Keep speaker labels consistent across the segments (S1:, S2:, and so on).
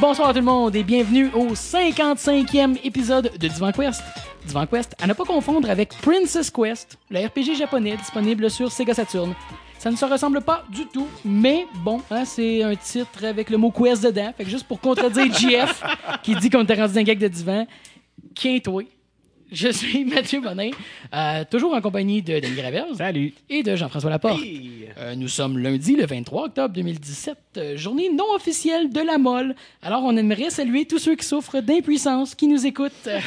S1: bonsoir à tout le monde et bienvenue au 55e épisode de Divan Quest. Divan Quest, à ne pas confondre avec Princess Quest, le RPG japonais disponible sur Sega Saturn. Ça ne se ressemble pas du tout, mais bon, hein, c'est un titre avec le mot Quest dedans. Fait que juste pour contredire GF qui dit qu'on était rendu un gag de divan, toi Je suis Mathieu Bonin, euh, toujours en compagnie de Denis Gravel.
S2: Salut.
S1: Et de Jean-François Laporte. Euh, nous sommes lundi, le 23 octobre 2017, euh, journée non officielle de la molle. Alors, on aimerait saluer tous ceux qui souffrent d'impuissance, qui nous écoutent. Euh,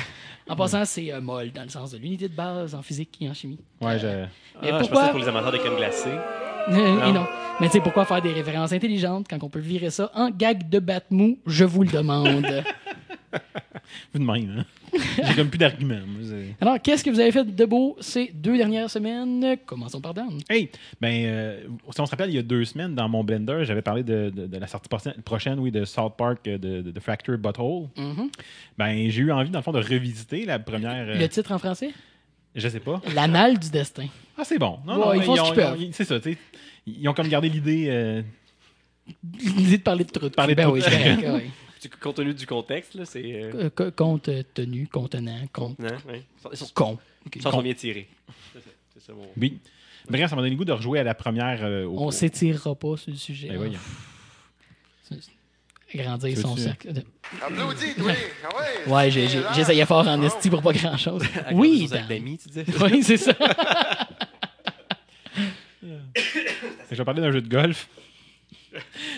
S1: en passant, c'est euh, molle dans le sens de l'unité de base en physique et en chimie.
S2: Ouais, je...
S1: Mais
S3: Ah, je
S1: pourquoi...
S3: pensais pour les amateurs de crème glacée.
S1: Euh, et non. Mais tu sais, pourquoi faire des références intelligentes quand on peut virer ça en gag de batmou? Je vous le demande.
S2: Vous de même, hein? J'ai comme plus d'arguments.
S1: Alors, qu'est-ce que vous avez fait de beau ces deux dernières semaines? Commençons par Dan.
S2: Hey, ben, euh, si on se rappelle, il y a deux semaines, dans mon Blender, j'avais parlé de, de- de la sortie prochaine- oui, de South Park, euh, de, de, Fractured Butthole.
S1: Mhm.
S2: Ben, j'ai eu envie, dans le fond, de revisiter la première. euh,
S1: Le titre en français?
S2: Je sais pas.
S1: L'anal du destin.
S2: Ah, c'est bon. Non,
S1: Ouais,
S2: non,
S1: ils ce qu'ils peuvent.
S2: C'est ça, tu sais. Ils ont comme gardé l'idée. euh,
S1: L'idée de parler de trucs.
S2: Parler de
S1: ben
S2: trucs.
S1: oui, c'est correct, oui.
S3: Du- Compte tenu du contexte, là, c'est. Euh,
S1: Euh, co- Compte tenu, contenant, compte.
S3: Ils sont,
S1: Con. Ok.
S3: ils sont bien tirés. C'est ça, ça mon.
S2: Oui. Bref, ça m'a donné le goût de rejouer à la première. euh, au-
S1: On s'étirera pas sur le sujet.
S2: Ben
S1: hein. Agrandir
S2: Tu
S1: son
S2: veux-tu-
S1: cercle.
S4: Applaudis, toi! Ah ouais!
S1: Ouais, j'ai- j'essayais fort en esti pour pas grand chose. Oui,
S3: avec
S1: Dan.
S3: d'amis, tu disais.
S1: Oui, c'est ça.
S2: Je vais parler d'un jeu de golf.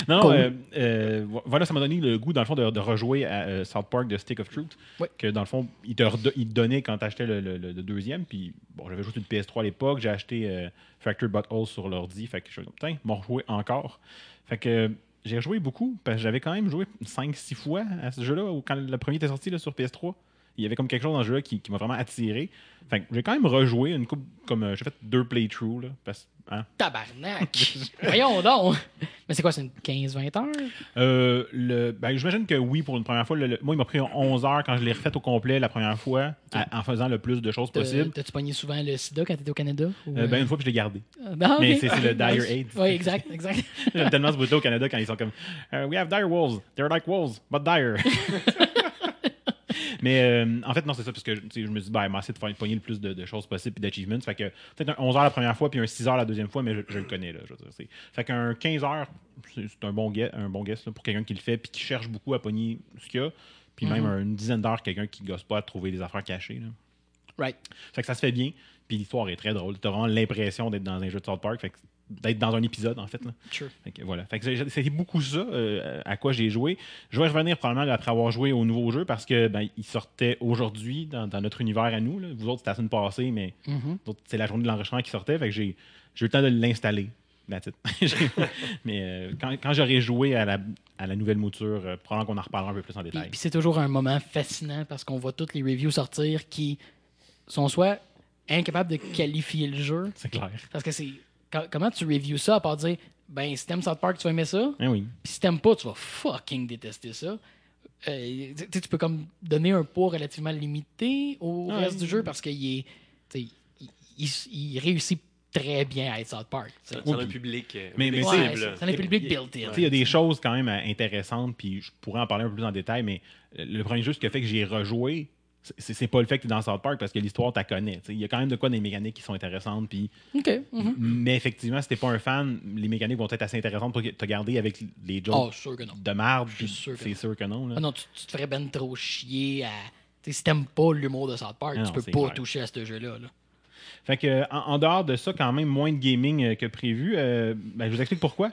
S2: Non,
S1: Cool.
S2: euh, euh, vo- voilà, ça m'a donné le goût, dans le fond, de, de rejouer à euh, South Park de Stick of Truth.
S1: Ouais.
S2: Que dans le fond, il te, il te donnait quand tu achetais le, le- le deuxième. Puis, bon, j'avais joué sur une PS3 à l'époque. J'ai acheté Fractured Butthole sur l'ordi. Fait que je suis putain, m'en rejoué encore. Fait que j'ai rejoué beaucoup. Parce que j'avais quand même joué 5-6 fois à ce jeu-là. Quand le premier était sorti là, sur PS3. Il y avait comme quelque chose dans ce jeu-là qui, qui m'a vraiment attiré. Fait que j'ai quand même rejoué une coupe, comme euh, j'ai fait deux playthroughs. Là, parce, hein,
S1: Tabarnak. Voyons donc. Mais c'est quoi, c'est une 15-20 heures?
S2: Euh, le, ben, j'imagine que oui, pour une première fois. Le- le- moi, il m'a pris 11 heures quand je l'ai refait au complet la première fois, à- en faisant le plus de choses possible.
S1: T'as-tu pogné souvent le sida quand t'étais au Canada? ou,
S2: Euh, ben, une fois, puis je l'ai gardé.
S1: euh, ben,
S2: mais c'est- c'est le dire
S1: Nice.
S2: AIDS.
S1: Oui, exact, exact.
S2: J'aime tellement ce bruit au Canada quand ils sont comme euh, We have dire wolves. They're like wolves, but dire. Mais euh, en fait, non, c'est ça, parce que je me dis, ben, essayer de faire pogner le plus de, de choses possibles et d'achievements. Fait que peut-être un 11 heures la première fois, puis un 6 heures la deuxième fois, mais je, je le connais. Là, je veux dire, fait qu'un 15 heures, c'est un bon guess, un bon guess là, pour quelqu'un qui le fait, puis qui cherche beaucoup à pogner ce qu'il y a. Puis même une dizaine d'heures, quelqu'un qui gosse pas à trouver des affaires cachées. Là.
S1: Right.
S2: Fait que ça se fait bien, puis l'histoire est très drôle. T'as vraiment l'impression d'être dans un jeu de South Park, fait que d'être dans un épisode, en fait. Là.
S1: Sure.
S2: Fait que voilà. Fait que c'était beaucoup ça euh, à quoi j'ai joué. Je vais revenir probablement après avoir joué au nouveau jeu parce que ben, il sortait aujourd'hui dans, dans notre univers à nous. là. Vous autres, c'était la semaine passée, mais
S1: Mhm.
S2: autres, c'est la journée de l'enregistrement qui sortait. Fait que j'ai eu le temps de l'installer. Mais euh, quand, quand j'aurai joué à la, à la nouvelle mouture, euh, probablement qu'on en reparlera un peu plus en détail.
S1: puis c'est toujours un moment fascinant parce qu'on voit toutes les reviews sortir qui sont soit incapables de qualifier le jeu,
S2: C'est clair.
S1: parce que c'est. Co- Comment tu reviews ça à part dire, ben, si t'aimes South Park, tu vas aimer ça,
S2: Hein, oui.
S1: puis si t'aimes pas, tu vas fucking détester ça. Euh, tu peux comme donner un poids relativement limité au reste du jeu parce qu'il est. il, il- il réussit très bien à être South Park.
S3: C'est un public. euh,
S2: Mais- mais
S1: Ouais, c'est un public
S2: Il-
S1: built-in.
S2: Il y a des choses quand même euh, intéressantes, puis je pourrais en parler un peu plus en détail, mais le premier jeu, ce qui a fait que j'ai rejoué, c'est c'est pas le fait que tu es dans South Park parce que l'histoire, tu connais. Tu sais, Il y a quand même de quoi des mécaniques qui sont intéressantes, puis
S1: mhm.
S2: mais effectivement, si t'es pas un fan, les mécaniques vont être assez intéressantes pour te garder avec les
S1: Oh,
S2: jokes
S1: sûr que non.
S2: de marde,
S1: sûr
S2: c'est
S1: non.
S2: sûr que non. là.
S1: Ah non, tu, tu te ferais ben trop chier à. tu sais, si t'aimes pas l'humour de South Park,
S2: Ah
S1: tu
S2: non,
S1: peux
S2: c'est
S1: pas
S2: clair.
S1: toucher à ce jeu-là. là.
S2: Fait que, en, en dehors de ça, quand même moins de gaming euh, que prévu. Euh, ben, je vous explique pourquoi.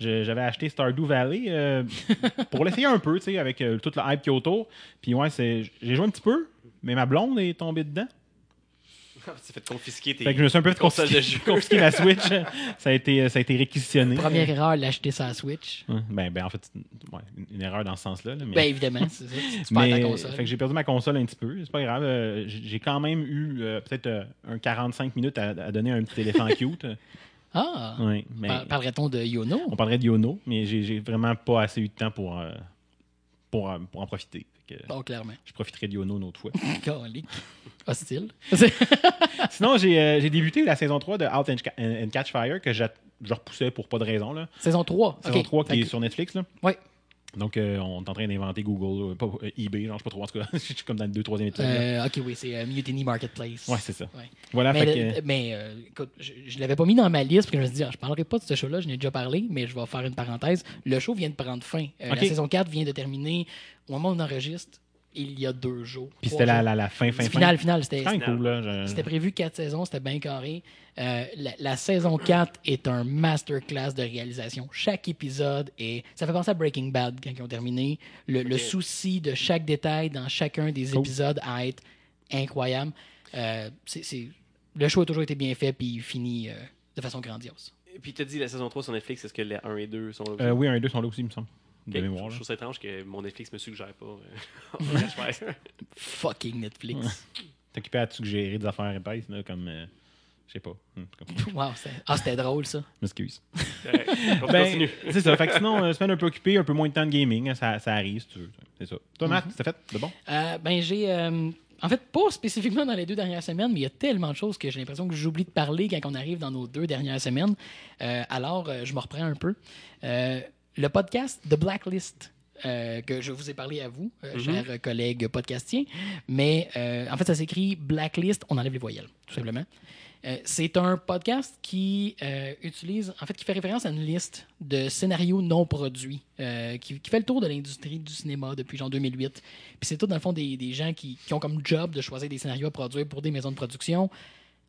S2: J'avais acheté Stardew Valley euh, pour l'essayer un peu, tu sais, avec euh, toute la hype qui est autour. Puis ouais, c'est- j'ai joué un petit peu, mais ma blonde est tombée dedans.
S3: Tu t'es fait confisquer tes
S2: Fait que je me suis un peu fait
S3: consoles de
S2: confisquer,
S3: jeu.
S2: confisquer ma Switch. ça, a été, ça a été réquisitionné.
S1: Première erreur, l'acheter la Switch.
S2: Ben, ben, en fait, ouais, une, une erreur dans ce sens-là. là, mais...
S1: Ben évidemment, c'est ça. Tu perds
S2: Mais,
S1: ta console.
S2: fait que j'ai perdu ma console un petit peu. C'est pas grave. Euh, j'ai j'ai quand même eu euh, peut-être euh, un 45 minutes à, à donner à un petit éléphant cute.
S1: Ah!
S2: Ouais, mais
S1: Par- Parlerait-on de Yono?
S2: on parlerait de Yono, mais j'ai j'ai vraiment pas assez eu de temps pour, euh, pour, euh, pour en profiter. Fait que
S1: Bon, clairement.
S2: je profiterai de Yono une autre fois.
S1: Calique. Hostile.
S2: Sinon, j'ai euh, j'ai débuté la saison 3 de Out and, Ca- and Catch Fire que j'a- je repoussais pour pas de raison. Là.
S1: Saison 3.
S2: Saison
S1: ok.
S2: 3 qui est sur Netflix. Là.
S1: Ouais.
S2: Donc, euh, on est en train d'inventer Google, euh, pas euh, eBay, genre, je sais pas trop, en tout cas, je suis comme dans le 2-3e épisode. là.
S1: Euh, ok, oui, c'est Mutiny Marketplace.
S2: Ouais, c'est ça.
S1: Ouais.
S2: Voilà,
S1: mais
S2: fait
S1: le-
S2: que-
S1: mais, écoute, je, je l'avais pas mis dans ma liste parce que je me suis dit, ah, je parlerai pas de ce show-là, je n'ai déjà parlé, mais je vais faire une parenthèse. Le show vient de prendre fin. La saison 4 vient de terminer au moment où on enregistre, il y a deux jours.
S2: Puis c'était la, la, la fin, fin, fin.
S1: Final, final, c'était.
S2: Cool,
S1: C'était prévu quatre saisons, c'était bien carré. Euh, la, la saison 4 est un masterclass de réalisation. Chaque épisode est. Ça fait penser à Breaking Bad quand ils ont terminé. Le, souci de chaque détail dans chacun des
S2: Cool.
S1: épisodes à être incroyable. Euh, Le show a toujours été bien fait, puis il finit euh, de façon grandiose.
S3: Et Puis, tu as dit la saison 3 sur Netflix, est-ce que les 1 et 2 sont là aussi?
S2: Euh, oui, un et deux sont là aussi, il me semble. De mémoire.
S3: Je trouve ça étrange que mon Netflix me suggère pas. euh.
S1: Fucking Netflix.
S2: T'es occupé à te suggérer des affaires épaisses, là, comme. euh, je sais pas. Hum, comme-
S1: wow, c'était- ah, c'était drôle ça.
S2: M'excuse. Ben, c'est ça. Fait que sinon, euh, semaine un peu occupée, un peu moins de temps de gaming, hein, ça, ça arrive si tu veux. C'est ça. Toi, Matt, c'est fait de bon?
S1: Euh, ben, j'ai. euh, en fait, pas spécifiquement dans les deux dernières semaines, mais il y a tellement de choses que j'ai l'impression que j'oublie de parler quand on arrive dans nos deux dernières semaines. Euh, alors, euh, je me reprends un peu. Euh, le podcast The Blacklist. euh, que je vous ai parlé à vous, euh, chers collègues podcastiens. Mais euh, en fait, ça s'écrit Blacklist, on enlève les voyelles, tout simplement. Euh, c'est un podcast qui utilise, en fait, qui fait référence à une liste de scénarios non produits, qui, qui fait le tour de l'industrie du cinéma depuis genre 2008. Puis c'est tout, dans le fond, des, des gens qui, qui ont comme job de choisir des scénarios à produire pour des maisons de production,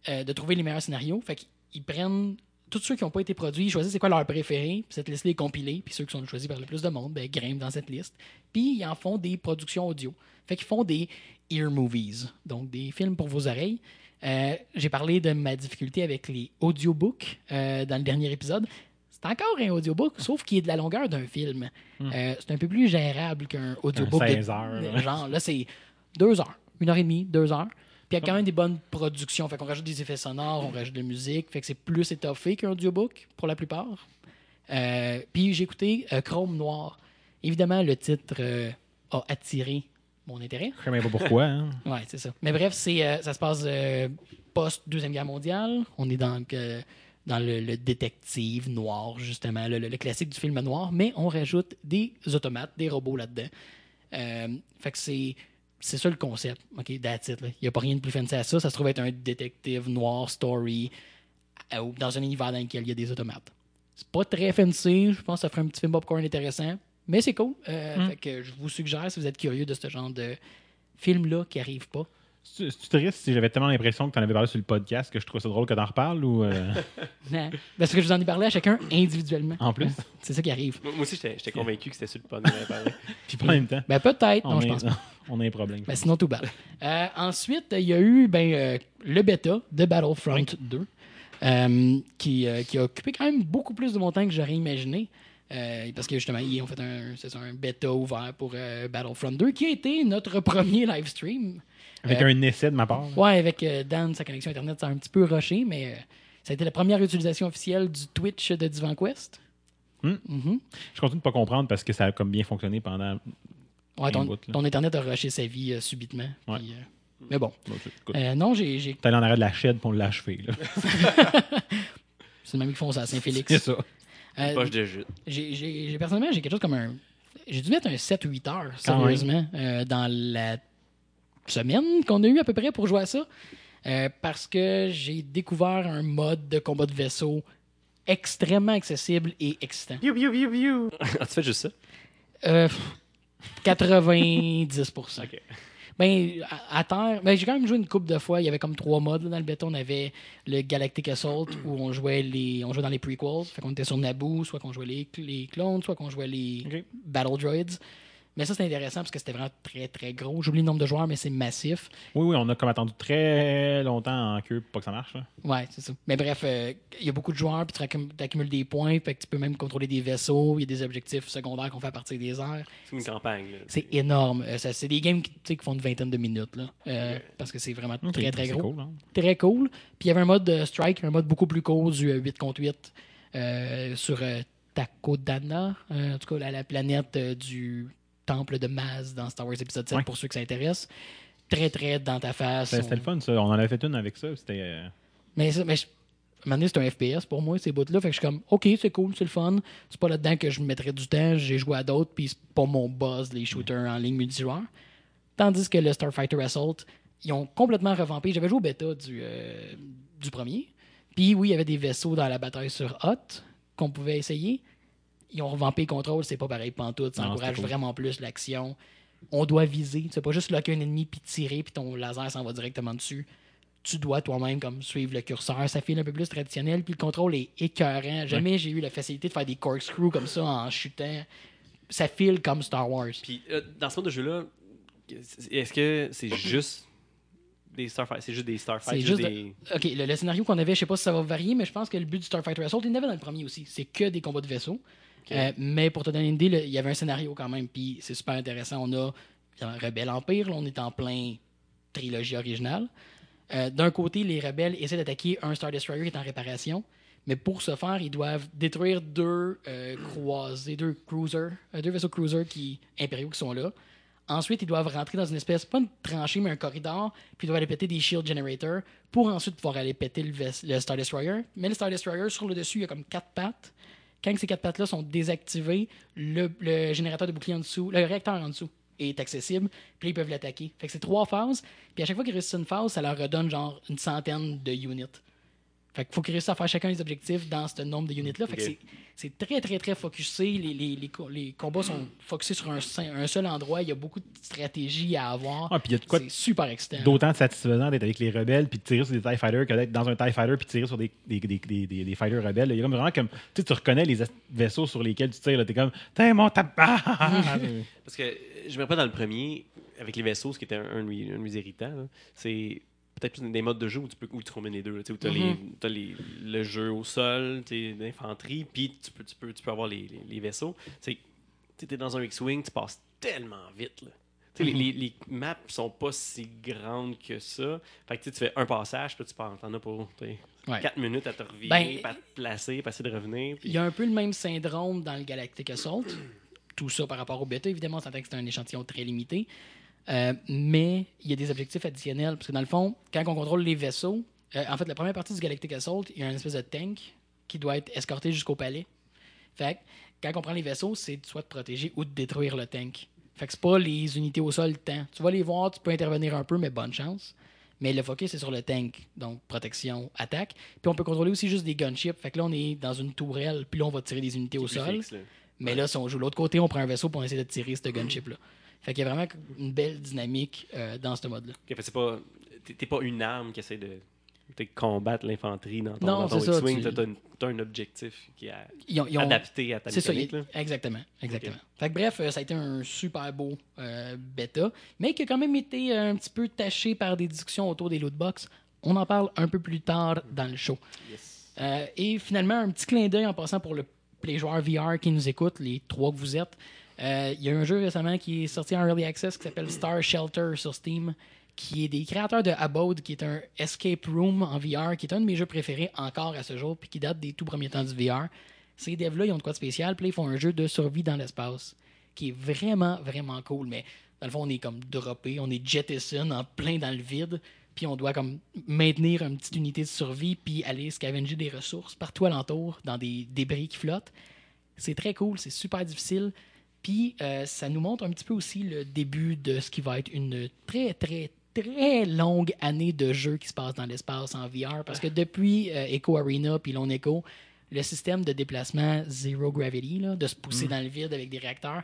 S1: de trouver les meilleurs scénarios. Fait qu'ils prennent tous ceux qui n'ont pas été produits, ils choisissent c'est quoi leur préféré, puis cette liste-là est compilée, puis ceux qui sont choisis par le plus de monde, ben, grimpent dans cette liste. Puis ils en font des productions audio. Fait qu'ils font des ear movies, donc des films pour vos oreilles. Euh, J'ai parlé de ma difficulté avec les audiobooks euh, dans le dernier épisode. C'est encore un audiobook, sauf qu'il est de la longueur d'un film. Euh, c'est un peu plus gérable qu'un audiobook.
S2: Un
S1: de-
S2: 16 heures,
S1: de-
S2: là.
S1: genre, là, c'est deux heures, une heure et demie, deux heures. Puis il y a quand même des bonnes productions. Fait qu'on rajoute des effets sonores, on rajoute de la musique. Fait que c'est plus étoffé qu'un audiobook, pour la plupart. Euh, puis j'ai écouté euh, Chrome Noir. Évidemment, le titre euh, a attiré mon intérêt.
S2: Je sais même pas pourquoi. Hein.
S1: Ouais, c'est ça. Mais bref, c'est, ça se passe post-Deuxième Guerre mondiale. On est dans, dans le, le détective noir, justement, le, le- le classique du film noir, mais on rajoute des automates, des robots là-dedans. Fait que c'est, c'est ça le concept. OK, that's it. Il n'y a pas rien de plus fancy à ça. Ça se trouve être un détective noir story euh, dans un univers dans lequel il y a des automates. C'est pas très fancy. Je pense que ça ferait un petit film popcorn intéressant. Mais c'est cool. Euh, Fait que je vous suggère, si vous êtes curieux de ce genre de film-là qui arrive pas.
S2: C'est triste si j'avais tellement l'impression que tu en avais parlé sur le podcast que je trouve ça drôle que t'en reparles ou. euh,
S1: Non. Parce que je vous en ai parlé à chacun individuellement.
S2: en plus?
S1: C'est ça qui arrive.
S3: Moi moi aussi, j'étais convaincu que c'était sur le pod. on en avait parlé.
S2: Puis pas en même temps.
S1: Ben peut-être.
S2: On,
S1: Non, je pense pas.
S2: on a un problème.
S1: Ben, sinon, tout bad. Euh, ensuite, il y a eu ben, euh, le bêta de Battlefront 2, euh, qui, euh, qui a occupé quand même beaucoup plus de mon temps que j'aurais imaginé. Euh, parce que justement, ils ont fait un, ça, un bêta ouvert pour euh, Battlefront 2, qui a été notre premier live stream.
S2: Avec
S1: Euh,
S2: un essai de ma part. là.
S1: Ouais, avec euh, Dan, sa connexion Internet, ça a un petit peu rushé, mais euh, ça a été la première utilisation officielle du Twitch de Divan Quest.
S2: Hmm.
S1: Mhm.
S2: Je continue de pas comprendre parce que ça a comme bien fonctionné pendant.
S1: Ouais, ton,
S2: bout,
S1: Internet a rushé sa vie euh, subitement.
S2: Ouais.
S1: puis, euh, mais bon. Euh, non, j'ai, j'ai-
S2: T'es allé en arrêt de la chaîne pour l'achever. là.
S1: c'est le même qui font ça à Saint-Félix.
S2: C'est ça.
S1: Euh,
S3: Poche de jute.
S1: j'ai, j'ai- j'ai- personnellement, j'ai quelque chose comme un. J'ai dû mettre un 7 ou 8 heures, sérieusement, euh, dans la semaine qu'on a eu à peu près pour jouer à ça. Euh, parce que j'ai découvert un mode de combat de vaisseau extrêmement accessible et excitant.
S3: Ah, tu fais juste ça?
S1: Euh, pff, 90%.
S3: Ok.
S1: Ben, à, à terre, ben, j'ai quand même joué une couple de fois. Il y avait comme trois modes là, dans le béton. On avait le Galactic Assault où on jouait les, on jouait dans les prequels. Fait qu'on était sur Naboo, soit qu'on jouait les, les clones, soit qu'on jouait les. Battle Droids. Mais ça, c'était intéressant parce que c'était vraiment très, très gros. J'oublie le nombre de joueurs, mais c'est massif.
S2: Oui, oui, on a comme attendu très longtemps en queue pour pas que ça marche. là.
S1: Ouais, c'est ça. Mais bref, euh, il y a beaucoup de joueurs, puis tu accum- t'accumules des points, fait que tu peux même contrôler des vaisseaux. Il y a des objectifs secondaires qu'on fait à partir des airs.
S3: C'est une campagne. là.
S1: C'est énorme. Euh, ça- c'est des games qui, tu sais, qui font une vingtaine de minutes, là. Euh, parce que c'est vraiment très, très
S2: c'est
S1: gros.
S2: cool, hein.
S1: Très cool. Puis il y avait un mode de strike, un mode beaucoup plus court du euh, 8 contre 8 euh, sur euh, Takodana, euh, en tout cas la, la planète euh, du temple de Maz dans Star Wars épisode 7
S2: Ouais.
S1: pour ceux que ça intéresse. Très, très dans ta face.
S2: C'était c'était
S1: On-
S2: le fun, ça. On en avait fait une avec ça. C'était. euh,
S1: Mais, ça- mais je- c'est un FPS pour moi, ces bouts-là. Fait que je suis comme, OK, c'est cool, c'est le fun. C'est pas là-dedans que je me mettrais du temps. J'ai joué à d'autres, puis c'est pas mon buzz, les shooters en ligne multijoueur. Tandis que le Starfighter Assault, ils ont complètement revampé. J'avais joué au bêta du, euh, du premier. Puis oui, il y avait des vaisseaux dans la bataille sur Hot qu'on pouvait essayer. Ils ont revampé le contrôle, c'est pas pareil pantoute. Ça
S2: Non,
S1: encourage
S2: cool.
S1: vraiment plus l'action. On doit viser. C'est pas juste locker un ennemi puis tirer puis ton laser s'en va directement dessus. Tu dois toi-même comme suivre le curseur. Ça file un peu plus traditionnel. Puis le contrôle est écœurant. Jamais j'ai eu la facilité de faire des corkscrews comme ça en chutant. Ça file comme Star Wars.
S3: Puis euh, dans ce mode de jeu-là, est-ce que c'est juste des Starfighter? C'est juste des Starfighter
S1: C'est juste
S3: des...
S1: OK, le, le scénario qu'on avait, je sais pas si ça va varier, mais je pense que le but du Starfighter Assault, il y en avait dans le premier aussi. C'est que des combats de vaisseaux. Euh, mais pour te donner une idée, il y avait un scénario quand même, puis c'est super intéressant. On a Rebelle Empire, là, on est en plein trilogie originale. Euh, D'un côté, les rebelles essaient d'attaquer un Star Destroyer qui est en réparation, mais pour ce faire, ils doivent détruire deux euh, croisés, deux cruisers, deux vaisseaux cruisers qui, impériaux qui sont là. Ensuite, ils doivent rentrer dans une espèce, pas une tranchée, mais un corridor, puis ils doivent aller péter des shield generators pour ensuite pouvoir aller péter le Star Destroyer. Mais le Star Destroyer, sur le dessus, il y a comme quatre pattes. Quand ces quatre pattes-là sont désactivées, le, générateur de bouclier en dessous, le réacteur en dessous est accessible, puis ils peuvent l'attaquer. C'est trois phases, puis à chaque fois qu'ils réussissent une phase, ça leur redonne genre une centaine de units. Fait qu'il faut qu'ils réussissent à faire chacun des objectifs dans ce nombre de units-là. Fait que c'est- très, très, très focusé. Les, les, les, co- les combats sont focusés sur un, seul endroit. Il y a beaucoup de stratégies à avoir.
S2: Ah, puis il y a de quoi
S1: c'est super excitant.
S2: d'autant satisfaisant d'être avec les rebelles puis de tirer sur des TIE Fighters que d'être dans un TIE Fighter puis de tirer sur des, des, des, des, des- des fighters rebelles. Il y a comme vraiment comme. Tu sais, tu reconnais les vaisseaux sur lesquels tu tires. là, T'es comme. T'es mon tabac!
S3: Parce que je me rappelle dans le premier, avec les vaisseaux, ce qui était un, un de mes- un de mes irritants, c'est peut-être plus des modes de jeu où tu, peux, où tu combines les deux. là, Où tu as,
S1: Mhm.
S3: le jeu au sol, l'infanterie, puis tu peux, tu, peux, tu peux avoir les, les- les vaisseaux. Tu es dans un X-Wing, tu passes tellement vite. Là. Sais, les- les, les maps sont pas si grandes que ça. Fait que tu fais un passage, puis tu pars. T'en as pour tu sais,
S1: Ouais.
S3: 4 minutes à te revirer,
S1: Ben,
S3: à te placer, essayer de revenir.
S1: Il y a un peu le même syndrome dans le Galactic Assault. Tout ça par rapport au bêta, évidemment, on s'entend que c'est un échantillon très limité. Euh, mais il y a des objectifs additionnels. Parce que dans le fond, quand on contrôle les vaisseaux, euh, en fait, la première partie du Galactic Assault, il y a une espèce de tank qui doit être escorté jusqu'au palais. Fait que quand on prend les vaisseaux, c'est soit de protéger ou de détruire le tank. Fait que c'est pas les unités au sol tant. Tu vas les voir, tu peux intervenir un peu, mais bonne chance. Mais le focus c'est sur le tank, donc protection, attaque. Puis on peut contrôler aussi juste des gunships. Fait que là, on est dans une tourelle, puis là, on va tirer des unités au sol.
S3: fixe, là.
S1: Mais là, si on joue de l'autre côté, on prend un vaisseau pour essayer de tirer ce gunship-là. Fait qu'il y a vraiment une belle dynamique euh, dans ce mode-là.
S3: Ok, fait que c'est pas. T'es pas une arme qui essaie de, combattre l'infanterie dans ton,
S1: Non,
S3: dans ton
S1: c'est ça,
S3: X-Wing.
S1: tu-
S3: t'as un objectif qui est à-
S1: Ils ont- ils ont-
S3: adapté à ta
S1: C'est ça,
S3: mécanique. là.
S1: exactement. exactement. Fait que bref, euh, ça a été un super beau euh, bêta, mais qui a quand même été un petit peu taché par des discussions autour des lootbox. On en parle un peu plus tard dans le show.
S3: Yes.
S1: Euh, et finalement, un petit clin d'œil en passant pour le, les joueurs VR qui nous écoutent, les trois que vous êtes. Euh, Il y a un jeu récemment qui est sorti en Early Access qui s'appelle Star Shelter sur Steam, qui est des créateurs de Abode, qui est un escape room en VR, qui est un de mes jeux préférés encore à ce jour, puis qui date des tout premiers temps du VR. Ces devs-là, ils ont de quoi de spécial, puis ils font un jeu de survie dans l'espace, qui est vraiment, vraiment cool. Mais dans le fond, on est comme droppé, on est jettison en plein dans le vide, puis on doit comme maintenir une petite unité de survie, puis aller scavenger des ressources partout alentour, dans des débris qui flottent. C'est très cool, c'est super difficile. Puis euh, ça nous montre un petit peu aussi le début de ce qui va être une très, très, très longue année de jeu qui se passe dans l'espace en VR. Parce que depuis euh, Echo Arena puis Lone Echo, le système de déplacement Zero Gravity, là, de se pousser dans le vide avec des réacteurs,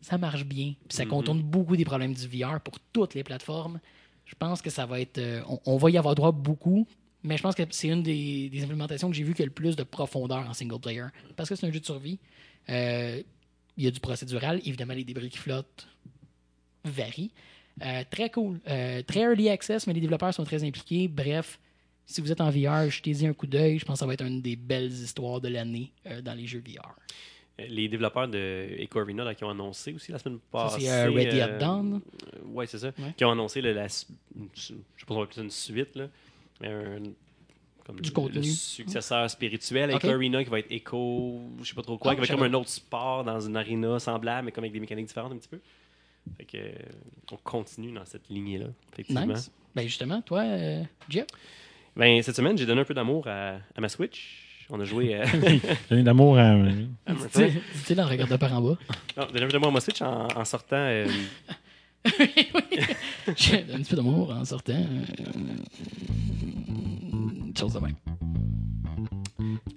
S1: ça marche bien. Puis ça contourne beaucoup des problèmes du VR pour toutes les plateformes. Je pense que ça va être. euh, on, on va y avoir droit beaucoup, mais je pense que c'est une des, des implémentations que j'ai vues qui a le plus de profondeur en single player. Parce que c'est un jeu de survie. Euh, il y a du procédural. Évidemment, les débris qui flottent varient. Euh, très cool. Euh, très early access, mais les développeurs sont très impliqués. Bref, si vous êtes en VR, jetez-y un coup d'œil. Je pense que ça va être une des belles histoires de l'année euh, dans les jeux VR.
S3: Les développeurs de Echo Arena là, qui ont annoncé aussi la semaine passée.
S1: c'est Ready Dawn.
S3: Oui, c'est ça.
S1: Ouais.
S3: Qui ont annoncé le- la, je sais pas si on va appeler ça une suite, là, mais un, comme
S1: Du
S3: le,
S1: contenu.
S3: le successeur spirituel.
S1: Ok.
S3: Echo Arena qui va être Echo, je sais pas trop quoi,
S1: Ah,
S3: qui va être comme un autre sport dans une arena semblable, mais comme avec des mécaniques différentes un petit peu. Fait que, euh, on continue dans cette lignée-là, effectivement.
S1: Nice. Ben justement, toi, euh, Jeff,
S3: Ben, cette semaine, j'ai donné un peu d'amour à, à ma Switch. On a joué. euh,
S2: J'ai d'amour à.
S1: Tu sais, là, regarde par en bas.
S3: non, donné un peu d'amour à ma Switch en, en sortant. euh,
S1: oui, oui. J'ai un petit peu d'amour en sortant. Une chose de même.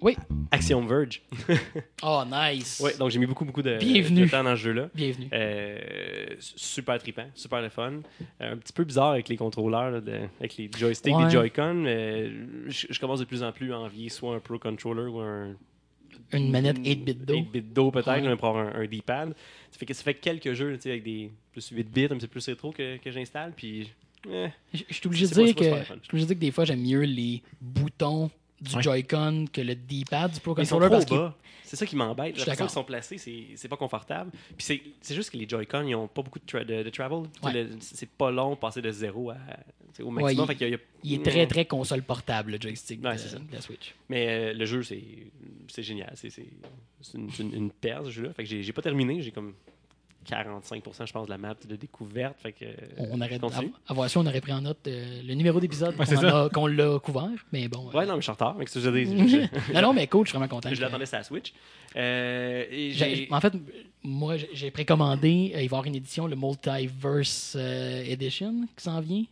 S1: Oui.
S3: Axiom Verge.
S1: Oh, nice.
S3: Ouais, donc j'ai mis beaucoup, beaucoup de,
S1: Bienvenue.
S3: de temps dans ce jeu-là.
S1: Bienvenue.
S3: Euh, super trippant, super le fun. Euh, un petit peu bizarre avec les contrôleurs, là, de- avec les joysticks,
S1: Ouais.
S3: les Joy-Con. je, commence de plus en plus à envier soit un Pro Controller ou un.
S1: Une manette 8-bit d'eau.
S3: 8-bit d'eau peut-être,
S1: Ouais.
S3: pour avoir un, un D-pad. Ça fait, que, ça fait quelques jeux tu sais, avec des plus 8 bits, un petit peu plus rétro que, que j'installe. Puis. Eh,
S1: Je suis obligé de dire que je suis obligé de dire que des fois j'aime mieux les boutons du
S2: Ouais.
S1: Joy-Con que le D-pad du Pro
S3: ils
S1: Controller parce que.
S3: C'est ça qui m'embête. La façon qu'ils sont placés, c'est pas confortable. Puis c'est- juste que les Joy-Con, ils ont pas beaucoup de, tra- de, de travel.
S1: Ouais.
S3: C'est pas long de passer de 0 à, au
S1: Ouais,
S3: maximum.
S1: il-
S3: Fait qu'il y a- il y a-
S1: il est très très console portable le joystick de,
S3: c'est ça.
S1: de la Switch.
S3: Mais euh, le jeu, c'est génial. C'est une, une, une perle, ce jeu-là. Fait que j'ai pas terminé. J'ai comme 45%, je pense, de la map de découverte. Fait que
S1: On aurait à voir si on aurait pris en note euh, le numéro d'épisode
S2: Ouais,
S1: qu'on l'a couvert, mais bon. euh,
S3: Ouais, non, mais je suis en retard. Fait que je,
S1: non, non, mais cool, je suis vraiment content.
S3: je l'attendais sur la Switch. Euh, et
S1: En fait, moi, j'ai- précommandé, euh, il va y avoir une édition, le Multiverse euh, Edition, qui s'en vient,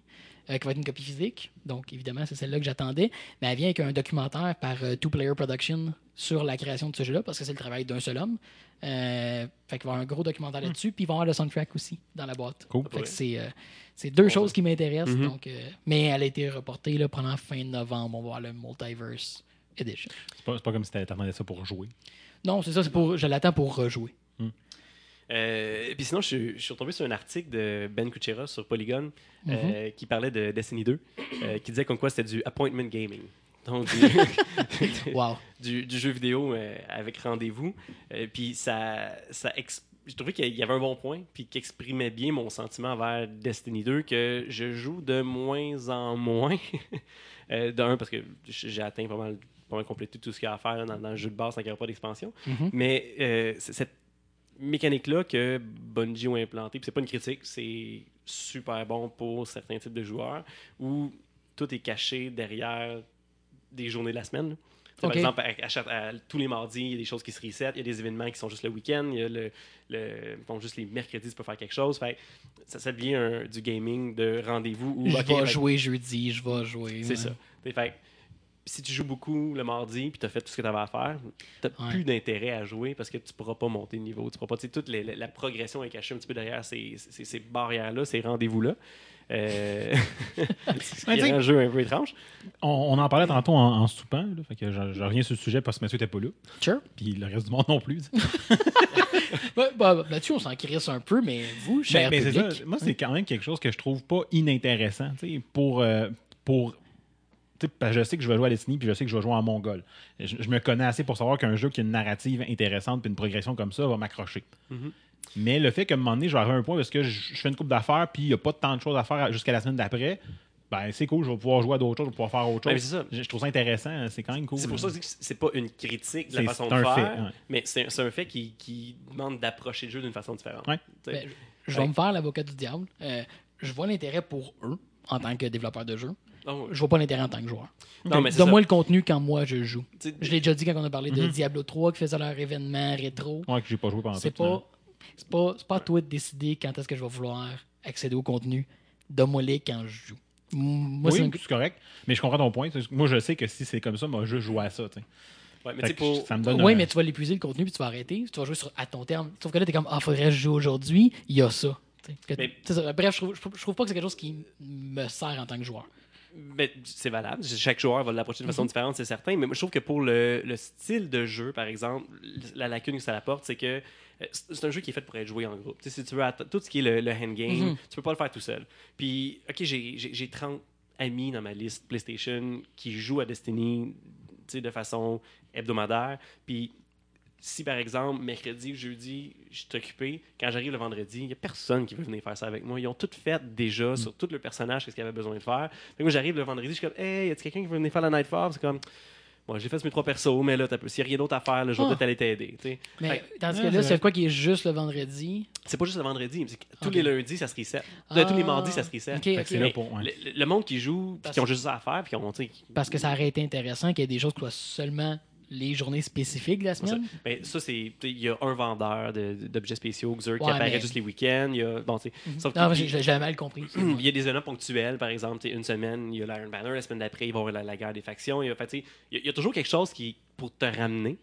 S1: euh, qui va être une copie physique. Donc, évidemment, c'est celle-là que j'attendais. Mais elle vient avec un documentaire par euh, Two Player Production sur la création de ce jeu-là, parce que c'est le travail d'un seul homme. Euh, fait qu'il va y avoir un gros documentaire là-dessus, puis il va y avoir le soundtrack aussi dans la boîte.
S2: Cool.
S1: Fait que
S3: Ouais.
S1: c'est euh, c'est deux
S3: Bon,
S1: choses
S3: ça.
S1: qui m'intéressent.
S3: Mhm.
S1: donc, euh, mais elle a été reportée là, pendant fin novembre. On va voir le Multiverse Edition.
S2: C'est pas, c'est pas comme si t'attendais ça pour jouer.
S1: Non, c'est ça, c'est pour, je l'attends pour rejouer.
S3: Euh, et puis sinon, je, suis- je suis retombé sur un article de Ben Kuchera sur Polygon
S1: Mhm.
S3: euh, qui parlait de Destiny 2, euh, qui disait comme quoi c'était du appointment gaming. Donc, du,
S1: Wow.
S3: du, du jeu vidéo euh, avec rendez-vous. Euh, puis ça, ça je trouvais qu'il y avait un bon point, puis qui exprimait bien mon sentiment envers Destiny 2, que je joue de moins en moins. euh, D'un, parce que j'ai atteint pas mal, pas mal complété tout ce qu'il y a à faire dans, dans le jeu de base sans qu'il n'y ait pas d'expansion.
S1: Mhm.
S3: Mais euh, c'est- cette mécanique-là que Bungie ont implantée, puis c'est pas une critique, c'est super bon pour certains types de joueurs où tout est caché derrière des journées de la semaine. Par exemple, à- à chaque- à- tous les mardis, il y a des choses qui se reset, il y a des événements qui sont juste le week-end, il y a le, le bon, juste les mercredis, tu peux faire quelque chose. Fait, ça, ça devient un- du gaming de rendez-vous. où,
S1: Je vais
S3: fait-
S1: jouer jeudi, je vais jouer.
S3: c'est
S1: ouais.
S3: ça. Fait, si tu joues beaucoup le mardi puis tu as fait tout ce que tu avais à faire, tu
S1: Ouais.
S3: plus d'intérêt à jouer parce que tu pourras pas monter de niveau. Tu pourras pas, toute les- la, la progression est cachée un petit peu derrière ces, ces- ces barrières-là, ces rendez-vous-là. Euh... ce qui
S2: Ouais,
S3: est
S2: t'sais-
S3: un jeu un peu étrange.
S2: On, on en parlait tantôt en, en soupant. Là, fait que je, je reviens sur le sujet parce que monsieur n'était pas là.
S1: Sure.
S2: Puis le reste du monde non plus.
S1: bah, Là-dessus, on s'en crisse un peu, mais vous, cher
S2: Ben, ben, c'est
S1: public,
S2: ça. Moi, c'est quand même quelque chose que je trouve pas inintéressant. Pour. euh, pour parce que je sais que je vais jouer à Destiny puis je sais que je vais jouer en Mongol. Je, je me connais assez pour savoir qu'un jeu qui a une narrative intéressante puis une progression comme ça va m'accrocher.
S3: Mhm.
S2: Mais le fait qu'à un moment donné, je vais arriver à un point parce que je, je fais une coupe d'affaires puis il n'y a pas tant de choses à faire jusqu'à la semaine d'après, ben c'est cool, je vais pouvoir jouer à d'autres choses, je vais pouvoir faire autre chose.
S3: ça.
S2: Je, je trouve ça intéressant, c'est quand même cool.
S3: C'est pour ça que je dis que c'est pas une critique de la façon
S2: c'est
S3: de
S2: un
S3: faire,
S2: fait, ouais.
S3: mais c'est c'est un fait qui, qui demande d'approcher le jeu d'une façon différente.
S2: Ouais.
S1: Ben, je vais me faire l'avocat du diable. Euh, je vois l'intérêt pour eux en tant que développeur de jeu.
S3: non,
S1: Je vois pas l'intérêt en tant que joueur.
S3: c'est
S1: Donne-moi le contenu quand moi je joue.
S3: T'sais,
S1: Je l'ai déjà dit quand on a parlé de
S2: Mhm.
S1: Diablo 3 qui faisait leur événement rétro.
S2: Ouais, que j'ai pas joué pendant
S1: C'est
S2: tout le temps.
S1: pas, c'est pas, c'est pas à toi de décider quand est-ce que je vais vouloir accéder au contenu. Donne-moi-les quand je joue. Moi,
S2: oui,
S1: c'est un-
S2: c'est correct. Mais je comprends ton point. Moi, je sais que si c'est comme ça, moi, je joue à ça. tu sais.
S3: ouais, mais tu pour,
S2: Ça me donne un-
S1: mais tu vas l'épuiser le contenu puis tu vas arrêter. Tu vas jouer sur, à ton terme. Sauf que là, t'es comme Ah, faudrait que je joue aujourd'hui. Il y a ça. T'sais, que-
S3: Mais-
S1: c'est ça. Bref, je trouve, je trouve- pas que c'est quelque chose qui me sert en tant que joueur.
S3: Ben, c'est valable. Chaque joueur va l'approcher de façon
S1: Mhm.
S3: différente, c'est certain. Mais moi, je trouve que pour le, le style de jeu, par exemple, la lacune que ça apporte, c'est que euh, c'est c'est un jeu qui est fait pour être joué en groupe. Si tu veux, tout ce qui est le, le endgame,
S1: Mhm.
S3: tu peux pas le faire tout seul. Puis, OK, j'ai j'ai- j'ai 30 amis dans ma liste PlayStation qui jouent à Destiny de façon hebdomadaire. Puis, si par exemple, mercredi ou jeudi, je suis occupé, quand j'arrive le vendredi, il n'y a personne qui veut venir faire ça avec moi. Ils ont tout fait déjà sur tout le personnage, qu'est-ce qu'ils avaient besoin de faire. Fait que moi, j'arrive le vendredi, je suis comme, hey, y a quelqu'un qui veut venir faire la Nightfall? C'est comme, moi, j'ai fait mes trois persos, mais là, s'il n'y a rien d'autre à faire, là, je vais
S1: Ah.
S3: peut-être aller t'aider.
S1: Mais
S2: Ouais,
S1: que là,
S2: c'est
S1: c'est quoi qui est juste le vendredi?
S3: C'est pas juste le vendredi, mais tous les lundis, ça se reset. Euh, tous les
S1: Ah.
S3: mardis, ça se reset.
S2: Là pour. ouais.
S3: Le, le monde qui joue, qui ont juste ça à faire, puis qui ont, qui-
S1: Parce que ça aurait été intéressant qu'il y ait des choses qui soient seulement les journées spécifiques de la
S3: ça.
S1: semaine?
S3: Ben, ça, c'est. tu sais, Il y a un vendeur de- d'objets spéciaux, Xur, qui apparaît
S1: mais-
S3: juste les week-ends. Il y a. Bon, tu sais, sauf que-
S1: Non, mais j'ai mal compris.
S3: il y a des événements ponctuels, par exemple, tu sais, une semaine, il y a l'Iron Banner, la semaine d'après, il va y avoir la, la guerre des factions. Il y, a, fait, tu sais, il y a- il y a toujours quelque chose qui pour te ramener.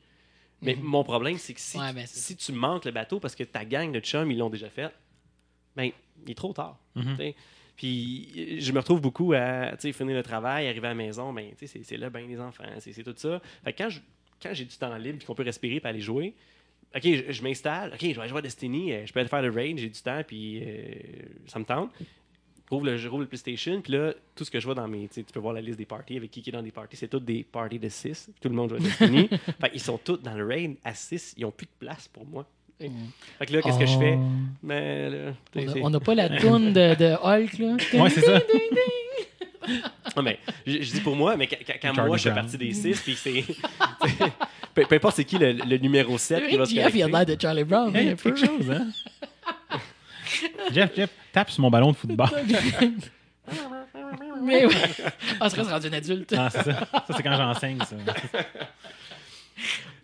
S3: Mais
S1: Mhm.
S3: mon problème, c'est que si,
S1: Ouais, ben, c'est
S3: si tu manques le bateau parce que ta gang de chums, ils l'ont déjà fait, ben, il est trop tard.
S2: Mhm.
S3: Puis je me retrouve beaucoup à tu sais, finir le travail, arriver à la maison, ben, tu sais, c'est c'est là, ben, les enfants, c'est c'est tout ça. Fait que quand je- quand j'ai du temps libre et qu'on peut respirer et aller jouer, OK, je, je m'installe, OK, je vais aller jouer à Destiny, euh, je peux aller faire le raid, j'ai du temps, puis euh, ça me tente. Rouvre le, je rouvre le PlayStation, puis là, tout ce que je vois dans mes. Tu peux voir la liste des parties, avec qui qui est dans des parties, c'est toutes des parties de 6. Tout le monde joue à Destiny. fait ils sont tous dans le raid à 6, ils n'ont plus de place pour moi. Fait que là, qu'est-ce que je fais?
S1: Oh.
S3: Mais là, tu sais,
S1: On n'a pas la toune de, de Hulk, là.
S2: Ouais, c'est ça.
S3: Non, mais je, je dis pour moi, mais quand, quand- quand
S2: Charlie
S3: moi je fais partie des 6, puis c'est. peu, peu importe c'est qui le, le numéro 7 qui va se
S1: Jeff, il a l'air de Charlie Brown.
S2: Hey,
S1: un peu.
S2: quelque chose, hein? Jeff, Jeff, tape sur mon ballon de football.
S1: Mais oui. Ah, serait rendu un adulte.
S2: Ah, c'est ça. Ça, c'est quand j'enseigne, ça.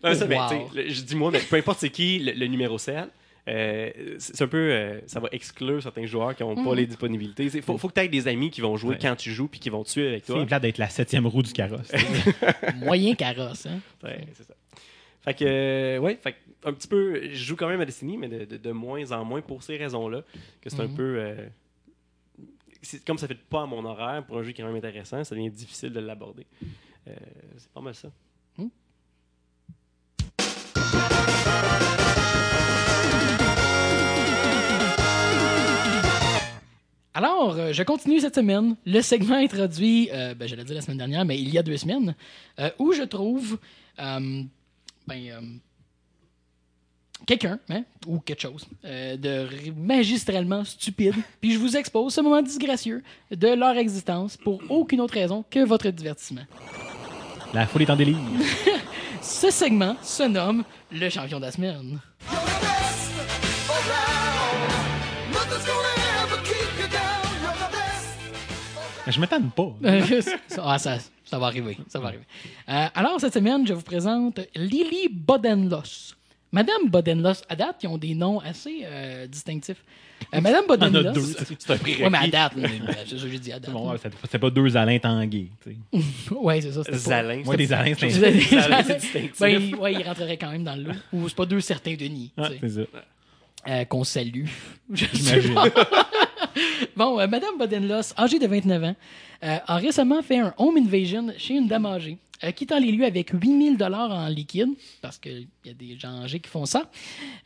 S3: Non, ça,
S1: Wow.
S3: tu sais, le- je dis moi, mais peu importe c'est qui le, le numéro 7, euh, c'est un peu. euh, ça va exclure certains joueurs qui n'ont pas les disponibilités. Il faut, faut que tu aies des amis qui vont jouer
S2: Ouais.
S3: quand tu joues puis qui vont tuer avec toi.
S2: C'est plat d'être la septième roue du carrosse.
S1: Moyen carrosse, hein.
S3: Ouais, c'est ça. Fait que, euh, ouais, fait que un petit peu, je joue quand même à Destiny, mais de, de- de moins en moins pour ces raisons-là. Que c'est un
S1: Mhm.
S3: peu. euh, c'est- comme ça fait pas à mon horaire pour un jeu qui est quand même intéressant, ça devient difficile de l'aborder. Euh, c'est pas mal ça.
S1: Alors, euh, je continue cette semaine le segment introduit, euh, ben, j'allais dire la semaine dernière, mais il y a deux semaines, euh, où je trouve euh, ben, quelqu'un hein, ou quelque chose de magistralement stupide, puis je vous expose ce moment disgracieux de leur existence pour aucune autre raison que votre divertissement.
S2: La foule est en délire.
S1: Ce segment se nomme le champion de la semaine.
S2: Je m'étonne pas.
S1: Ça- ah, ça, ça va arriver. Ça va arriver. Euh, alors, cette semaine, je vous présente Lily Bodenlos. Madame Bodenlos, à date, ils ont des noms assez euh, distinctifs. Euh, Madame Bodenlos.
S3: C'est un prérequis.
S1: Ouais, mais à date, c'est ça que j'ai dit à date.
S2: Bon, c'est- pas deux Alain Tanguay.
S1: Ouais, c'est ça.
S2: des Alain, c'est
S1: C'était des-
S3: Zalin, c'est distinctif.
S1: Ben, ouais, il rentrerait quand même dans le lot. Ou c'est pas deux certains Denis.
S2: Ah, c'est ça.
S1: Euh, qu'on salue. Je sais
S2: J'imagine.
S1: pas. Bon, euh, Madame Bodenlos, âgée de 29 ans, euh, a récemment fait un home invasion chez une dame âgée, euh, quittant les lieux avec 8000 dollars en liquide, parce qu'il y a des gens âgés qui font ça,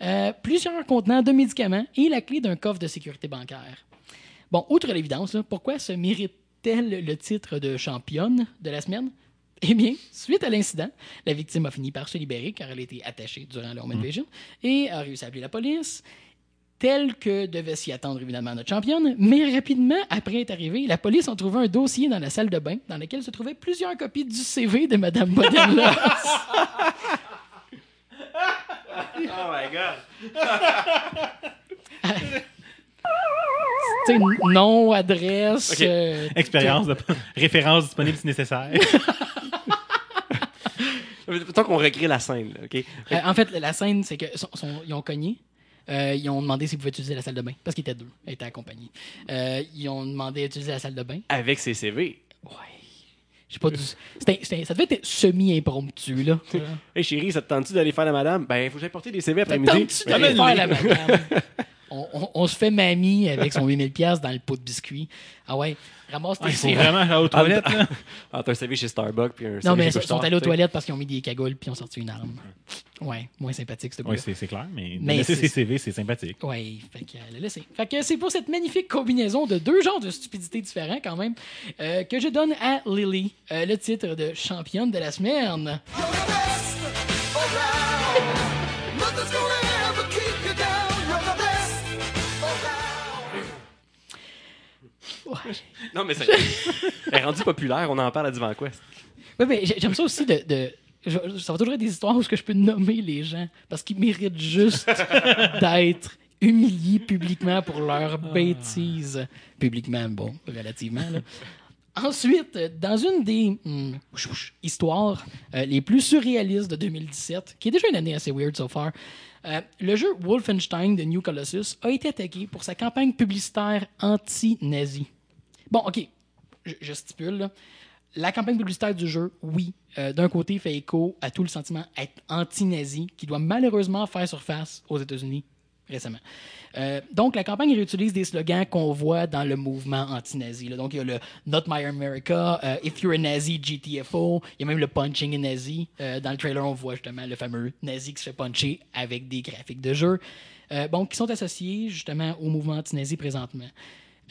S1: euh, plusieurs contenants de médicaments et la clé d'un coffre de sécurité bancaire. Bon, outre l'évidence, pourquoi se mérite-t-elle le titre de championne de la semaine? Eh bien, suite à l'incident, la victime a fini par se libérer car elle a été attachée durant le home invasion et a réussi à appeler la police, tel que devait s'y attendre évidemment notre championne. Mais rapidement, après être arrivée, la police a trouvé un dossier dans la salle de bain dans lequel se trouvaient plusieurs copies du CV de Madame Bodenlos.
S3: Oh my god.
S1: tu sais, nom, adresse. Euh,
S2: Expérience, de... référence disponible si nécessaire.
S3: Tant qu'on recrée la scène, là, OK?
S1: Euh, en fait, la scène, c'est que sont- sont- ils ont cogné. Euh, ils ont demandé s'ils pouvaient utiliser la salle de bain parce qu'ils étaient deux, ils étaient accompagnés. Euh, ils ont demandé d'utiliser la salle de bain.
S3: Avec ses CV.
S1: Ouais. Je sais pas du... c'était- c'était- ça devait être semi-impromptu, là.
S3: Hey chérie, ça te tente-tu d'aller faire la madame? Ben, il faut que j'aille porter des CV
S1: Ça
S3: après-midi.
S1: tente-tu
S3: Ben,
S1: d'aller faire la madame? On, on- on se fait mamie avec son 8000 pièces dans le pot de biscuits. Ah ouais, ramasse tes
S2: Il faut
S1: CV.
S2: vraiment aller aux toilettes. là.
S3: Ah, t'as un CV chez Starbucks puis un
S1: Non, mais ils sont allés aux toilettes parce qu'ils ont mis des cagoules puis ils ont sorti une arme. Ouais, moins sympathique, ce
S2: Oui, c'est c'est clair, mais,
S1: Mais
S2: laisser
S1: c'est-
S2: ses CV, c'est sympathique.
S1: Ouais, fait qu'elle a laissé. Fait que c'est pour cette magnifique combinaison de deux genres de stupidité différents, quand même, euh, que je donne à Lily euh, le titre de championne de la semaine.
S3: Non, mais c'est. Elle est rendue populaire, on en parle à Divan Quest.
S1: Ouais, mais j'ai- j'aime ça aussi de. de- je- ça va toujours être des histoires où ce que je peux nommer les gens parce qu'ils méritent juste d'être humiliés publiquement pour leur bêtise. Publiquement, bon, relativement. là. Ensuite, dans une des hmm, histoires euh, les plus surréalistes de 2017, qui est déjà une année assez weird so far, euh, le jeu Wolfenstein de New Colossus a été attaqué pour sa campagne publicitaire anti-nazi. Bon, OK, je, stipule. La campagne publicitaire du jeu, oui, euh, d'un côté, fait écho à tout le sentiment anti-nazi qui doit malheureusement faire surface aux États-Unis récemment. Euh, donc, la campagne réutilise des slogans qu'on voit dans le mouvement anti-nazi. là. Donc, il y a le Not My America, euh, If You're a Nazi, GTFO. Il y a même le Punching a Nazi. Euh, dans le trailer, on voit justement le fameux nazi qui se fait puncher avec des graphiques de jeu. Euh, bon, qui sont associés justement au mouvement anti-nazi présentement.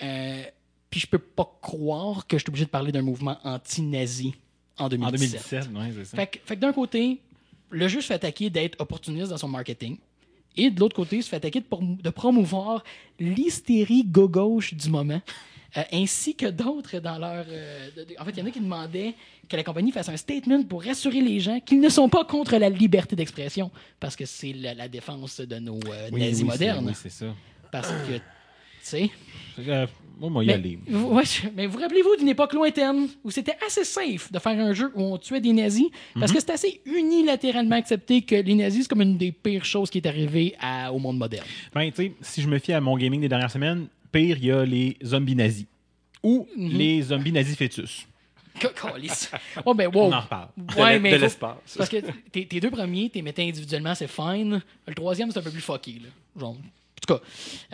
S1: Euh, puis je peux pas croire que je suis obligé de parler d'un mouvement anti-nazi en
S2: En
S1: 2017.
S2: 2017, ouais, c'est ça.
S1: Fait que, fait que d'un côté, le jeu se fait attaquer d'être opportuniste dans son marketing. Et de l'autre côté, il se fait attaquer de, prom- de promouvoir l'hystérie go-gauche du moment. euh, ainsi que d'autres dans leur. euh, de- de- en fait, il y en a qui demandaient que la compagnie fasse un statement pour rassurer les gens qu'ils ne sont pas contre la liberté d'expression, parce que c'est la, la défense de nos euh,
S2: Oui,
S1: nazis
S2: oui,
S1: modernes.
S2: Oui, c'est ça.
S1: Parce que, tu sais.
S2: Moi, moi, y
S1: Mais,
S2: aller.
S1: vous- ouais, mais vous rappelez-vous d'une époque lointaine où c'était assez safe de faire un jeu où on tuait des nazis? Parce que c'est assez unilatéralement accepté que les nazis, c'est comme une des pires choses qui est arrivée à- au monde moderne.
S2: Ben, tu sais, si je me fie à mon gaming des dernières semaines, pire, il y a les zombies nazis. Ou
S1: Mhm.
S2: les zombies nazis fœtus.
S1: Oh, ben, wow.
S2: On en reparle.
S1: Ouais,
S3: de l'espace.
S1: Parce que tes, tes deux premiers, t'es mettais individuellement, c'est fine. Le troisième, c'est un peu plus fucké. Là. Genre, en tout cas.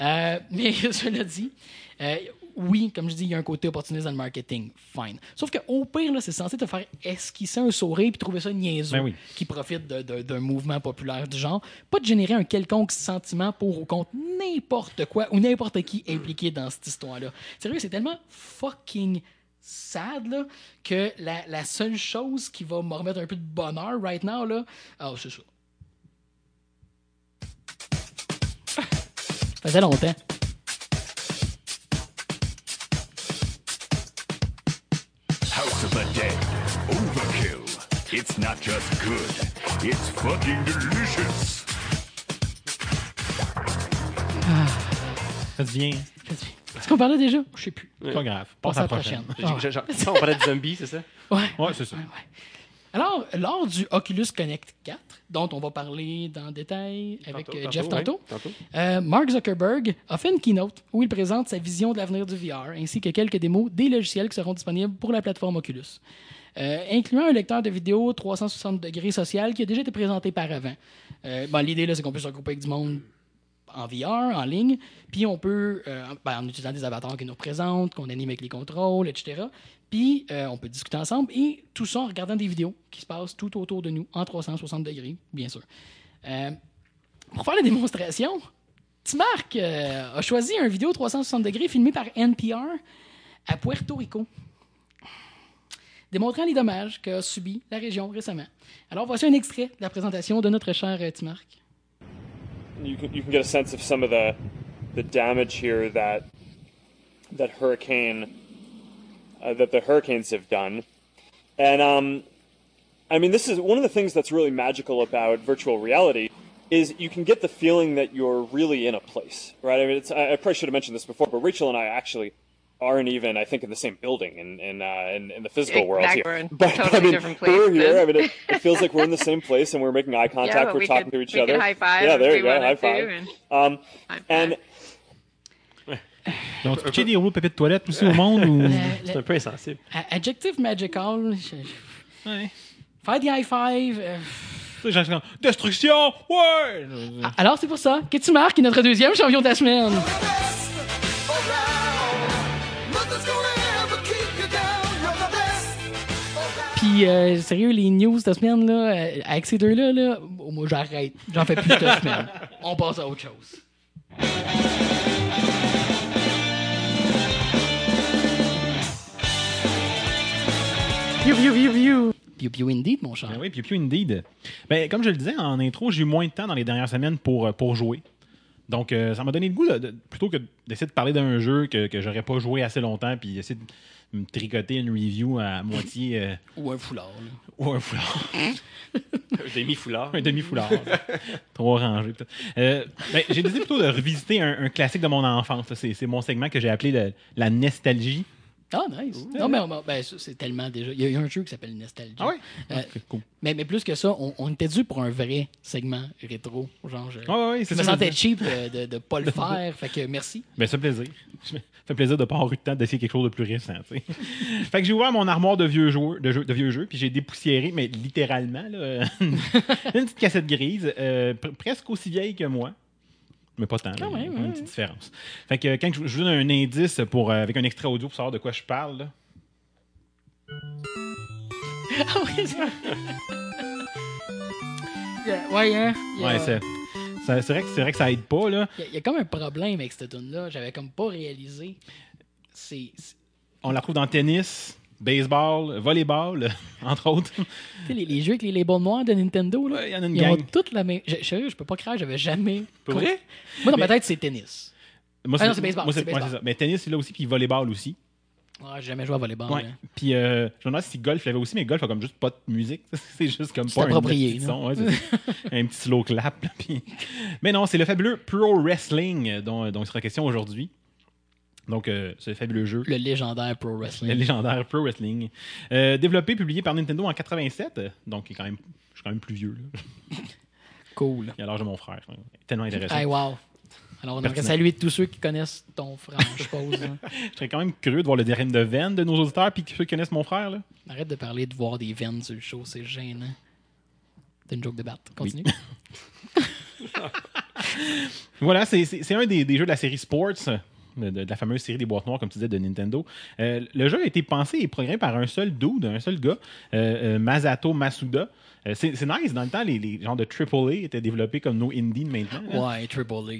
S1: Euh, mais cela dit, euh, oui, comme je dis, il y a un côté opportuniste dans le marketing. Fine. Sauf qu'au pire, là, c'est censé te faire esquisser un sourire puis trouver ça niaiseux
S2: Ben oui.
S1: qui profite d'un mouvement populaire du genre. Pas de générer un quelconque sentiment pour ou contre n'importe quoi ou n'importe qui impliqué dans cette histoire-là. Sérieux, c'est tellement fucking sad là, que la, la seule chose qui va me remettre un peu de bonheur right now, là, ah, c'est ça. Ça faisait longtemps.
S5: It's not just good, it's fucking delicious.
S2: Ça devient.
S1: Est-ce qu'on parlait déjà? Je sais plus.
S2: Pas grave.
S1: Passe
S2: Passe
S1: à la
S2: prochaine.
S1: prochaine.
S3: J'ai- j'ai- j'ai- On parlait de zombies, c'est ça?
S1: Ouais.
S2: Ouais, c'est ça.
S1: Ouais, ouais. Alors, lors du Oculus Connect 4, dont on va parler dans détail avec
S3: Tantôt,
S1: euh, Jeff
S3: ouais,
S1: tantôt. euh, Mark Zuckerberg a fait une keynote où il présente sa vision de l'avenir du VR ainsi que quelques démos des logiciels qui seront disponibles pour la plateforme Oculus, Euh, incluant un lecteur de vidéo 360 degrés social qui a déjà été présenté par avant. Euh, bon, L'idée, c'est qu'on peut se regrouper avec du monde en VR, en ligne, puis on peut, euh, ben, en utilisant des avatars qui nous représentent, qu'on anime avec les contrôles, etc. Puis on peut discuter ensemble, et tout ça en regardant des vidéos qui se passent tout autour de nous, en 360 degrés, bien sûr. Pour faire la démonstration, Timarc a choisi un vidéo 360 degrés filmé par NPR à Puerto Rico, démontrant les dommages qu'a la région récemment. Alors voici un extrait de la présentation de notre cher euh,
S6: you can you can get a sense of some of the the damage here that that hurricane uh, that the hurricanes have done, and um, I mean this is one of the things that's really magical about virtual reality is you can get the feeling that you're really in a place, right? I mean, it's, I, I probably should have mentioned this before, but Rachel and I actually aren't even, I think, in the same building in in uh, in, in the physical world
S7: Exactly,
S6: here.
S7: we're in
S6: but
S7: totally
S6: I mean,
S7: different
S6: we're here. I mean, it, it feels like we're in the same place and we're making eye contact.
S7: yeah,
S6: we're
S7: we
S6: talking
S7: could,
S6: to each
S7: we
S6: other.
S7: high five
S6: Yeah, there you go. High five.
S7: and
S6: Um,
S7: high
S6: and
S7: five.
S2: Ils ont pitché des rouleaux de papier de toilette aussi au monde ou.
S3: C'est un peu insensible.
S1: a- adjective magical. je- je-
S2: Ouais.
S1: Faire des high five. euh,
S2: Tu sais, comme, Destruction! Ouais!
S1: Alors, c'est pour ça que tu marques notre deuxième champion de la semaine. Puis, euh, sérieux, les news de la semaine, là, euh, avec ces deux-là, là, oh, moi, j'arrête. J'en fais plus cette semaine. On passe à autre chose. Pew, pew, pew, pew. Pew, pew, indeed, mon cher.
S2: Ben oui, puis puis indeed. Ben, comme je le disais en intro, j'ai eu moins de temps dans les dernières semaines pour, euh, pour jouer. Donc, euh, ça m'a donné le goût, de, de- plutôt que d'essayer de parler d'un jeu que, que j'aurais pas joué assez longtemps, puis essayer de me tricoter une review à moitié euh,
S1: Ou un foulard. là.
S2: ou un foulard,
S3: Un demi-foulard.
S2: un demi-foulard, trop rangé. peut-être. Euh, ben, j'ai décidé plutôt de revisiter un, un classique de mon enfance. C'est c'est mon segment que j'ai appelé le- la nostalgie.
S1: Ah, nice. Non, mais on- ben, ça, c'est tellement déjà. Il y a eu un jeu qui s'appelle Nostalgie.
S2: Ah ouais?
S1: Euh,
S2: Ok, cool.
S1: mais, mais plus que ça, on, on était dû pour un vrai segment rétro. Genre, je,
S2: Ah
S1: je me
S2: ça.
S1: sentais cheap de ne pas le faire. fait que merci.
S2: Ben, ça fait plaisir. Ça fait plaisir de pas avoir eu le temps d'essayer quelque chose de plus récent. fait que j'ai ouvert mon armoire de vieux jeux, de, jeux, de vieux jeux, puis j'ai dépoussiéré, mais littéralement, là, une petite cassette grise, euh, pr- presque aussi vieille que moi. Mais pas tant.
S1: Quand
S2: là, il y a
S1: même,
S2: une
S1: ouais.
S2: petite différence. Fait que quand je, je vous donne un indice pour, euh, avec un extrait audio pour savoir de quoi je parle, là.
S1: Ah oui, c'est Yeah, Ouais, hein? Il y a-
S2: Ouais, c'est, ça- c'est vrai, que- c'est vrai que ça aide pas. Là.
S1: Il y, a- il y a comme un problème avec cette tune-là. J'avais comme pas réalisé. C'est.
S2: On la trouve dans tennis, baseball, volleyball, entre autres.
S1: Tu sais, les, les jeux avec les labels noirs de Nintendo, là.
S2: Ouais, y en a une
S1: ils ont toutes la même. Je, sérieux, je peux pas croire, j'avais jamais.
S3: Pour vrai?
S1: Moi, dans ma
S2: Mais-
S1: tête, c'est tennis.
S2: Moi,
S1: Ah non, c'est baseball,
S2: moi,
S1: c'est
S2: ouais, ça. Mais tennis, c'est là aussi, puis volleyball aussi.
S1: Ouais, j'ai jamais joué à volleyball.
S2: Ouais. Puis euh, je me demande si golf l'avait aussi, mais golf a comme juste pas de musique. c'est juste comme pas un
S1: approprié.
S2: Ouais, ça. un petit slow clap. là, puis- Mais non, c'est le fabuleux Pro Wrestling euh, dont, dont il sera question aujourd'hui. Donc, euh, ce fabuleux jeu.
S1: Le légendaire Pro Wrestling.
S2: Le légendaire Pro Wrestling. Euh, développé, publié par Nintendo en 87. euh, Donc, il est quand même, je suis quand même plus vieux. Là.
S1: Cool.
S2: Il a l'âge de mon frère. Tellement intéressant.
S1: Hey, wow. Alors, on aimerait saluer tous ceux qui connaissent ton frère, je suppose. hein.
S2: Je serais quand même curieux de voir le DRM de veine de nos auditeurs puis ceux qui connaissent mon frère. Là.
S1: Arrête de parler de voir des veines sur le show, c'est gênant. C'est une joke de batte. Continue.
S2: Voilà, c'est- un des, des jeux de la série Sports, euh, de, de la fameuse série des boîtes noires, comme tu disais, de Nintendo. Euh, le jeu a été pensé et programmé par un seul dude, un seul gars, euh, Masato Masuda. Euh, c'est nice, dans le temps, les, les genres de AAA étaient développés comme nos indies maintenant. là.
S1: Ouais, Triple A.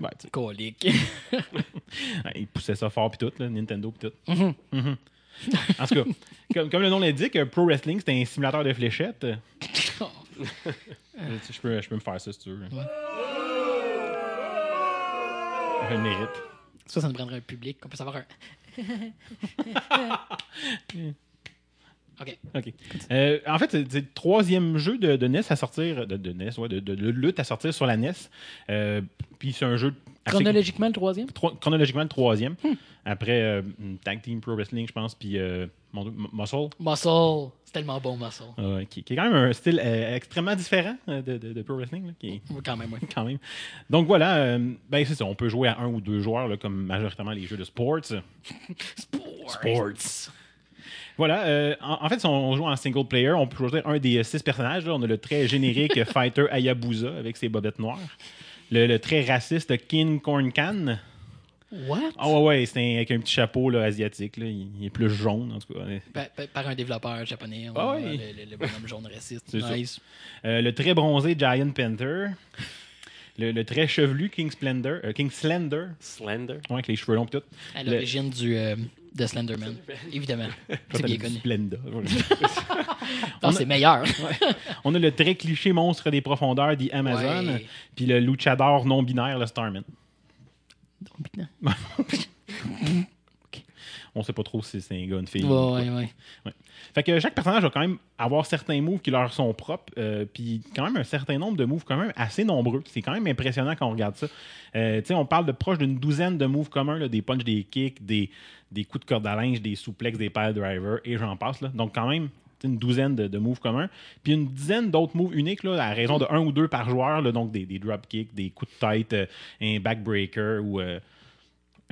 S2: Ouais, tu sais,
S1: Colique.
S2: ouais, ils poussaient ça fort, puis tout, là, Nintendo, puis tout. Mhm. En tout cas, comme, comme le nom l'indique, euh, Pro Wrestling, c'était un simulateur de fléchettes. Je, je peux, je peux me faire ça si tu veux.
S1: Ouais.
S2: Je le mérite.
S1: Ça, ça nous prendrait un public qu'on peut savoir un. ok.
S2: OK. Euh, en fait, c'est le troisième jeu de, de NES à sortir, de, de NES, ouais, de, de- de lutte à sortir sur la NES. Euh, Puis c'est un jeu assez-
S1: Chronologiquement, le troisième?
S2: Tro- chronologiquement le troisième. Après euh, Tag Team Pro Wrestling, je pense, puis euh, Muscle,
S1: Muscle. C'est tellement bon, Muscle.
S2: euh, qui, qui est quand même un style euh, extrêmement différent de, de- de Pro Wrestling. là, qui est-
S1: Oui, quand même, oui.
S2: quand même. Donc voilà, euh, ben c'est ça, on peut jouer à un ou deux joueurs, là, comme majoritairement les jeux de sports. Sports. Voilà, euh, en, en fait, si on joue en single player, on peut choisir un des six personnages. là. On a le très générique Fighter Hayabusa avec ses bobettes noires. Le, le très raciste King Corn Can.
S1: What?
S2: Ah ouais, ouais, c'est un- avec un petit chapeau là, asiatique. là. Il, il est plus jaune, en tout cas.
S1: par, un développeur japonais. on
S2: Ah
S1: a
S2: oui.
S1: le, le- le bonhomme jaune raciste.
S2: C'est ça.
S1: nice.
S2: Euh, le très bronzé Giant Panther. Le, le très chevelu King Splendor, euh, King Slender,
S3: Slender.
S2: ouais, avec les cheveux longs et tout.
S1: À
S2: Le-
S1: l'origine du euh, de Slenderman. Évidemment. C'est bien connu.
S2: Splenda.
S1: Non, c'est meilleur.
S2: On a le très cliché monstre des profondeurs dit Amazon,
S1: Ouais.
S2: puis le luchador non binaire, le Starman. On sait pas trop si c'est un gars, une fille. ou quoi.
S1: Ouais, ouais.
S2: Fait que chaque personnage va quand même avoir certains moves qui leur sont propres, euh, puis quand même un certain nombre de moves quand même assez nombreux. C'est quand même impressionnant quand on regarde ça. Euh, tu sais, on parle de proche d'une douzaine de moves communs, là, des punches, des kicks, des, des coups de corde à linge, des souplexes, des pile drivers, et j'en passe. Là. Donc quand même une douzaine de, de moves communs, puis une dizaine d'autres moves uniques là, à raison de un ou deux par joueur, là, donc des, des drop kicks, des coups de tête, euh, un backbreaker ou euh,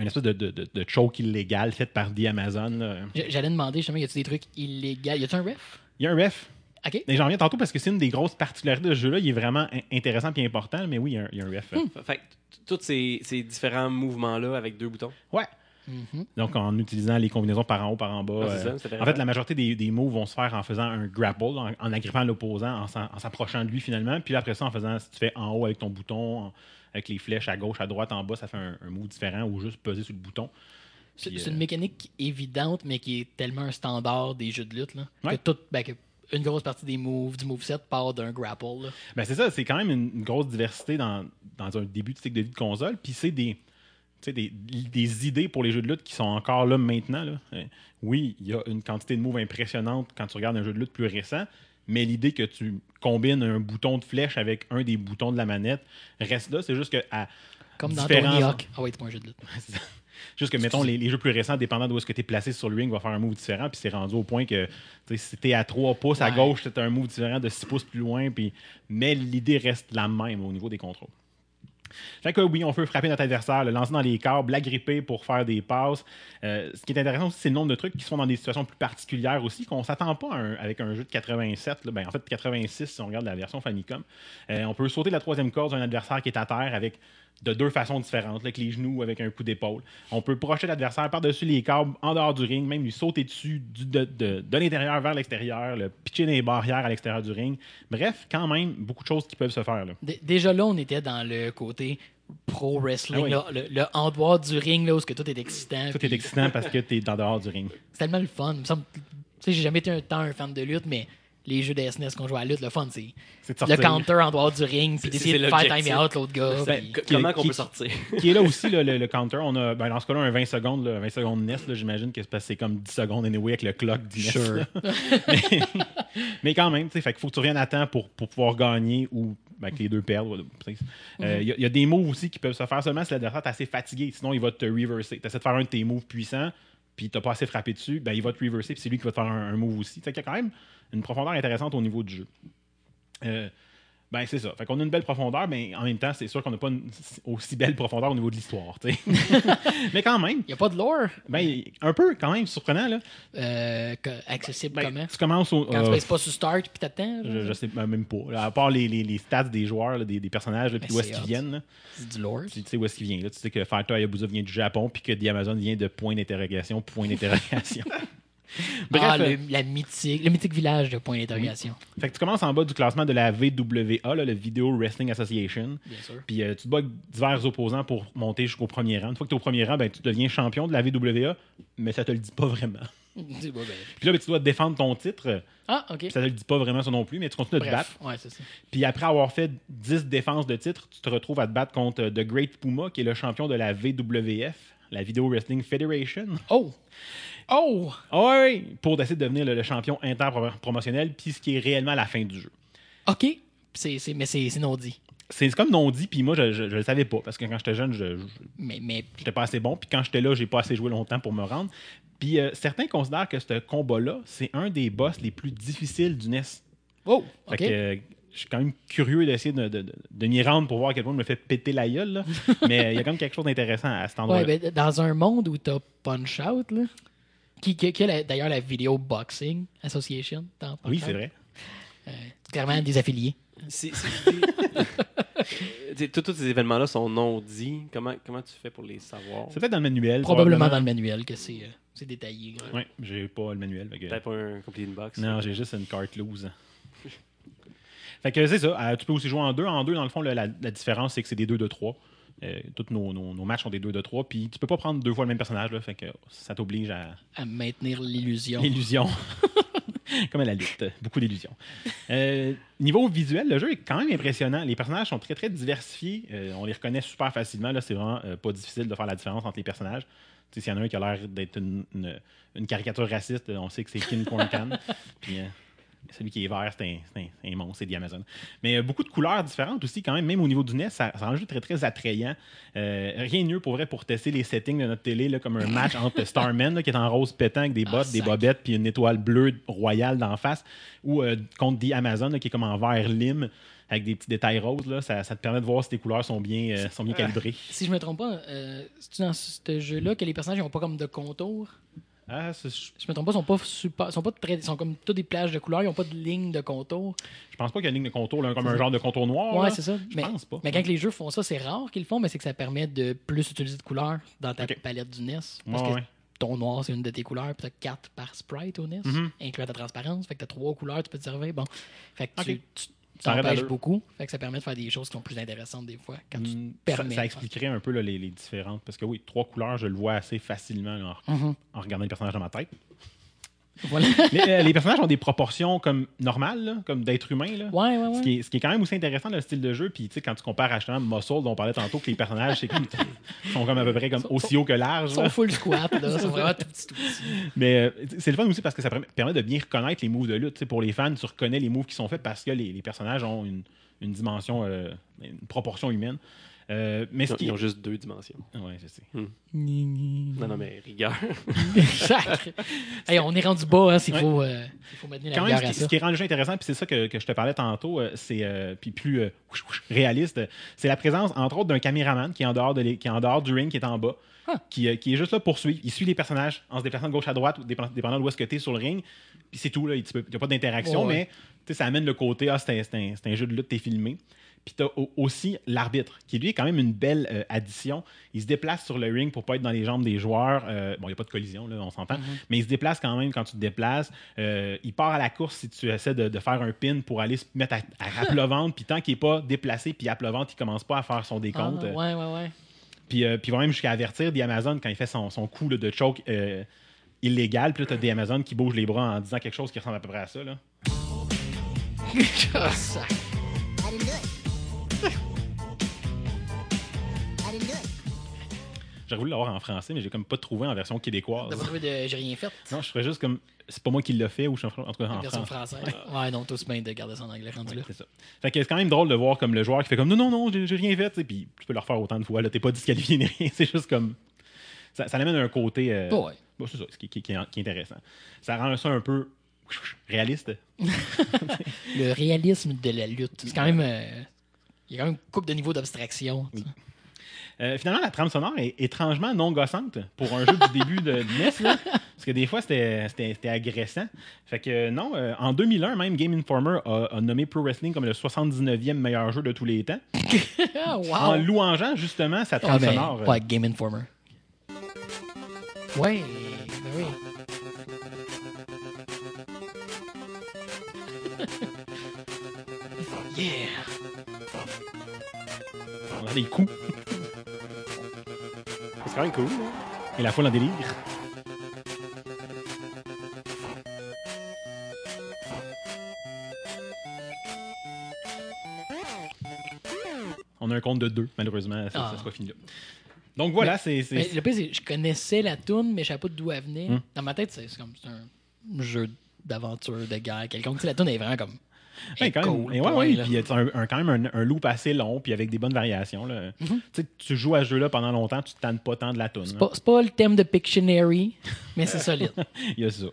S2: une espèce de, de, de- de choke illégal fait par The Amazon.
S1: J'allais demander, justement, y a-tu des trucs illégaux? Y a-tu un ref?
S2: Il y a un ref.
S1: Ok.
S2: Et j'en reviens tantôt parce que c'est une des grosses particularités de ce jeu-là. Il est vraiment in- intéressant et important, mais oui, il y a un, il y a un ref.
S3: Fait que t- tous ces, ces différents mouvements-là avec deux boutons.
S2: Ouais.
S1: Mhm.
S2: Donc, en utilisant les combinaisons par en haut, par en bas.
S3: Ah, c'est
S2: euh,
S3: ça,
S2: en fait, la majorité des, des moves vont se faire en faisant un grapple, en, en agrippant l'opposant, en s'approchant de lui finalement. Puis après ça, en faisant, si tu fais en haut avec ton bouton, en- avec les flèches à gauche, à droite, en bas, ça fait un, un move différent ou juste peser sur le bouton.
S1: C'est c'est
S2: euh,
S1: une mécanique évidente, mais qui est tellement un standard des jeux de lutte. Là,
S2: Ouais.
S1: que tout, ben, que une grosse partie des moves, du moveset part d'un grapple.
S2: Ben, c'est ça, c'est quand même une, une grosse diversité dans, dans un début de cycle de vie de console. Puis c'est des, des, des idées pour les jeux de lutte qui sont encore là maintenant. là. Euh, oui, il y a une quantité de moves impressionnante quand tu regardes un jeu de lutte plus récent, mais l'idée que tu combines un bouton de flèche avec un des boutons de la manette reste là. C'est juste que à
S1: Comme dans
S2: différents-
S1: Tony Hawk. Ah oui, c'est pas un jeu de lutte.
S2: Juste que, mettons, les, les jeux plus récents, dépendant d'où est-ce que tu es placé sur le ring, va faire un move différent. Puis c'est rendu au point que si tu à 3 pouces à gauche, tu un move différent de 6 pouces plus loin. Puis... Mais l'idée reste la même au niveau des contrôles. Fait que oui, on peut frapper notre adversaire, le lancer dans les câbles, l'agripper pour faire des passes. Euh, ce qui est intéressant aussi, c'est le nombre de trucs qui se font dans des situations plus particulières aussi, qu'on s'attend pas avec un jeu de 87. là. Ben, en fait, 86, si on regarde la version Famicom. Euh, on peut sauter la troisième corde d'un adversaire qui est à terre avec de deux façons différentes, là, avec les genoux ou avec un coup d'épaule. On peut projeter l'adversaire par-dessus les câbles, en dehors du ring, même lui sauter dessus du- de, de- de l'intérieur vers l'extérieur, le pitcher des barrières à l'extérieur du ring. Bref, quand même, beaucoup de choses qui peuvent se faire. Là.
S1: Dé- Déjà là, on était dans le côté pro wrestling,
S2: Ah oui.
S1: là, le, le en dehors du ring, là, où que tout est excitant.
S2: Tout est excitant parce que tu es en dehors du ring.
S1: C'est tellement le fun. J'ai jamais été un temps un fan de lutte, mais les jeux de SNES qu'on joue à la lutte, le fun, c'est le counter en dehors du ring, puis d'essayer de faire time out l'autre gars.
S3: Ben,
S1: puis-
S3: comment qu'on peut sortir?
S2: qui est là aussi, là, le, le counter. On a, ben, dans ce cas-là, un 20 secondes, là, 20 secondes NES, j'imagine que c'est comme 10 secondes anyway avec le clock du NES.
S1: Sure.
S2: mais, mais quand même, tu sais, fait qu'il faut que tu reviennes à temps pour, pour pouvoir gagner ou ben, que les deux perdent. Euh, Il y, a- il y a des moves aussi qui peuvent se faire seulement si l'adversaire est assez fatigué. Sinon, il va te reverser. Tu essaies de faire un de tes moves puissants, puis tu n'as pas assez frappé dessus, ben, il va te reverser, puis c'est lui qui va te faire un, move aussi. Qu'il y a quand même une profondeur intéressante au niveau du jeu. Euh, ben, c'est ça. Fait qu'on a une belle profondeur, mais en même temps, c'est sûr qu'on n'a pas une aussi belle profondeur au niveau de l'histoire. tu sais. mais quand même,
S1: Il n'y a pas de lore
S2: ben, un peu quand même surprenant. Là.
S1: euh, accessible
S2: Ben,
S1: comment?
S2: tu commences au.
S1: Quand tu
S2: euh,
S1: passes pas sur Start, puis t'attends.
S2: je, je sais ben, même pas. là, à part les, les, les stats des joueurs, là, des, des personnages, puis
S1: Ben,
S2: où est-ce qu'ils viennent.
S1: C'est du lore.
S2: Tu tu sais où est-ce qu'il vient. Là. Tu sais que Fighter Hayabusa vient du Japon, puis que The Amazon vient de point d'interrogation, point d'interrogation. Bref,
S1: ah,
S2: euh,
S1: le, la mythique, le mythique village de point d'interrogation.
S2: fait que tu commences en bas du classement de la VWA, là, le Video Wrestling Association.
S1: Bien sûr.
S2: Puis euh, tu te bats avec divers opposants pour monter jusqu'au premier rang. Une fois que tu es au premier rang, ben, tu deviens champion de la VWA, mais ça te le dit pas vraiment.
S1: Ben.
S2: Puis là, ben, tu dois défendre ton titre.
S1: Ah, ok.
S2: Ça te le dit pas vraiment ça non plus, mais tu continues de te battre.
S1: Ouais, c'est ça.
S2: Puis après avoir fait 10 défenses de titre, tu te retrouves à te battre contre euh, The Great Puma, qui est le champion de la VWF, la Video Wrestling Federation.
S1: Oh! Oh!
S2: Ah pour essayer de devenir le, le champion interpromotionnel, puis ce qui est réellement la fin du jeu.
S1: Ok. C'est, c'est, mais c'est, c'est non dit.
S2: C'est comme non dit, puis moi, je, je, je le savais pas, parce que quand j'étais jeune, je, je-
S1: Mais, mais
S2: j'étais pas assez bon, puis quand j'étais là, j'ai pas assez joué longtemps pour me rendre. Puis euh, certains considèrent que ce combat-là, c'est un des boss les plus difficiles du NES.
S1: Oh!
S2: Fait que, euh, je suis quand même curieux d'essayer de, de, de- de m'y rendre pour voir à quel point me fait péter la gueule. là. Mais euh, il y a quand même quelque chose d'intéressant à cet endroit-là.
S1: Ouais, ben, dans un monde où t'as Punch Out, là, qui, qui, qui a d'ailleurs la Video Boxing Association
S2: oui, c'est vrai.
S1: euh, clairement des affiliés.
S3: C'est- Tous ces événements-là sont non dits. Comment, comment tu fais pour les savoir?
S2: C'est peut-être dans le manuel.
S1: Probablement dans le manuel que c'est, euh, c'est détaillé.
S2: Oui, j'ai pas le manuel.
S3: Peut-être pas un complete box.
S2: Non, j'ai juste une carte loose. fait que c'est ça. Euh, tu peux aussi jouer en deux. En deux, dans le fond, la différence, c'est que c'est des deux de trois. Euh, tous nos, nos- nos matchs sont des deux de trois. Puis tu peux pas prendre deux fois le même personnage. Là, fait que ça t'oblige à
S1: À maintenir l'illusion.
S2: l'illusion. Comme à la lutte. Beaucoup d'illusions. Euh, niveau visuel, le jeu est quand même impressionnant. Les personnages sont très, très diversifiés. Euh, on les reconnaît super facilement. Là, c'est vraiment euh, pas difficile de faire la différence entre les personnages. S'il y en a un qui a l'air d'être une, une- une caricature raciste, on sait que c'est Kin Corn. Puis celui qui est vert, c'est un, monstre, c'est The Amazon. Mais euh, beaucoup de couleurs différentes aussi, quand même, même au niveau du NES, ça, ça rend le jeu très, très attrayant. Euh, rien de mieux pour vrai pour tester les settings de notre télé, là, comme un match entre Starman, là, qui est en rose pétant avec des bottes, des
S1: sac.
S2: bobettes, puis une étoile bleue royale d'en face, ou euh, contre The Amazon, là, qui est comme en vert lime, avec des petits détails roses. Là, ça, ça te permet de voir si tes couleurs sont bien, euh, sont bien calibrées.
S1: Si je me trompe pas, euh, c'est dans ce jeu-là que les personnages n'ont pas comme de contour.
S2: Ah, c'est- je
S1: me trompe pas, ils sont pas super, sont pas très, sont comme toutes des plages de couleurs, ils ont pas de ligne de contour.
S2: je pense pas qu'il y a une ligne de contour, là, comme un genre de contour noir.
S1: Ouais,
S2: là.
S1: c'est ça.
S2: Je
S1: mais,
S2: pense pas.
S1: mais quand les jeux font ça, c'est rare qu'ils le font, mais c'est que ça permet de plus utiliser de couleurs dans ta
S2: Ok.
S1: palette du NES. Parce
S2: Ouais,
S1: que
S2: ouais.
S1: ton noir, c'est une de tes couleurs, puis t'as 4 par sprite au NES,
S2: Mhm.
S1: incluant ta transparence. Fait que t'as trois couleurs, tu peux te servir. Bon. Fait que tu,
S2: Ok.
S1: tu
S2: Ça d'allure.
S1: beaucoup. Fait que ça permet de faire des choses qui sont plus intéressantes des fois quand tu
S2: Mm,
S1: te
S2: ça,
S1: permets.
S2: ça expliquerait un peu là, les, les différentes. Parce que oui, trois couleurs, je le vois assez facilement là, en,
S1: Mhm.
S2: en regardant les personnages dans ma tête.
S1: Voilà.
S2: les, euh, les personnages ont des proportions comme normales, là, comme d'être humain. Là.
S1: Ouais, ouais, ouais.
S2: Ce, qui est, ce qui est quand même aussi intéressant dans le style de jeu. Puis, tu sais, quand tu compares à justement Muscle, dont on parlait tantôt, que les personnages c'est comme, sont comme à peu près comme aussi haut que large.
S1: Ils sont full squat, là. Ils sont vraiment tout petits, tout petits.
S2: Mais euh, c'est le fun aussi parce que ça permet- de bien reconnaître les moves de lutte. Tu sais, pour les fans, tu reconnais les moves qui sont faits parce que les, les personnages ont une, une dimension, euh, une proportion humaine. Euh, mais
S3: Ils ont,
S2: qui
S3: ils ont juste deux dimensions.
S2: Ouais, je sais.
S3: Non, non, mais rigueur.
S1: Sacre. Hey, on est rendu bas, hein, s'il
S2: Ouais.
S1: faut, euh, faut maintenir la
S2: Quand même, ce
S1: à
S2: qui,
S1: ça.
S2: ce qui rend le jeu intéressant, puis c'est ça que, que je te parlais tantôt, euh, c'est euh, puis plus euh, réaliste, c'est la présence, entre autres, d'un caméraman qui est en dehors, de qui est en dehors du ring, qui est en bas,
S1: Ah.
S2: qui, euh, qui est juste là pour suivre. Il suit les personnages en se déplaçant de gauche à droite, ou dépendant de où est-ce que tu es sur le ring. Puis c'est tout, là, il n'y a pas d'interaction,
S1: ouais.
S2: mais tu sais, ça amène le côté, ah, c'est un, c'est un- c'est un jeu de lutte, t'es filmé. Puis tu as aussi l'arbitre, qui lui est quand même une belle euh, addition. Il se déplace sur le ring pour pas être dans les jambes des joueurs. Euh, bon, il n'y a pas de collision, là, on s'entend. Mais il se déplace quand même quand tu te déplaces. Euh, il part à la course si tu essaies de, de faire un pin pour aller se mettre à, à plat ventre. Puis tant qu'il n'est pas déplacé puis à plat ventre, il commence pas à faire son
S1: Ah,
S2: décompte. Euh,
S1: ouais, ouais, ouais.
S2: Puis, euh, puis il va même jusqu'à avertir The Amazon quand il fait son, son coup là, de choke euh, illégal. Puis là, tu as The Amazon qui bouge les bras en disant quelque chose qui ressemble à peu près à ça. Là. J'aurais voulu l'avoir en français, mais j'ai comme pas trouvé en version québécoise.
S1: T'as pas trouvé de j'ai rien fait?
S2: Non, je ferais juste comme. C'est pas moi qui l'ai fait ou je suis en, en tout cas
S1: La
S2: en
S1: version française. Ouais, non, tous bien de garder ça en anglais rendu là.
S2: C'est ça. Fait que c'est quand même drôle de voir comme le joueur qui fait comme non, non, non, j'ai rien fait. tu sais, Puis tu peux le refaire autant de fois. là, T'es pas disqualifié ni rien. C'est juste comme. Ça, ça l'amène à un côté. euh,
S1: Ouais.
S2: bon, c'est ça, ce qui, qui- qui est, intéressant. Ça rend ça un peu réaliste.
S1: Le réalisme de la lutte. C'est quand même. euh, Il y a quand même une couple de niveaux d'abstraction. tu.
S2: Euh, finalement, la trame sonore est étrangement non gossante pour un jeu du début de, NES. là. parce que des fois, c'était c'était- c'était agressant. Fait que euh, non, euh, en 2001, même Game Informer a, a nommé Pro Wrestling comme le 79e meilleur jeu de tous les temps.
S1: Wow!
S2: En louangeant justement sa trame
S1: Ah, ben,
S2: sonore.
S1: ouais, Game Informer. Ouais, ben oui. yeah!
S2: On a des coups
S3: C'est quand même cool. hein.
S2: et la foule en délire. On a un compte de deux, malheureusement, ça,
S1: Ah.
S2: ça soit fini là. Donc voilà, c'est.
S1: le pire, je connaissais la toune, mais je savais pas d'où elle venait.
S2: Hmm.
S1: Dans ma tête, c'est comme un jeu d'aventure, de guerre, quelconque. La toune est vraiment comme.
S2: Ouais, quand même.
S1: cool,
S2: Et ouais,
S1: point,
S2: ouais,
S1: là.
S2: puis c'est un, un- quand même un, un loop assez long, puis avec des bonnes variations. Là. Tu sais, tu joues à ce jeu-là pendant longtemps, tu te tannes pas tant de la toune.
S1: Mhm. C'est pas, pas le thème de Pictionary, mais c'est solide.
S2: Il y a ça.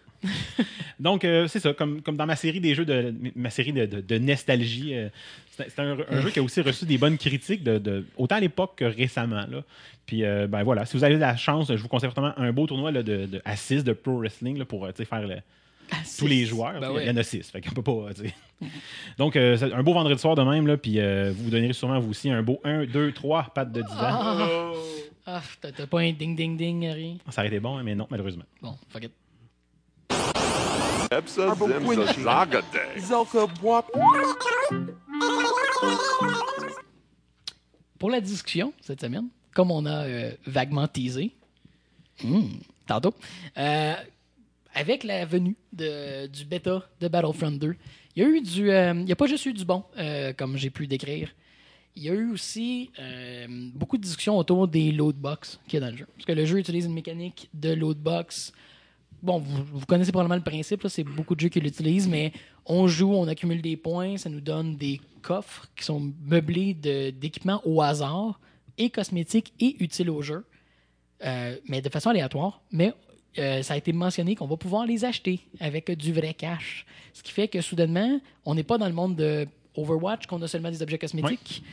S2: Donc, euh, c'est ça. Comme, comme dans ma série des jeux de ma série de, de- de nostalgie, euh, c'est un, un jeu qui a aussi reçu des bonnes critiques, de, de- autant à l'époque que récemment. Là. Puis, euh, ben voilà, si vous avez la chance, je vous conseille fortement un beau tournoi là, de, de, à 6 de Pro Wrestling là, pour faire le- tous les joueurs.
S1: Ben
S2: Il
S1: ouais.
S2: y en a 6, fait qu'on peut pas. Donc, euh, un beau vendredi soir de même, là, puis euh, vous vous donnerez sûrement vous aussi un beau 1, 2, 3 pattes de divan.
S1: Ah, ah, t'as t'as pas un ding-ding-ding, rien?
S2: Ça aurait été bon, hein, mais non, malheureusement.
S1: Bon, fuck it.
S5: Day.
S1: Pour la discussion cette semaine, comme on a euh, vaguement teasé, hmm, tantôt, euh, avec la venue du bêta de Battlefront 2, il y a eu du. euh, il n'y a pas juste eu du bon, euh, comme j'ai pu décrire. Il y a eu aussi euh, beaucoup de discussions autour des loadbox qu'il y a dans le jeu. Parce que le jeu utilise une mécanique de loadbox. Bon, vous, connaissez probablement le principe, c'est beaucoup de jeux qui l'utilisent, mais on joue, on accumule des points, ça nous donne des coffres qui sont meublés d'équipements au hasard, et cosmétiques et utiles au jeu, mais de façon aléatoire. Mais euh, ça a été mentionné qu'on va pouvoir les acheter avec du vrai cash. Ce qui fait que soudainement, on n'est pas dans le monde de Overwatch qu'on a seulement des objets cosmétiques.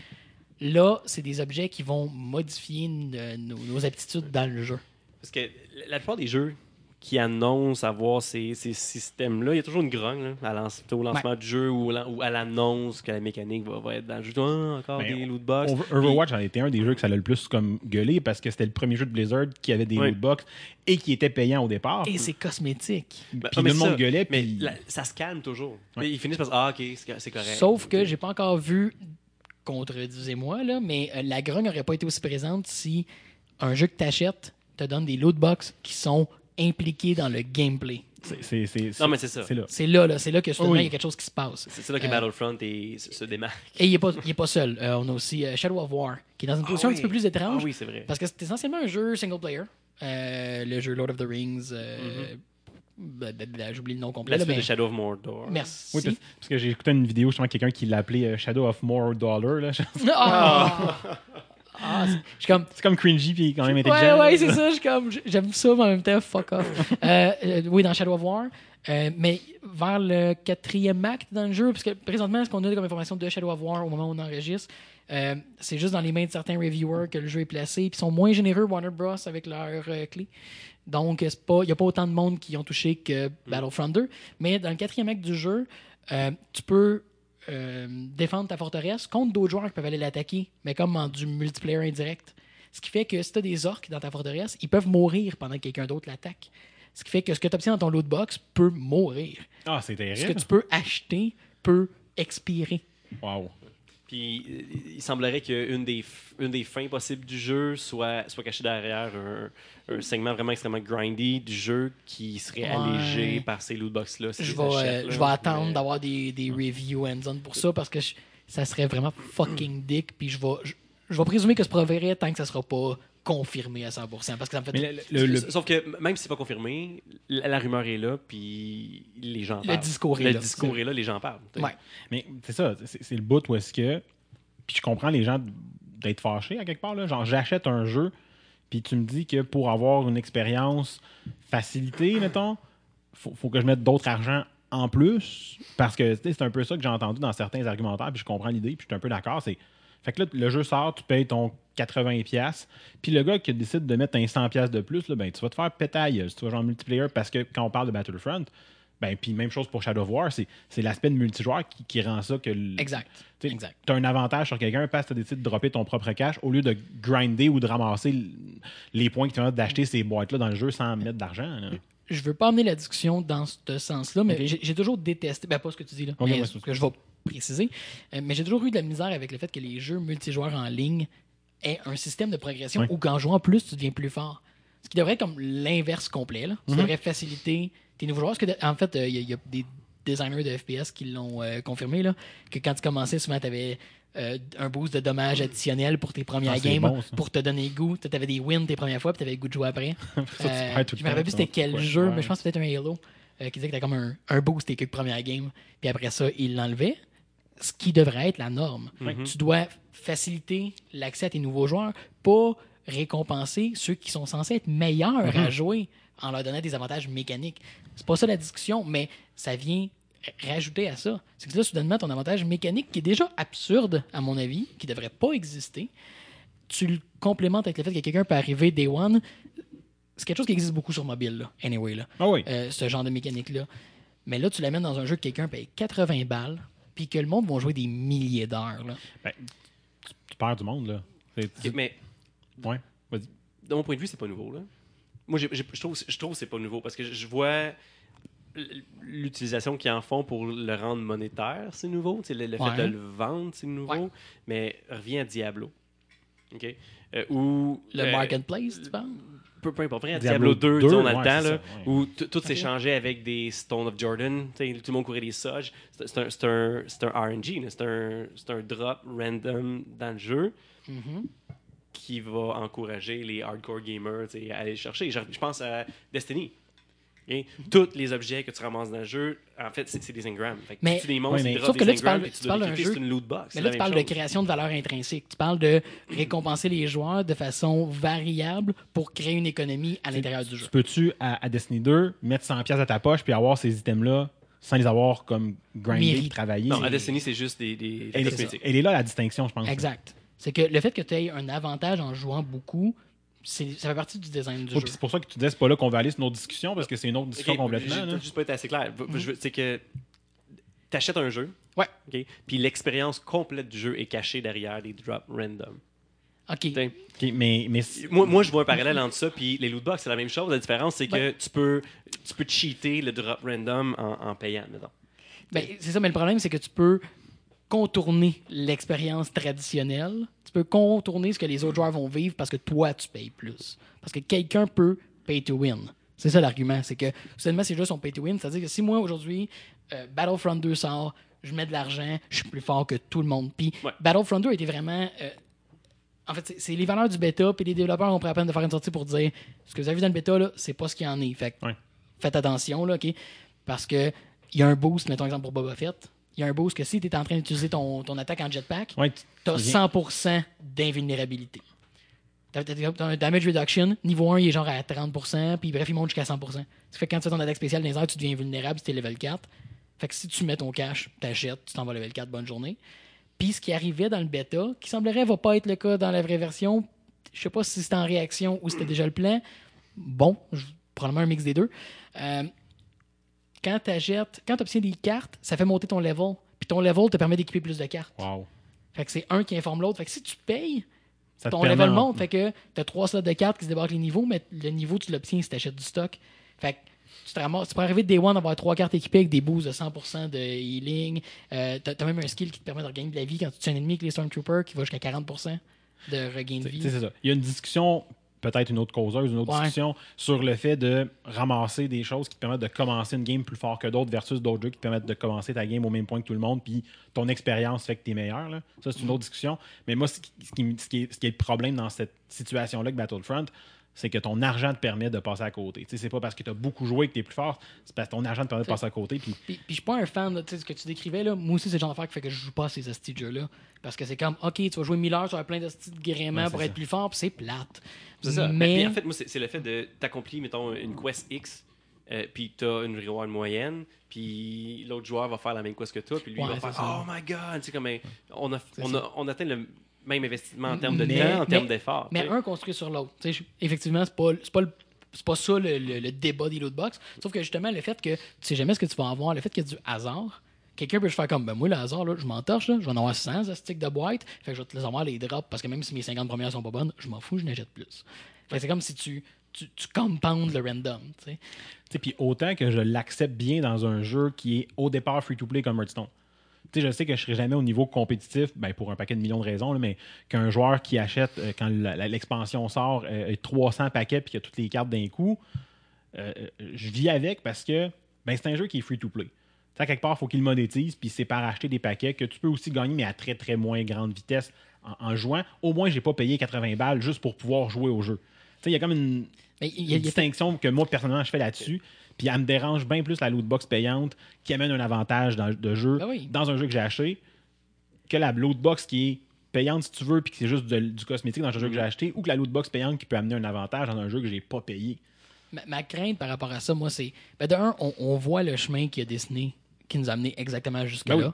S1: Là, c'est des objets qui vont modifier nos, nos aptitudes dans le jeu.
S3: Parce que la- la plupart des jeux qui annoncent avoir ces, ces systèmes-là, il y a toujours une grogne là, à lance- au lancement du jeu ou, à l'annonce que la mécanique va, va être dans le jeu. Ah, encore
S2: Ben,
S3: des lootbox.
S2: Over- Overwatch en était un des jeux que ça l'a le plus comme gueulé parce que c'était le premier jeu de Blizzard qui avait des
S3: Ouais.
S2: lootbox et qui était payant au départ.
S1: Et c'est cosmétique.
S3: Ben,
S2: Puis
S3: ah,
S2: le monde
S3: ça-
S2: gueulait.
S3: Mais la- ça se calme toujours. Mais Ils finissent par dire, ah, ok, c'est correct.
S1: Sauf que j'ai pas encore vu, contredisez-moi, là, mais euh, la grogne n'aurait pas été aussi présente si un jeu que tu achètes te donne des lootbox qui sont impliqués dans le gameplay.
S2: C'est- c'est- c'est-
S3: Non, mais c'est ça.
S2: C'est là.
S1: C'est là, là, c'est là que soudainement,
S2: Oui.
S1: il y a quelque chose qui se passe.
S3: C'est là que
S1: Euh,
S3: Battlefront est- se, démarque.
S1: Et il n'est pas, il est pas seul. Euh, on a aussi euh, Shadow of War, qui est dans une position un
S3: oui.
S1: petit peu plus étrange.
S3: Ah oui, c'est vrai.
S1: Parce que c'est essentiellement un jeu single player. Euh, le jeu Lord of the Rings. bah, bah, J'oublie le nom complet.
S3: La
S1: là,
S3: suite
S1: mais-
S3: de Shadow of Mordor.
S1: Merci.
S2: Oui, parce, parce que j'ai écouté une vidéo justement quelqu'un qui l'appelait Shadow of More Dollar. là.
S1: Ah! Ah, c'est- comme.
S2: C'est comme cringy puis quand même
S1: Ouais,
S2: intelligent.
S1: ouais,
S2: là.
S1: c'est ça. Comme. J'aime ça, mais en même temps, fuck off. Euh, euh, oui, dans Shadow of War. Euh, mais vers le quatrième acte dans le jeu, parce que présentement, ce qu'on a comme information de Shadow of War au moment où on enregistre, c'est juste dans les mains de certains reviewers que le jeu est placé, puis ils sont moins généreux, Warner Bros, avec leurs euh, clés. Donc, il n'y a pas autant de monde qui ont touché que Battlefront 2. Mais dans le quatrième acte du jeu, tu peux euh, défendre ta forteresse contre d'autres joueurs qui peuvent aller l'attaquer, mais comme en du multiplayer indirect. Ce qui fait que si tu as des orques dans ta forteresse, ils peuvent mourir pendant que quelqu'un d'autre l'attaque. Ce qui fait que ce que tu obtiens dans ton loot box peut mourir.
S2: Ah, c'est
S1: Ce que
S2: terrible.
S1: tu peux acheter peut expirer.
S2: Wow.
S3: Puis euh, il semblerait qu'une des, une des fins possibles du jeu soit, soit cachée derrière un, un segment vraiment extrêmement grindy du jeu qui serait
S1: Ouais.
S3: allégé par ces lootbox-là. si
S1: Je
S3: tu
S1: vais,
S3: les
S1: euh, je vais attendre d'avoir des, des reviews hands-on pour ça parce que je- ça serait vraiment fucking dick. Puis je vais, je, je vais présumer que ce vrai tant que ça sera pas confirmé à 100%. Parce que ça me fait.
S2: Mais le, le- le-
S3: Sauf que même si c'est pas confirmé, la, la rumeur est là, puis les gens
S1: Le
S3: parlent.
S1: discours est
S3: le
S1: là.
S3: discours est là, les gens parlent.
S1: Ouais.
S2: mais c'est ça, c'est le bout où est-ce que. Puis je comprends les gens d'être fâchés à quelque part. Là. Genre, j'achète un jeu, puis tu me dis que pour avoir une expérience facilitée, mettons, faut, faut que je mette d'autres argent en plus. Parce que c'est un peu ça que j'ai entendu dans certains argumentaires, puis je comprends l'idée, puis je suis un peu d'accord. C'est. Fait que là, le jeu sort, tu payes ton 80$, puis le gars qui décide de mettre un 100$ de plus, là, ben, tu vas te faire pétaille si tu vas jouer en multiplayer, parce que quand on parle de Battlefront, ben, puis même chose pour Shadow of War, c'est c'est l'aspect de multijoueur qui, qui rend ça que.
S1: Exact.
S2: tu. T'as un avantage sur quelqu'un parce que tu décides de dropper ton propre cash au lieu de grinder ou de ramasser les points qui te permettent d'acheter ces boîtes-là dans le jeu sans mettre d'argent. là.
S1: je veux pas amener la discussion dans ce sens-là, mais j'ai j'ai toujours détesté, ben pas ce que tu dis là,
S2: Ok,
S1: mais
S2: ouais,
S1: ce que je vais préciser, Euh, mais j'ai toujours eu de la misère avec le fait que les jeux multijoueurs en ligne aient un système de progression
S2: Oui.
S1: où qu'en jouant plus, tu deviens plus fort. Ce qui devrait être comme l'inverse complet. Là. Tu
S2: Mhm.
S1: devrais faciliter tes nouveaux joueurs. Parce que, en fait, euh, il y, a- il y a des designers de FPS qui l'ont euh, confirmé, là, que quand tu commençais, souvent, tu avais un boost de dommages additionnels pour tes premières
S2: Ah,
S1: games,
S2: bon,
S1: pour te donner goût. Tu avais des wins tes premières fois, puis tu avais le goût de jouer après.
S2: Ça, tu
S1: Euh, je me rappelle plus c'était quel
S2: Ouais.
S1: jeu,
S2: Ouais.
S1: mais je pense que c'était un Halo euh, qui disait que t'as comme un, un boost tes quelques premières games, puis après ça, il l'enlevait. Ce qui devrait être la norme. Tu dois faciliter l'accès à tes nouveaux joueurs, pas récompenser ceux qui sont censés être meilleurs à jouer en leur donnant des avantages mécaniques. C'est pas ça la discussion, mais ça vient rajouter à ça. C'est que là, soudainement, ton avantage mécanique, qui est déjà absurde, à mon avis, qui devrait pas exister, tu le complémentes avec le fait que quelqu'un peut arriver day one. C'est quelque chose qui existe beaucoup sur mobile, là, anyway, là.
S2: Ah oui.
S1: Euh, ce genre de mécanique-là. Mais là, tu l'amènes dans un jeu que quelqu'un paye 80 balles, puis que le monde va jouer des milliers d'heures. là.
S2: Ben, tu, tu perds du monde, là.
S3: Mais
S2: Ouais, vas-y.
S3: de mon point de vue, c'est pas nouveau. Là. Moi, je trouve, je trouve que c'est pas nouveau parce que je- je vois l'utilisation qu'ils en font pour le rendre monétaire, c'est nouveau. Le, le
S1: Ouais.
S3: fait de le vendre, c'est nouveau.
S1: Ouais.
S3: Mais reviens à Diablo. OK? Euh, ou,
S1: Le
S3: euh,
S1: marketplace, tu parles?
S3: Peu, peu importe.
S2: Diablo
S3: Diablo, 2,
S2: 2,
S3: disons, dans
S2: ouais,
S3: le temps, là,
S2: ouais.
S3: où tout s'échangeait avec des Stone of Jordan. Tu sais, Tout le monde courait des Soges. C'est un, c'est un, c'est un RNG. C'est un, c'est un drop random dans le jeu
S1: Mhm.
S3: qui va encourager les hardcore gamers tu sais, à aller le chercher. Je, je pense à Destiny. Ok? Tous les objets que tu ramasses dans le jeu, en fait, c'est des engrams. Fait que
S1: Mais-
S3: tu des
S1: Sauf que
S3: des
S1: là, tu parles- tu d'un jeu-
S3: une loot box.
S1: Mais là, tu de création de valeur intrinsèque. Tu parles de récompenser les joueurs de façon variable pour créer une économie à l'intérieur du jeu.
S2: Tu peux-tu, à, à Destiny 2, mettre 100$ piastres à ta poche puis avoir ces items-là sans les avoir comme et travaillés?
S3: Non, à Destiny, c'est juste des, des,
S2: elle,
S3: cosmétiques.
S2: est, elle est là la distinction, je pense.
S1: Exact. C'est que le fait que tu aies un avantage en jouant beaucoup, ça fait partie du design du jeu.
S2: c'est pour ça que tu disais c'est pas là qu'on va aller sur notre discussion parce que c'est une autre discussion
S3: Ok,
S2: complètement.
S3: j'ai juste pas été assez clair. Veux- C'est que t'achètes un jeu,
S1: Ouais.
S3: puis l'expérience complète du jeu est cachée derrière les drops random.
S1: OK.
S3: T'sais,
S2: Ok, mais, mais
S3: Moi, moi, je vois un parallèle entre ça puis les lootbox, c'est la même chose. La différence, c'est que
S1: Ben-
S3: tu peux tu peux cheater le drop random en, en payant, mettons.
S1: Ben, c'est ça, mais le problème, c'est que tu peux contourner l'expérience traditionnelle. Peux contourner ce que les autres joueurs vont vivre parce que toi, tu payes plus. Parce que quelqu'un peut pay to win. C'est ça l'argument. C'est que soudainement, ces jeux sont pay to win. C'est-à-dire que si moi, aujourd'hui, euh, Battlefront 2 sort, je mets de l'argent, je suis plus fort que tout le monde. Puis
S3: Ouais.
S1: Battlefront 2 était vraiment. euh, en fait, c'est- les valeurs du bêta, puis les développeurs ont pris la peine de faire une sortie pour dire ce que vous avez vu dans le bêta, là, c'est pas ce qu'il y en est. Fait
S2: Ouais.
S1: faites attention, là, OK? Parce que il y a un boost, mettons exemple pour Boba Fett. Il y a un boost que si tu es en train d'utiliser ton, ton attaque en jetpack,
S2: Ouais, tu-
S1: as
S2: tu viens-
S1: 100% d'invulnérabilité. Tu as, un damage reduction. Niveau 1, il est genre à 30%, puis bref, il monte jusqu'à 100%. Ça fait que quand tu fais ton attaque spéciale dans les airs, tu deviens vulnérable si tu es level 4. Fait que si tu mets ton cash, t'achètes, tu t'en vas level 4, bonne journée. Puis ce qui arrivait dans le bêta, qui semblerait va pas être le cas dans la vraie version, je sais pas si c'était en réaction ou c'était déjà le plan. Bon, probablement un mix des deux. Euh, quand tu achètes, quand tu obtiens des cartes, ça fait monter ton level. Puis ton level te permet d'équiper plus de cartes.
S2: Wow.
S1: Fait que c'est un qui informe l'autre. Fait que si tu payes,
S2: Ça
S1: ton level monte. Fait que tu as trois slots de cartes qui se débarquent les niveaux, mais le niveau, tu l'obtiens si tu achètes du stock. Fait que tu, te ramasses- tu peux arriver de Day One d'avoir trois cartes équipées avec des boosts de 100% de healing. Euh, tu as, même un skill qui te permet de regagner de la vie quand tu tues un ennemi avec les Stormtroopers qui va jusqu'à 40% de regain de vie.
S2: c'est ça. Il y a une discussion, peut-être une autre causeuse, une autre
S1: Ouais.
S2: discussion sur le fait de ramasser des choses qui te permettent de commencer une game plus fort que d'autres versus d'autres jeux qui te permettent de commencer ta game au même point que tout le monde, puis ton expérience fait que tu es meilleur. là. Ça, c'est une autre discussion. Mais moi, ce qui, ce qui- ce qui est, ce qui est le problème dans cette situation-là que Battlefront, c'est que ton argent te permet de passer à côté. Tu sais, c'est pas parce que tu as beaucoup joué que tu es plus fort, c'est parce que ton argent te permet de passer à côté. Puis
S1: Puis, puis je suis pas un fan de ce que tu décrivais. Là. Moi aussi, c'est le genre d'affaire qui fait que je joue pas à ces de jeux-là. Parce que c'est comme, OK, tu vas jouer 1000 heures, tu vas avoir plein de de gréements
S2: Ouais,
S1: pour être plus fort, puis c'est plate.
S3: C'est ça.
S1: Mais,
S3: Mais en fait, moi, c'est le fait de t'accomplir, mettons, une quest X, euh, puis t'as une reward moyenne, puis l'autre joueur va faire la même quest que toi, puis lui
S1: Ouais,
S3: va faire
S1: ça.
S3: Oh my god! Tu sais, comme, un- on, a, on, a, on atteint le même investissement en termes de
S1: Mais-
S3: temps, en termes
S1: mais-
S3: d'effort.
S1: mais un construit sur l'autre. Effectivement, c'est pas, c'est pas, le- c'est pas ça le, le- le débat des lootbox. Sauf que justement, le fait que tu sais jamais ce que tu vas avoir, le fait qu'il y a du hasard, quelqu'un peut se faire comme, ben moi, le hasard, là, je m'entorche, là, je vais en avoir 100 sticks de boîte, fait que je vais te les avoir les drops, parce que même si mes 50 premières sont pas bonnes, je m'en fous, je n'achète plus. Fait que c'est comme si tu, tu, tu compounds le random. tu sais.
S2: Tu sais, Puis autant que je l'accepte bien dans un jeu qui est au départ free-to-play comme Hearthstone. Sais, je sais que je serai jamais au niveau compétitif, ben, pour un paquet de millions de raisons, là, mais qu'un joueur qui achète, euh, quand l'expansion sort, euh, 300 paquets puis qu'il y a toutes les cartes d'un coup, euh, euh, je vis avec parce que ben, c'est un jeu qui est free-to-play. Quelque part, il faut qu'il le monétise, puis c'est par acheter des paquets que tu peux aussi gagner, mais à très, très moins grande vitesse en, en jouant. Au moins, j'ai pas payé 80 balles juste pour pouvoir jouer au jeu. Il y a comme une,
S1: y a- y a-
S2: distinction que moi, personnellement, je fais là-dessus. Puis elle me dérange bien plus la lootbox payante qui amène un avantage dans, de jeu
S1: Ben oui.
S2: dans un jeu que j'ai acheté que la lootbox qui est payante si tu veux puis que c'est juste de- du cosmétique dans un jeu que j'ai acheté ou que la lootbox payante qui peut amener un avantage dans un jeu que j'ai pas payé.
S1: Ma, ma crainte par rapport à ça, moi, c'est. Ben, de un, on, on voit le chemin qu'il a dessiné, qui nous a amené exactement jusque-là.
S2: Ben oui.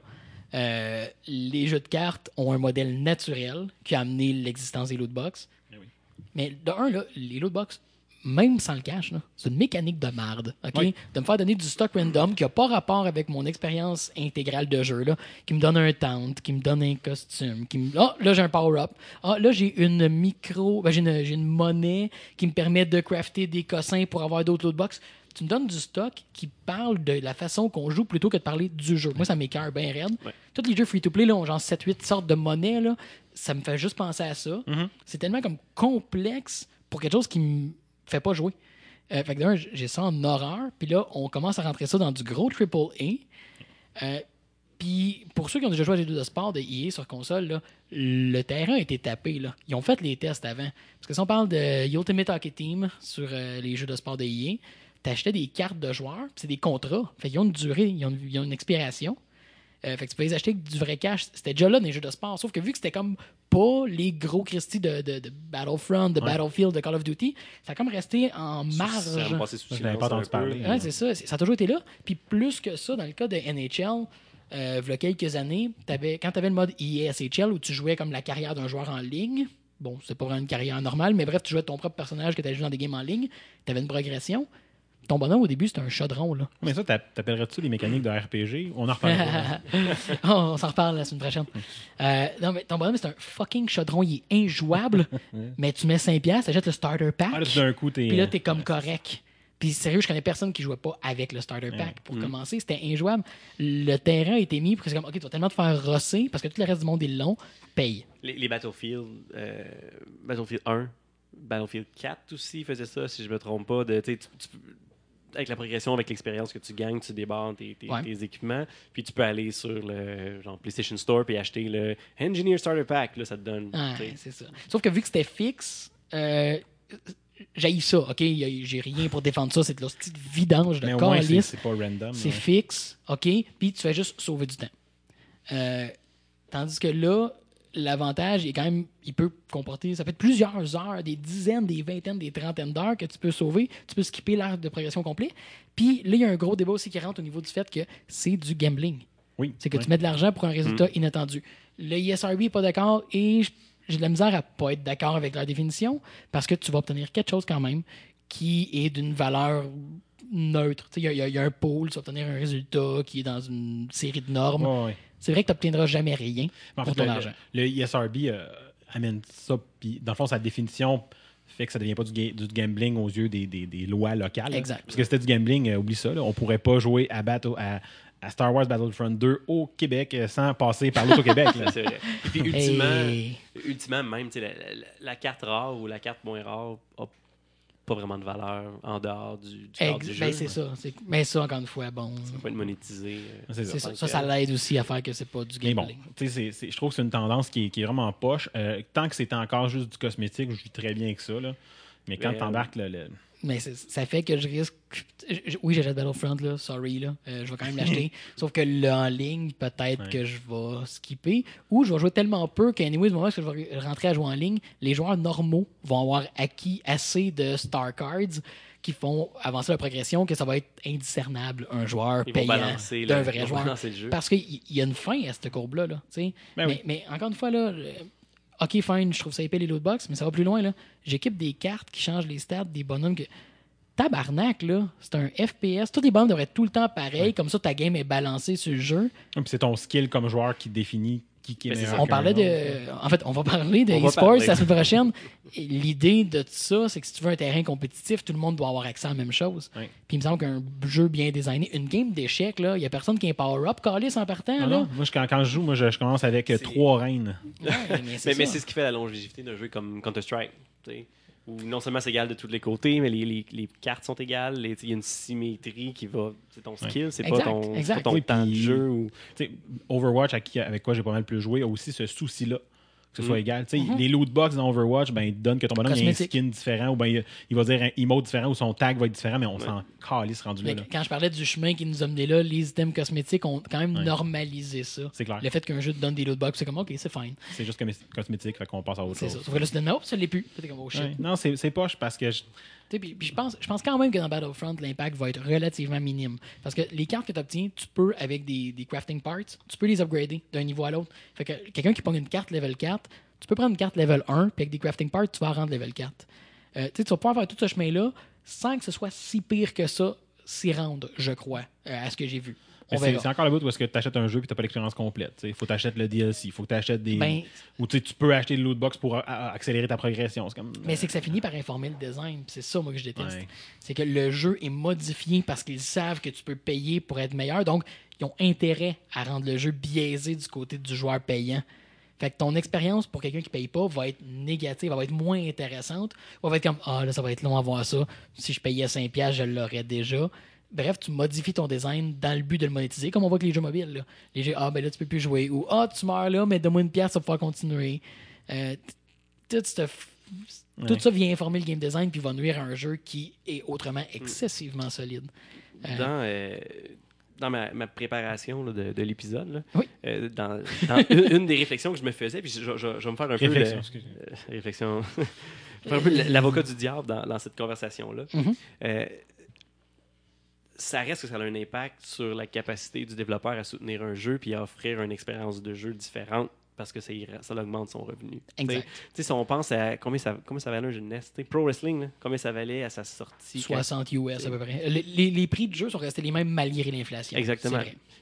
S1: Euh, les jeux de cartes ont un modèle naturel qui a amené l'existence des lootbox.
S2: Ben oui.
S1: Mais de un, là, les lootbox, même sans le cash, c'est une mécanique de marde. ok?
S2: Oui.
S1: De me faire donner du stock random qui n'a pas rapport avec mon expérience intégrale de jeu, là, qui me donne un taunt, qui me donne un costume, qui me. Ah, là, j'ai un power-up. Ah, là, j'ai une micro. ben, j'ai, une, une monnaie qui me permet de crafter des cossins pour avoir d'autres lootbox. Tu me donnes du stock qui parle de la façon qu'on joue plutôt que de parler du jeu. Moi, ça m'écœure bien raide.
S3: Ouais.
S1: Tous les jeux free-to-play là, ont genre 7-8 sortes de monnaies. Là. Ça me fait juste penser à ça. C'est tellement comme complexe pour quelque chose qui me fait pas jouer. Euh, fait que d'un, j'ai ça en horreur. Puis là, on commence à rentrer ça dans du gros triple A. Euh, puis pour ceux qui ont déjà joué à des jeux de sport de EA sur console, là, le terrain a été tapé. Là. Ils ont fait les tests avant. Parce que si on parle de Ultimate Hockey Team sur euh, les jeux de sport de EA, t'achetais des cartes de joueurs, c'est des contrats. Fait qu'ils ont une durée, ils ils ont une expiration. Euh, fait que tu peux les acheter avec du vrai cash. C'était déjà là dans les jeux de sport. Sauf que vu que c'était comme pas les gros Christie de, de, de Battlefront, de Battlefield, de Call of Duty, ça a comme resté en
S3: Ça
S1: marge.
S3: sous silence
S2: parler.
S1: Ouais, c'est ça. Ça a toujours été là. Puis plus que ça, dans le cas de NHL, euh, il y a quelques années, t'avais- quand tu avais le mode E ESHL où tu jouais comme la carrière d'un joueur en ligne, bon, c'est pas vraiment une carrière normale, mais bref, tu jouais ton propre personnage que tu joué dans des games en ligne, tu avais une progression. Ton bonhomme, au début, c'était un chaudron. Là.
S2: Mais ça, t'a- t'appellerais-tu les mécaniques de RPG On en reparlera.
S1: Oh, on s'en reparle la semaine prochaine. Euh, non, mais ton bonhomme, c'est un fucking chaudron. Il est injouable, mais tu mets 5$, t'achètes le starter pack.
S2: Ah, là, d'un coup, t'es.
S1: Puis là, t'es comme correct. Puis sérieux, je connais personne qui jouait pas avec le starter pack.
S2: Mm.
S1: Pour commencer, c'était injouable. Le terrain a été mis pour que c'est comme, OK, tu vas tellement te faire rosser parce que tout le reste du monde est long, paye.
S3: Les, les Battlefield, euh, Battlefield 1, Battlefield 4 aussi faisait ça, si je me trompe pas. De, tu sais, tu- tu peux- avec la progression, avec l'expérience que tu gagnes, tu débarres tes, tes-
S1: Ouais.
S3: tes équipements. Puis tu peux aller sur le genre PlayStation Store et acheter le Engineer Starter Pack. Là, ça te donne. Sais.
S1: c'est ça. Sauf que vu que c'était fixe, euh, j'ai ça, OK? J'ai rien pour défendre ça. C'est de la petite vidange de
S2: Mais au moins, c'est
S1: calice.
S2: c'est pas random.
S1: C'est
S2: ouais.
S1: fixe, OK? Puis tu fais juste sauver du temps. Euh, tandis que là, l'avantage est quand même, il peut comporter, ça peut être plusieurs heures, des dizaines, des vingtaines, des trentaines d'heures que tu peux sauver. Tu peux skipper l'arc de progression complet. Puis là, il y a un gros débat aussi qui rentre au niveau du fait que c'est du gambling.
S2: Oui.
S1: C'est que tu mets de l'argent pour un résultat inattendu. Le ISRB n'est pas d'accord et j'ai de la misère à pas être d'accord avec leur définition parce que tu vas obtenir quelque chose quand même qui est d'une valeur neutre. Il y, y y a un pôle, tu vas obtenir un résultat qui est dans une série de normes.
S2: Ouais.
S1: C'est vrai que tu n'obtiendras jamais rien
S2: En
S1: pour
S2: fait,
S1: ton
S2: le,
S1: argent.
S2: le ISRB euh, amène ça, puis dans le fond, sa définition fait que ça devient pas du, ga- du gambling aux yeux des, des- des lois locales. là.
S1: Exact.
S2: Parce que c'était du gambling, euh, oublie ça. Là. On pourrait pas jouer à, Battle- à, à Star Wars Battlefront 2 au Québec euh, sans passer par l'Auto-Québec.
S3: Et puis, ultimement,
S1: Hey.
S3: ultimement même, tu sais, la, la- la carte rare ou la carte moins rare pas vraiment de valeur en dehors du, du cadre
S1: Ex-
S3: du
S1: ben,
S3: jeu.
S1: c'est ça. C'est- Mais ça, encore une fois, bon.
S3: Ça peut être monétisé. euh,
S2: ça.
S1: ça, ça, ça l'aide aussi à faire que c'est pas du
S2: Mais bon,
S1: gambling.
S2: tu sais, c'est- c'est- je trouve que c'est une tendance qui est, qui est vraiment poche. Euh, tant que c'est encore juste du cosmétique, je vis très bien avec ça. Là. Mais quand
S3: Mais,
S2: tu embarques le, le-
S1: Mais ça fait que je risque. Oui, j'achète Battlefront, là. Sorry, là. Euh, je vais quand même l'acheter. Sauf que le en ligne, peut-être
S2: Ouais.
S1: que je vais skipper. Ou je vais jouer tellement peu qu'anyway, du moment où je vais rentrer à jouer en ligne, les joueurs normaux vont avoir acquis assez de Star Cards qui font avancer la progression que ça va être indiscernable un joueur
S3: Ils
S1: payant d'un vrai joueur. Parce qu'il y y a une fin à cette courbe-là. Là.
S2: Ben
S1: mais,
S2: oui.
S1: mais encore une fois, là, OK, fine, je trouve ça épais les lootbox, mais ça va plus loin. là. J'équipe des cartes qui changent les stats des bonhommes. Que... Tabarnak, là, c'est un FPS. Tous les bonhommes devraient être tout le temps pareil. Comme ça, ta game est balancée sur le jeu.
S2: Puis c'est ton skill comme joueur qui définit qui, qui est
S3: Mais c'est
S2: meilleur.
S3: ça.
S1: On parlait de. En fait, on va parler de e-sports la semaine prochaine. L'idée de ça, c'est que si tu veux un terrain compétitif, tout le monde doit avoir accès à la même chose. Puis il me semble qu'un jeu bien designé, une game d'échecs, là, il n'y a personne qui est power-up, calice en partant.
S2: Non,
S1: là.
S2: non, moi, je- quand, quand je joue, moi, je, je commence avec trois reines.
S1: Ouais, mais c'est
S3: ce qui fait la longévité d'un jeu comme Counter-Strike. Où non seulement c'est égal de tous les côtés, mais les, les- les cartes sont égales. les- Il y a une symétrie qui va. C'est ton skill, c'est pas ton, ton
S2: Oui,
S3: temps de jeu. Ou...
S2: Tu sais, Overwatch, avec, qui- avec quoi j'ai pas mal plus joué, a aussi ce souci-là. Que ce soit
S3: Mm.
S2: égal. Sais, Les lootbox dans Overwatch, ben, ils te donnent que ton bonhomme il a un skin différent ou ben, il, il va dire un emote différent ou son tag va être différent, mais on s'en calisse rendu là.
S1: Quand je parlais du chemin qui nous a mené là, les items cosmétiques ont quand même
S2: Ouais.
S1: normalisé ça.
S2: C'est clair.
S1: Le fait qu'un jeu te donne des lootbox, c'est comme, OK, c'est fine.
S2: C'est juste comme cosmétique, fait qu'on passe à autre
S1: C'est
S2: chose.
S1: ça. Sauf que là, soudainement, hop, ça l'est plus. Comme, oh shit.
S2: Ouais. Non, c'est c'est poche parce que je-
S1: Puis, je, pense, je pense quand même que dans Battlefront, l'impact va être relativement minime. Parce que les cartes que tu obtiens, tu peux, avec des, crafting parts, tu peux les upgrader d'un niveau à l'autre. Fait que quelqu'un qui pogne une carte level 4, tu peux prendre une carte level 1, puis avec des crafting parts, tu vas rendre level 4. Euh, tu vas pouvoir faire tout ce chemin-là sans que ce soit si pire que ça, s'y rendre, je crois, euh, à ce que j'ai vu.
S2: C'est encore le bout où est-ce que tu achètes un jeu et tu n'as pas l'expérience complète. Il faut que tu achètes le DLC, il faut que tu achètes des.
S1: Ben-
S2: Ou tu peux acheter le lootbox pour accélérer ta progression. Comme.
S1: Mais c'est que ça finit par informer le design. C'est ça, moi, que je déteste.
S2: Ouais.
S1: C'est que le jeu est modifié parce qu'ils savent que tu peux payer pour être meilleur. Donc, ils ont intérêt à rendre le jeu biaisé du côté du joueur payant. Fait que ton expérience pour quelqu'un qui paye pas va être négative, va être moins intéressante. Ou va être comme Ah, là, ça va être long à voir ça. Si je payais 5$, je l'aurais déjà. Bref, tu modifies ton design dans le but de le monétiser, comme on voit avec les jeux mobiles. là. Les jeux, ah, ben là, tu peux plus jouer. Ou Ah, tu meurs là, mais donne-moi une pièce, ça va pouvoir continuer. Euh, tout, ce f- tout
S2: Ouais.
S1: ça vient informer le game design puis va nuire à un jeu qui est autrement excessivement solide. Euh,
S3: Dans, euh, dans ma, ma préparation là, de, de l'épisode,
S1: Oui.
S3: euh, dans, dans une, une des réflexions que je me faisais, puis je, je- je vais me faire un peu.
S2: Réflexion,
S3: le- euh, réflexion. je vais faire un peu l'avocat du diable dans, dans cette conversation-là.
S1: Mhm.
S3: Euh, ça reste que ça a un impact sur la capacité du développeur à soutenir un jeu puis à offrir une expérience de jeu différente parce que ça, ça augmente son revenu.
S1: Exact.
S3: Tu sais, si on pense à combien ça, combien ça valait un sais, Pro Wrestling, là, combien ça valait à sa sortie. quand-
S1: 60 US à peu près. Les, les- les prix de jeu sont restés les mêmes malgré l'inflation.
S3: Exactement.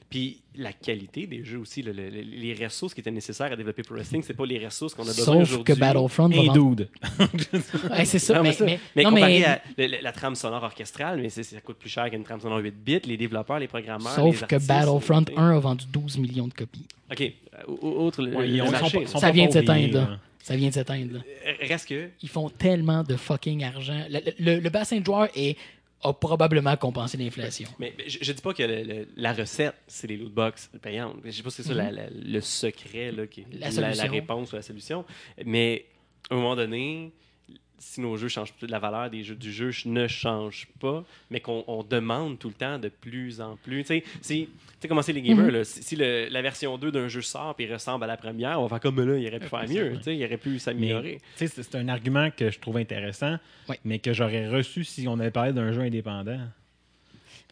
S3: Puis la qualité des jeux aussi, le- le- le- les ressources qui étaient nécessaires à développer Pro Wrestling, c'est pas les ressources qu'on a besoin
S1: Sauf
S3: aujourd'hui.
S1: que Battlefront va
S2: Hey, dude.
S1: Ouais, c'est ça.
S3: Non,
S1: mais,
S3: mais, ça-
S1: mais-
S3: mais
S1: non,
S3: comparé
S1: mais-
S3: à le- le- la trame sonore orchestrale, mais c'est- ça coûte plus cher qu'une trame sonore 8 bits. Les développeurs, les programmeurs,
S1: sauf
S3: les
S1: que Battlefront
S3: tu sais.
S1: 1 a vendu 12 millions de copies.
S3: OK. euh, au- Outre le,
S2: Ouais,
S3: le
S2: ils ont-
S3: marché.
S2: sont pas- sont
S1: Ça vient de s'éteindre, là. Ça vient de s'éteindre.
S3: Reste que.
S1: Ils font tellement de fucking argent. Le, le- le bassin de joueurs est, a probablement compensé l'inflation.
S3: Mais mais je, je dis pas que le- le- la recette, c'est les loot box payantes. Je sais pas si c'est ça la- la- le secret, là, qui est
S1: Mhm. La
S3: la,
S1: solution.
S3: réponse ou la solution. Mais à un moment donné, si nos jeux changent la valeur des jeux, du jeu ne change pas, mais qu'on on demande tout le temps de plus en plus. Tu sais, si- tu sais comment c'est les gamers,
S1: Mhm.
S3: là, si, si le- la version 2 d'un jeu sort et ressemble à la première, on va faire comme là, il aurait pu faire mieux. tu sais, Il aurait pu s'améliorer.
S2: Tu sais, c'est c'est un argument que je trouve intéressant,
S1: Ouais.
S2: mais que j'aurais reçu si on avait parlé d'un jeu indépendant.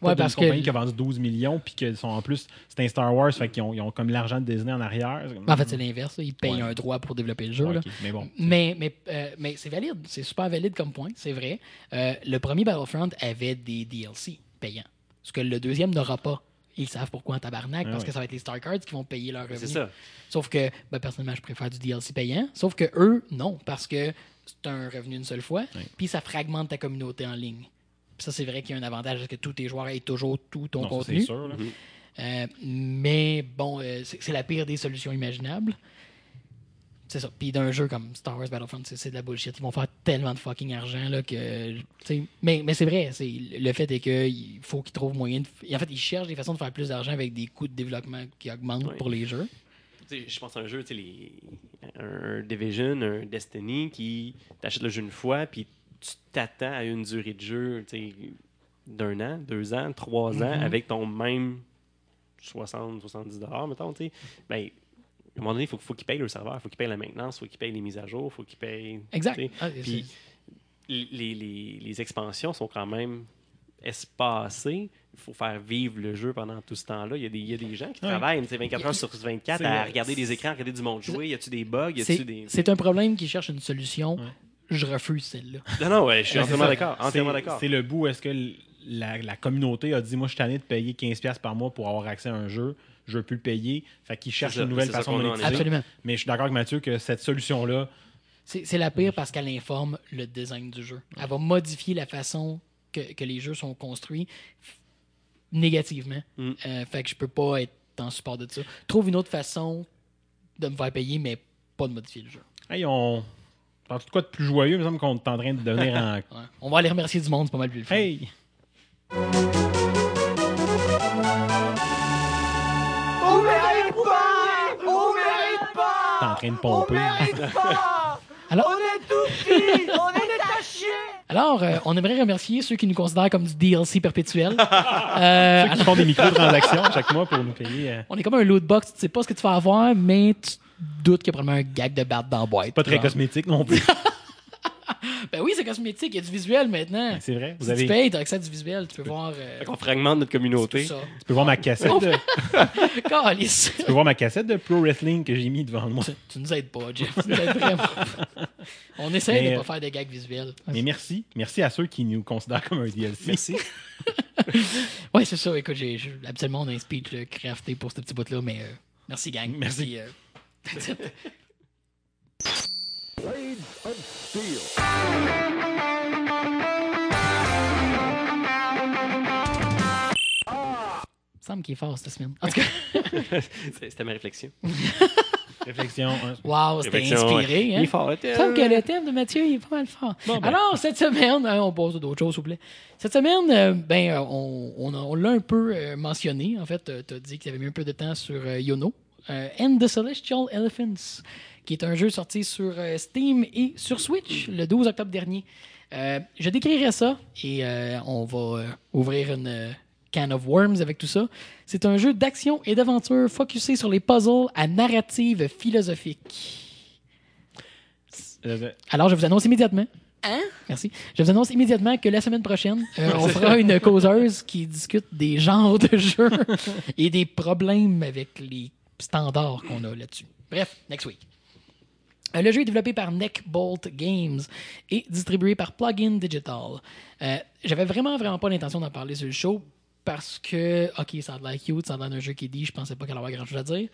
S1: Ouais, parce que.
S2: compagnie qui a vendu 12 millions, puis que sont en plus, c'est un Star Wars, fait qu'ils ont, ils ont comme l'argent de Disney en arrière.
S1: En fait, c'est l'inverse. Ils payent
S2: Ouais.
S1: un droit pour développer le jeu.
S2: Ouais,
S1: là.
S2: ok, Mais bon.
S1: Mais, mais, euh, mais c'est valide. C'est super valide comme point. C'est vrai. Euh, le premier Battlefront avait des DLC payants. Ce que le deuxième n'aura pas. Ils savent pourquoi en tabarnak,
S2: Ah
S1: parce que ça va être les Star Cards qui vont payer leur revenu.
S3: C'est ça.
S1: Sauf que, ben, personnellement, je préfère du DLC payant. Sauf que eux, non, parce que c'est un revenu une seule fois, puis ça fragmente ta communauté en ligne. Puis ça, c'est vrai qu'il y a un avantage, parce que tous tes joueurs aient toujours tout ton
S2: Non,
S1: contenu.
S2: c'est sûr. là.
S1: Euh, mais bon, euh, c'est la pire des solutions imaginables. C'est ça. Puis d'un jeu comme Star Wars Battlefront, c'est de la bullshit. Ils vont faire tellement de fucking argent là, que. tu sais, Mais, mais c'est vrai. c'est- Le fait est qu'il faut qu'ils trouvent moyen de. En fait, ils cherchent des façons de faire plus d'argent avec des coûts de développement qui augmentent pour les jeux.
S3: Je pense à un jeu, tu sais, les- un Division, un Destiny, qui t'achètes le jeu une fois, puis tu t'attends à une durée de jeu d'un an, deux ans, trois ans,
S1: Mhm.
S3: avec ton même 60, 70 dollars, mettons, tu sais. Ben, à un moment donné, il faut, faut qu'ils payent le serveur, il faut qu'ils payent la maintenance, il faut qu'ils payent les mises à jour, il faut qu'ils payent...
S1: Exact. Ah,
S3: Puis les, les- les expansions sont quand même espacées. Il faut faire vivre le jeu pendant tout ce temps-là. Il y a des, il y a des gens qui
S2: Ouais.
S3: travaillent tu sais, 24 heures sur 24
S2: C'est-
S3: à regarder des écrans, regarder du monde jouer. Y a-tu des bugs?
S1: C'est
S3: des.
S1: c'est un problème qui cherche une solution. Je refuse celle-là.
S3: Non, non, ouais, je suis entièrement d'accord.
S2: C'est- le bout où est-ce que la, la communauté a dit Moi, je suis tanné de payer 15$ par mois pour avoir accès à un jeu. Je veux plus le payer. Fait qu'ils cherchent une nouvelle façon de monétiser.
S1: Absolument.
S2: Mais je suis d'accord avec Mathieu que cette solution-là,
S1: C'est c'est la pire parce qu'elle informe le design du jeu. Elle va modifier la façon que, que les jeux sont construits négativement.
S3: Mm.
S1: Euh, fait que je peux pas être en support de ça. Trouve une autre façon de me faire payer, mais pas de modifier le jeu.
S2: hey, on. Parle de quoi de plus joyeux? Il me semble qu'on est en train de devenir en.
S1: Ouais. On va aller remercier du monde, c'est pas mal plus le fun.
S2: Hey!
S4: On mérite pas On mérite pas
S2: T'es en train de
S4: On
S2: pomper.
S4: mérite pas
S1: Alors-
S4: On est tout petits On est à chier
S1: Alors, euh, on aimerait remercier ceux qui nous considèrent comme du DLC perpétuel. Euh,
S2: Ceux qui font des microtransactions chaque mois pour nous payer. euh,
S1: on est comme un loot box, tu sais pas ce que tu vas avoir, mais tu doutes qu'il y a probablement un gag de batte dans la boîte.
S2: Pas très
S1: Genre.
S2: cosmétique non plus.
S1: Ben oui, c'est cosmétique, il y a du visuel maintenant.
S2: C'est vrai. Vous
S1: si
S2: avez...
S1: tu payes, tu as accès à du visuel, tu peux voir. Euh,
S3: qu'on fragmente notre communauté.
S1: ça.
S2: Tu peux voir ma cassette de...
S1: Calice.
S2: tu peux voir ma cassette de Pro Wrestling que j'ai mis devant moi.
S1: Tu, tu nous aides pas, Jeff. Tu nous aides vraiment. On essaie
S2: Mais,
S1: de
S2: euh,
S1: pas faire des gags visuels.
S2: Mais merci. Merci à ceux qui nous considèrent comme un DLC.
S3: Merci.
S1: Ouais, c'est ça. Écoute, j'ai, absolument, on a un speech là, crafté pour ce petit bout-là, mais euh, merci, gang.
S2: Merci.
S1: Euh, that's it. Il me semble qu'il est fort cette semaine. En tout cas,
S3: C'était ma réflexion.
S2: Réflexion. hein.
S1: wow, c'était inspiré.
S3: ouais.
S1: Hein?
S3: Il est fort.
S1: Il me semble que le thème de Mathieu il est pas mal fort.
S2: ben.
S1: Alors, cette semaine, hein, on passe à d'autres choses, s'il vous plaît. Cette semaine, euh, ben, euh, on, on, a- on l'a un peu euh, mentionné. En fait, tu as dit que tu avais mis un peu de temps sur euh, Yono. Euh, And the Celestial Elephants, qui est un jeu sorti sur euh, Steam et sur Switch le 12 octobre dernier. Euh, je décrirai ça et euh, on va euh, ouvrir une euh, can of worms avec tout ça. C'est un jeu d'action et d'aventure focusé sur les puzzles à narrative philosophique.
S2: Euh,
S1: Alors, je vous annonce immédiatement. Hein? Merci. Je vous annonce immédiatement que la semaine prochaine, euh, on fera une causeuse qui discute des genres de jeux et des problèmes avec les standards qu'on a là-dessus. Bref, next week. Euh, Le jeu est développé par Neckbolt Games et distribué par Plugin Digital. Euh, J'avais vraiment, vraiment pas l'intention d'en parler sur le show parce que, ok, ça a l'air cute, ça a l'air d'un jeu qui dit, je pensais pas qu'elle allait avoir grand chose à dire.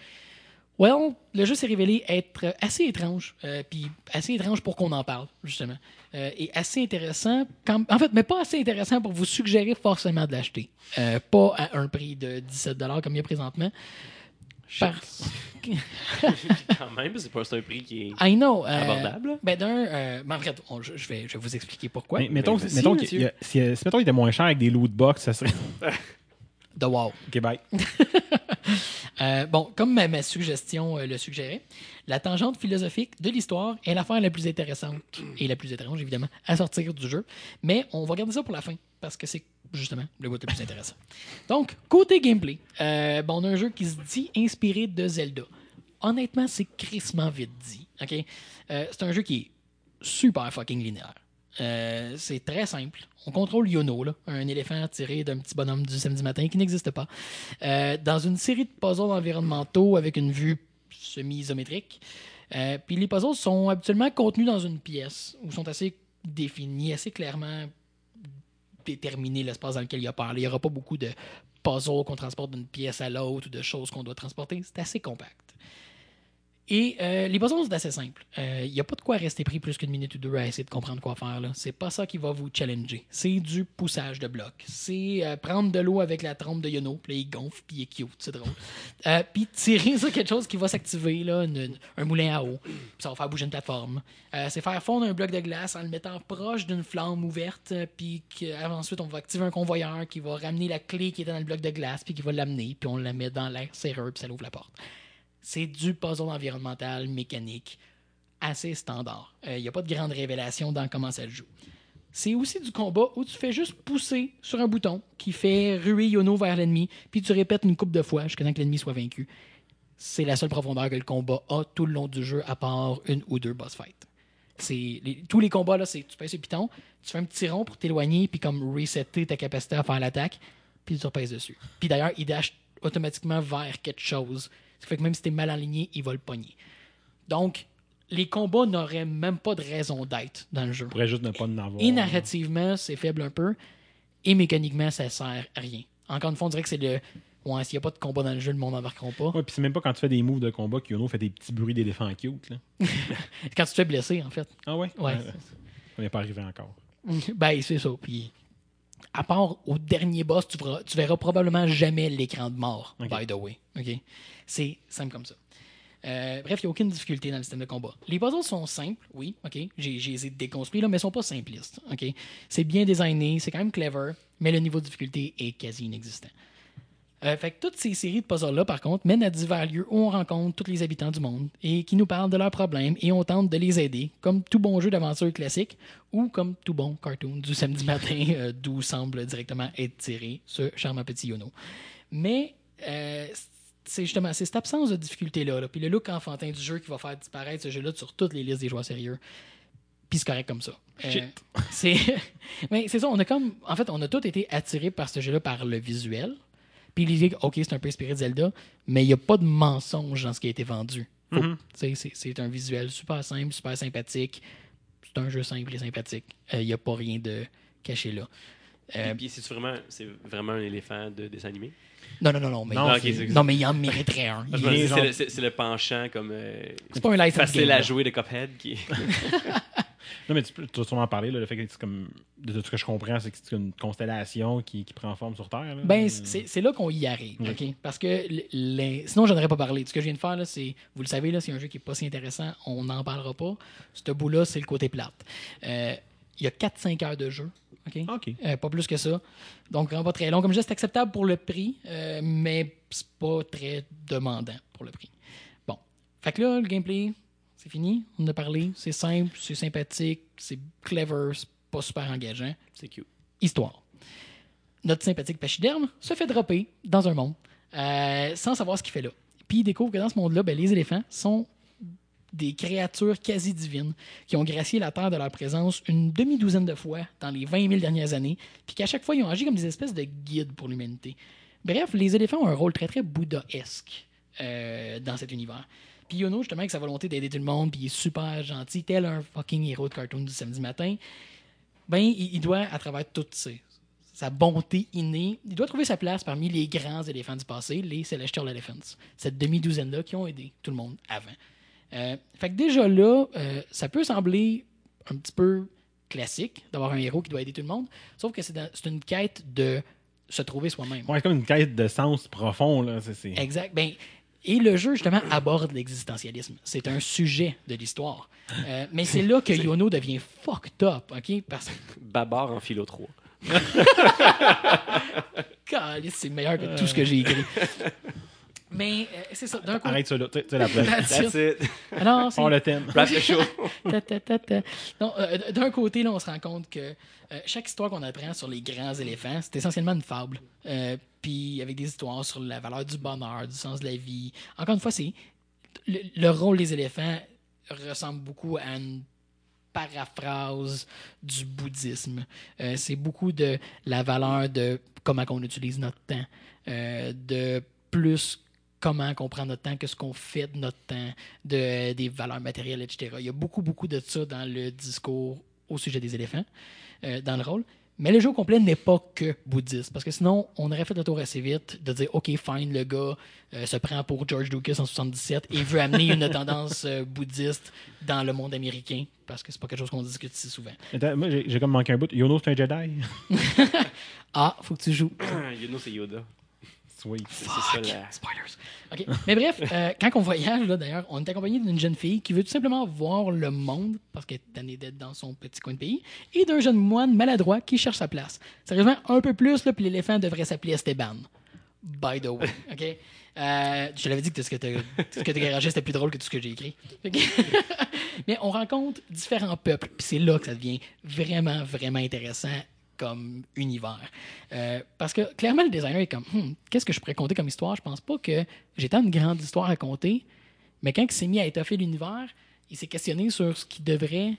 S1: Well, le jeu s'est révélé être assez étrange, euh, puis assez étrange pour qu'on en parle, justement. Euh, et assez intéressant, en fait, mais pas assez intéressant pour vous suggérer forcément de l'acheter. Pas à un prix de 17 comme il y a présentement. Parce...
S3: Quand même, c'est pas c'est un prix qui est
S1: I know. euh,
S3: abordable.
S1: Ben d'un, euh, ben, en fait, on- je, je vais, je vais vous expliquer pourquoi.
S2: Mais mettons,
S3: vas-y,
S2: mettons qu'il si, si, mettons, il était moins cher avec des loot box, ça serait.
S1: De wow.
S2: ok, bye.
S1: Euh, bon, comme ma, ma suggestion euh, le suggérait, la tangente philosophique de l'histoire est l'affaire la plus intéressante et la plus étrange, évidemment, à sortir du jeu. Mais on va garder ça pour la fin parce que c'est justement le bout le plus intéressant. Donc, côté gameplay, euh, bon, on a un jeu qui se dit inspiré de Zelda. Honnêtement, c'est crissement vite dit. ok? Euh, c'est un jeu qui est super fucking linéaire. Euh, c'est très simple. On contrôle Yono, un éléphant tiré d'un petit bonhomme du samedi matin qui n'existe pas, dans une série de puzzles environnementaux avec une vue semi-isométrique. Puis les puzzles sont habituellement contenus dans une pièce ou sont assez définis, assez clairement déterminés l'espace dans lequel il y a parlé. Il n'y aura pas beaucoup de puzzles qu'on transporte d'une pièce à l'autre ou de choses qu'on doit transporter. C'est assez compact. Et euh, les puzzles, c'est assez simple. Euh, Il n'y a pas de quoi rester pris plus qu'une minute ou deux à essayer de comprendre quoi faire. C'est pas ça qui va vous challenger. C'est du poussage de blocs. C'est euh, prendre de l'eau avec la trompe de Yono, puis il gonfle, puis il est cute, c'est drôle. Euh, puis tirer sur quelque chose qui va s'activer, un moulin à eau, puis ça va faire bouger une plateforme. Euh, c'est faire fondre un bloc de glace en le mettant proche d'une flamme ouverte, euh, puis euh, ensuite on va activer un convoyeur qui va ramener la clé qui était dans le bloc de glace, puis qui va l'amener, puis on la met dans l'air serreux, puis ça ouvre la porte. C'est du puzzle environnemental, mécanique, assez standard. Il n'y a pas de grande révélation dans comment ça se joue. C'est aussi du combat où tu fais juste pousser sur un bouton qui fait ruer Yono vers l'ennemi, puis tu répètes une coupe de fois jusqu'à temps que l'ennemi soit vaincu. C'est la seule profondeur que le combat a tout le long du jeu, à part une ou deux boss fights. Tous les combats, là, c'est tu pèses le piton, tu fais un petit rond pour t'éloigner, puis comme resetter ta capacité à faire l'attaque, puis tu repèses dessus. Puis d'ailleurs, il dash automatiquement vers quelque chose. Ce qui fait que même si t'es mal aligné, il va le pogner. Donc, les combats n'auraient même pas de raison d'être dans le jeu.
S2: On pourrait juste ne pas en avoir.
S1: Et narrativement, c'est faible un peu. Et mécaniquement, ça sert à rien. Encore une fois, on dirait que c'est le. Ouais, s'il n'y a pas de combat dans le jeu, le monde n'embarquera pas.
S2: Ouais, puis c'est même pas quand tu fais des moves de combat que Yono fait des petits bruits d'éléphant cute. Là.
S1: Quand tu te fais blesser, en fait.
S2: Ah ouais?
S1: Ouais.
S2: On n'est pas arrivé encore.
S1: Ben, c'est ça. Puis, à part au dernier boss, tu verras, tu verras probablement jamais l'écran de mort, by the way. C'est simple comme ça. Euh, bref, il n'y a aucune difficulté dans le système de combat. Les puzzles sont simples, oui, OK? J'ai j'ai essayé de déconstruire, là, mais ils sont pas simplistes, OK? C'est bien designé, c'est quand même clever, mais le niveau de difficulté est quasi inexistant. Euh, fait que toutes ces séries de puzzles-là, par contre, mènent à divers lieux où on rencontre tous les habitants du monde et qui nous parlent de leurs problèmes et on tente de les aider, comme tout bon jeu d'aventure classique ou comme tout bon cartoon du samedi matin euh, d'où semble directement être tiré ce charmant petit Yono. Mais euh, c'est justement cette absence de difficulté-là, là, puis le look enfantin du jeu qui va faire disparaître ce jeu-là sur toutes les listes des joueurs sérieux. Puis c'est correct comme ça. Euh,
S3: Shit.
S1: c'est mais c'est ça, on a comme en fait, on a tous été attirés par ce jeu-là par le visuel. Puis l'idée, que, OK, c'est un peu inspiré de Zelda, mais il n'y a pas de mensonge dans ce qui a été vendu. Sais, C'est un visuel super simple, super sympathique. C'est un jeu simple et sympathique. Euh, Il n'y a pas rien de caché là. Euh,
S3: Puis c'est vraiment, vraiment un éléphant de dessin animé?
S1: non, non, non, non, mais,
S2: Non,
S1: il- mais il en mériterait un. Il
S2: genre-
S3: c'est le- penchant comme euh,
S1: C'est pas un license
S3: facile
S1: game,
S3: à
S1: là.
S3: jouer de Cuphead qui.
S2: Non, mais tu, peux- tu vas sûrement en parler. Là, le fait que c'est comme. De tout ce que je comprends, c'est que c'est une constellation qui, qui prend forme sur Terre. Là.
S1: Ben, c'est là qu'on y arrive,
S2: Oui.
S1: OK? Parce que les- sinon, je n'aurais pas parlé. Ce que je viens de faire, c'est, vous le savez, c'est un jeu qui n'est pas si intéressant, on n'en parlera pas. Ce bout-là, c'est le côté plate. Euh, Il y a 4-5 heures de jeu, OK?
S2: OK.
S1: Euh, pas plus que ça. Donc, vraiment pas très long. Comme je dis, c'est acceptable pour le prix, euh, mais c'est pas très demandant pour le prix. Bon. Fait que là, le gameplay, c'est fini. On a parlé. C'est simple, c'est sympathique, c'est clever, c'est pas super engageant.
S3: C'est cute.
S1: Histoire. Notre sympathique pachyderme se fait dropper dans un monde euh, sans savoir ce qu'il fait là. Puis il découvre que dans ce monde-là, ben, les éléphants sont des créatures quasi divines qui ont gracié la Terre de leur présence une demi-douzaine de fois dans les 20 000 dernières années, puis qu'à chaque fois, ils ont agi comme des espèces de guides pour l'humanité. Bref, les éléphants ont un rôle très, très bouddhaesque euh, dans cet univers. Puis Yono, justement, avec sa volonté d'aider tout le monde, puis il est super gentil, tel un fucking héros de cartoon du samedi matin, ben, il, il doit, à travers toute sa bonté innée, il doit trouver sa place parmi les grands éléphants du passé, les Celestial Elephants, cette demi-douzaine-là qui ont aidé tout le monde avant. Euh, fait que déjà là, euh, ça peut sembler un petit peu classique d'avoir un héros qui doit aider tout le monde, sauf que c'est une quête de se trouver soi-même.
S2: Ouais, c'est comme une quête de sens profond. Là. C'est, c'est...
S1: Exact. Ben, Et le jeu, justement, aborde l'existentialisme. C'est un sujet de l'histoire. Euh, mais c'est là que Yono devient fucked up, OK? Parce que,
S3: Babar en philo 3.
S1: Caliste, c'est meilleur que tout ce que j'ai écrit. Mais euh, c'est ça. D'un coup,
S2: Arrête ça là, tu la place.
S1: That's it. Ah non, c'est-
S2: On le thème.
S3: Rap le show.
S1: Ta, ta, ta, ta. Non, euh, d'un côté, là, on se rend compte que euh, chaque histoire qu'on apprend sur les grands éléphants, c'est essentiellement une fable. Puis avec des histoires sur la valeur du bonheur, du sens de la vie. Encore une fois, c'est le, le rôle des éléphants ressemble beaucoup à une paraphrase du bouddhisme. Euh, c'est beaucoup de la valeur de comment on utilise notre temps, euh, de plus comment on prend notre temps que ce qu'on fait de notre temps, de, des valeurs matérielles, etc. Il y a beaucoup, beaucoup de ça dans le discours au sujet des éléphants, euh, dans le rôle. Mais le jeu au complet n'est pas que bouddhiste, parce que sinon, on aurait fait le tour assez vite de dire, OK, fine, le gars euh, se prend pour George Lucas en 77 et veut amener une tendance euh, bouddhiste dans le monde américain, parce que c'est pas quelque chose qu'on discute si souvent.
S2: Attends, moi, j'ai comme manqué un bout. Yono, c'est un Jedi?
S1: Ah, faut que tu joues.
S3: you know, c'est Yoda.
S2: Sweet.
S3: C'est ça la.
S1: Spoilers. OK. Mais bref, euh, quand on voyage, là, d'ailleurs, on est accompagné d'une jeune fille qui veut tout simplement voir le monde parce qu'elle est tannée d'être dans son petit coin de pays et d'un jeune moine maladroit qui cherche sa place. Sérieusement, un peu plus, là, puis l'éléphant devrait s'appeler Esteban. By the way. OK? Euh, je te l'avais dit que ce que tu as garagé, c'était plus drôle que tout ce que j'ai écrit. Mais on rencontre différents peuples, puis c'est là que ça devient vraiment, vraiment intéressant comme univers. Euh, parce que clairement, le designer est comme, Hmm, qu'est-ce que je pourrais compter comme histoire? Je pense pas que j'ai tant une grande histoire à compter, mais quand il s'est mis à étoffer l'univers, il s'est questionné sur ce qui devrait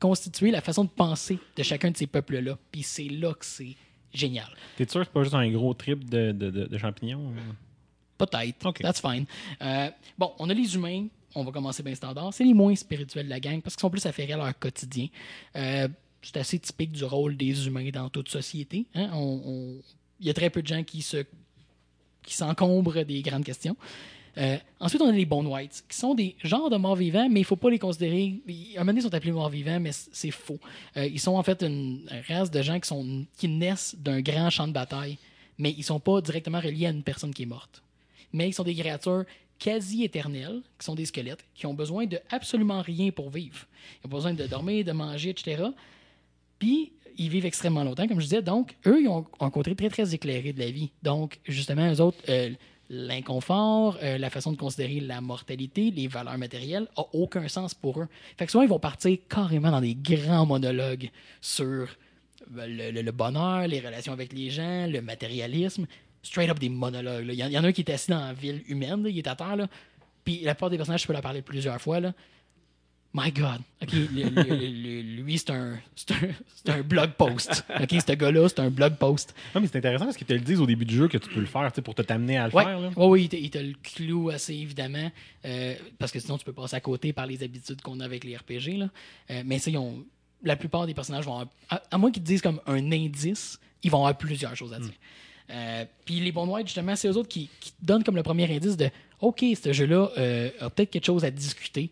S1: constituer la façon de penser de chacun de ces peuples-là. Puis c'est là que c'est génial.
S2: T'es sûr que c'est pas juste un gros trip de, de, de, de champignons?
S1: Peut-être.
S2: Ok.
S1: That's fine. Euh, bon, on a les humains. On va commencer bien standard. C'est les moins spirituels de la gang parce qu'ils sont plus affairés à leur quotidien. Euh, c'est assez typique du rôle des humains dans toute société. hein. On- on- Il y a très peu de gens qui se qui s'encombrent des grandes questions. Euh, ensuite, on a les Bone Whites, qui sont des genres de morts vivants, mais il ne faut pas les considérer. À un moment donné, ils sont appelés morts vivants, mais c'est faux. Euh, ils sont en fait une race de gens qui, sont, qui naissent d'un grand champ de bataille, mais ils ne sont pas directement reliés à une personne qui est morte. Mais ils sont des créatures quasi éternelles, qui sont des squelettes, qui ont besoin de absolument rien pour vivre. Ils ont besoin de dormir, de manger, etc. Ils vivent extrêmement longtemps, comme je disais. Donc, eux, ils ont un côté très, très éclairé de la vie. Donc, justement, eux autres, euh, l'inconfort, euh, la façon de considérer la mortalité, les valeurs matérielles, a aucun sens pour eux. Fait que souvent, ils vont partir carrément dans des grands monologues sur euh, le, bonheur, les relations avec les gens, le matérialisme. Straight up des monologues. Il y, en- a un qui est assis dans la ville humaine, il est à terre. Puis la plupart des personnages, je peux leur parler plusieurs fois. My God. OK, le- le- lui, c'est un, c'est un, c'est un blog post. OK, ce gars-là, c'est un blog post.
S2: Non, mais c'est intéressant parce qu'ils te le disent au début du jeu que tu peux le faire tu sais, pour te t'amener à le
S1: Ouais,
S2: faire. Là.
S1: oui, il te, il te le cloue assez évidemment, euh, parce que sinon tu peux passer à côté par les habitudes qu'on a avec les RPG. Là. Euh, mais ça, ils ont, la plupart des personnages vont avoir, à, à moins qu'ils te disent comme un indice, ils vont avoir plusieurs choses à dire. Euh, Puis les bons white, justement, c'est eux autres qui, qui donnent comme le premier indice de OK, ce jeu-là a peut-être quelque chose à discuter.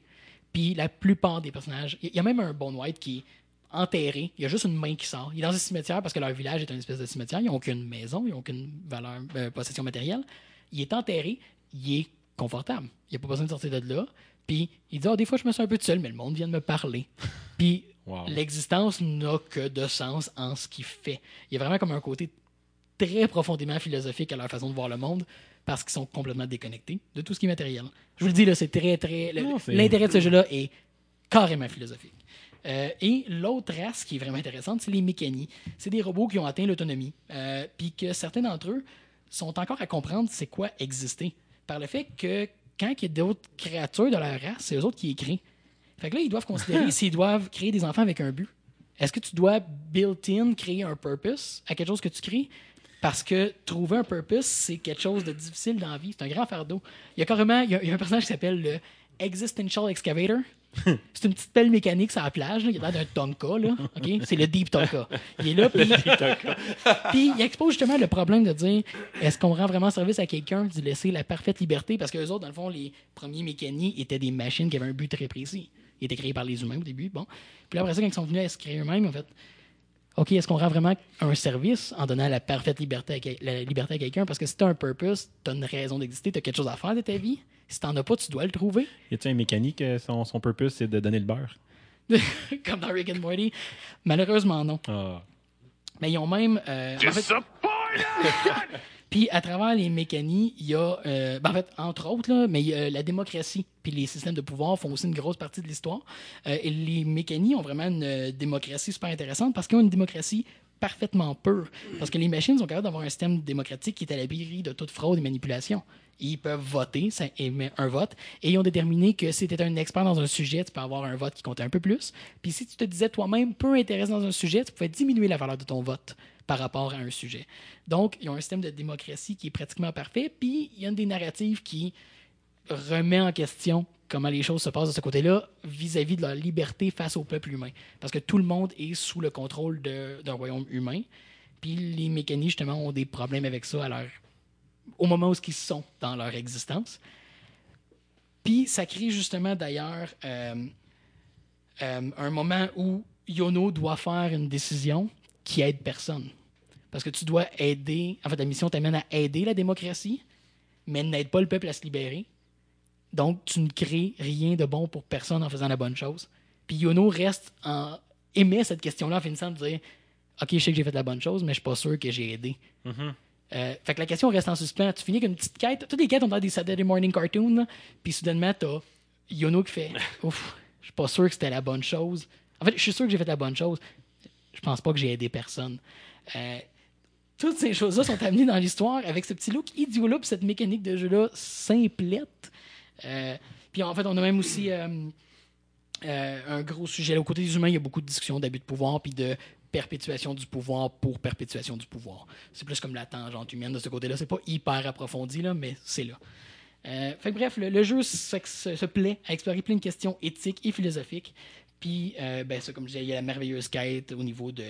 S1: Puis la plupart des personnages, il y a même un bon white qui est enterré, il y a juste une main qui sort. Il est dans un cimetière parce que leur village est une espèce de cimetière, ils n'ont aucune maison, ils n'ont aucune valeur, euh, possession matérielle. Il est enterré, il est confortable. Il n'a pas besoin de sortir de là. Puis il dit Ah, des fois, je me sens un peu seul, mais le monde vient de me parler. Puis
S2: Wow.
S1: l'existence n'a que de sens en ce qu'il fait. Il y a vraiment comme un côté très profondément philosophique à leur façon de voir le monde parce qu'ils sont complètement déconnectés de tout ce qui est matériel. Je vous le dis, là, c'est très, très. L'intérêt de ce jeu-là est carrément philosophique. Euh, et l'autre race qui est vraiment intéressante, c'est les mécanies. C'est des robots qui ont atteint l'autonomie, euh, puis que certains d'entre eux sont encore à comprendre c'est quoi exister. Par le fait que quand il y a d'autres créatures de leur race, c'est eux autres qui les créent. Fait que là, ils doivent considérer s'ils doivent créer des enfants avec un but. Est-ce que tu dois built-in créer un purpose à quelque chose que tu crées? Parce que trouver un purpose, c'est quelque chose de difficile dans la vie. C'est un grand fardeau. Il y a carrément il y a, il y a un personnage qui s'appelle le Existential Excavator. c'est une petite pelle mécanique sur la plage. là. Il a l'air d'un Tonka. Là. OK? C'est le Deep Tonka. Il est là, puis puis il expose justement le problème de dire est-ce qu'on rend vraiment service à quelqu'un de laisser la parfaite liberté? Parce que les autres, dans le fond, les premiers mécaniques étaient des machines qui avaient un but très précis. Ils étaient créés par les humains au début. Bon. Puis là, après ça, quand ils sont venus à se créer eux-mêmes, en fait, OK, est-ce qu'on rend vraiment un service en donnant la parfaite liberté à, la liberté à quelqu'un? Parce que si tu as un purpose, tu as une raison d'exister, tu as quelque chose à faire de ta vie. Si tu as pas, tu dois le trouver.
S2: Y a-t-il un mécanique, euh, son, son purpose, c'est de donner le beurre?
S1: Comme dans Rick and Morty. Malheureusement, non.
S2: Ah.
S1: Mais ils ont même. euh, en fait, Puis à travers les mécaniques, il y a, euh, ben, en fait, entre autres, là, mais a la démocratie puis les systèmes de pouvoir font aussi une grosse partie de l'histoire. Euh, et les mécaniques ont vraiment une euh, démocratie super intéressante parce qu'ils ont une démocratie parfaitement pure. Parce que les machines sont capables d'avoir un système démocratique qui est à l'abri de toute fraude et manipulation. Ils peuvent voter, ça émet un vote, et ils ont déterminé que si tu étais un expert dans un sujet, tu peux avoir un vote qui comptait un peu plus. Puis si tu te disais toi-même peu intéressé dans un sujet, tu pouvais diminuer la valeur de ton vote par rapport à un sujet. Donc, ils ont un système de démocratie qui est pratiquement parfait, puis il y a une des narratives qui remet en question comment les choses se passent de ce côté-là vis-à-vis de leur liberté face au peuple humain. Parce que tout le monde est sous le contrôle d'un royaume humain. Puis les mécaniques, justement, ont des problèmes avec ça au moment où ils sont dans leur existence. Puis ça crée justement, d'ailleurs, euh, euh, un moment où Yono doit faire une décision qui aide personne. Parce que tu dois aider, en fait, la mission t'amène à aider la démocratie, mais n'aide pas le peuple à se libérer. Donc, tu ne crées rien de bon pour personne en faisant la bonne chose. Puis Yono reste en. émet cette question-là en finissant de dire Ok, je sais que j'ai fait la bonne chose, mais je suis pas sûr que j'ai aidé. Euh, fait que la question reste en suspens. Tu finis avec une petite quête. Toutes les quêtes ont l'air des Saturday Morning Cartoons. là. Puis soudainement, t'as Yono qui fait Ouf, je suis pas sûr que c'était la bonne chose. En fait, je suis sûr que j'ai fait la bonne chose. Je pense pas que j'ai aidé personne. Euh, toutes ces choses-là sont amenées dans l'histoire avec ce petit look idiot-là, puis cette mécanique de jeu-là simplette. Euh, puis en fait, on a même aussi euh, un gros sujet. Au côté des humains, il y a beaucoup de discussions d'abus de pouvoir, puis de perpétuation du pouvoir pour perpétuation du pouvoir. C'est plus comme la tangente humaine de ce côté-là. C'est pas hyper approfondi, là, mais c'est là. Bref, le, jeu se plaît à explorer plein de questions éthiques et philosophiques. Puis, euh, ben, ça, comme je disais, il y a la merveilleuse quête au niveau de,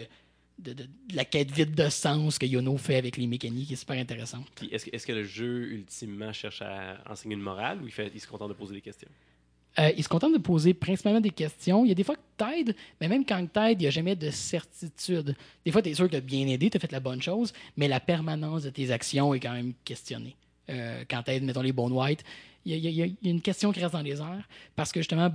S1: de, de- de la quête vide de sens que Yono fait avec les mécaniques, qui est super intéressante.
S3: Puis est-ce que, le jeu, ultimement, cherche à enseigner une morale ou il, fait, il se contente de poser des questions?
S1: Euh, il se contente de poser principalement des questions. Il y a des fois que t'aides, mais même quand t'aides, il n'y a jamais de certitude. Des fois, tu es sûr que tu as bien aidé, tu as fait la bonne chose, mais la permanence de tes actions est quand même questionnée. Euh, quand t'aides, mettons les Bone White, y, y il y a une question qui reste dans les airs parce que justement,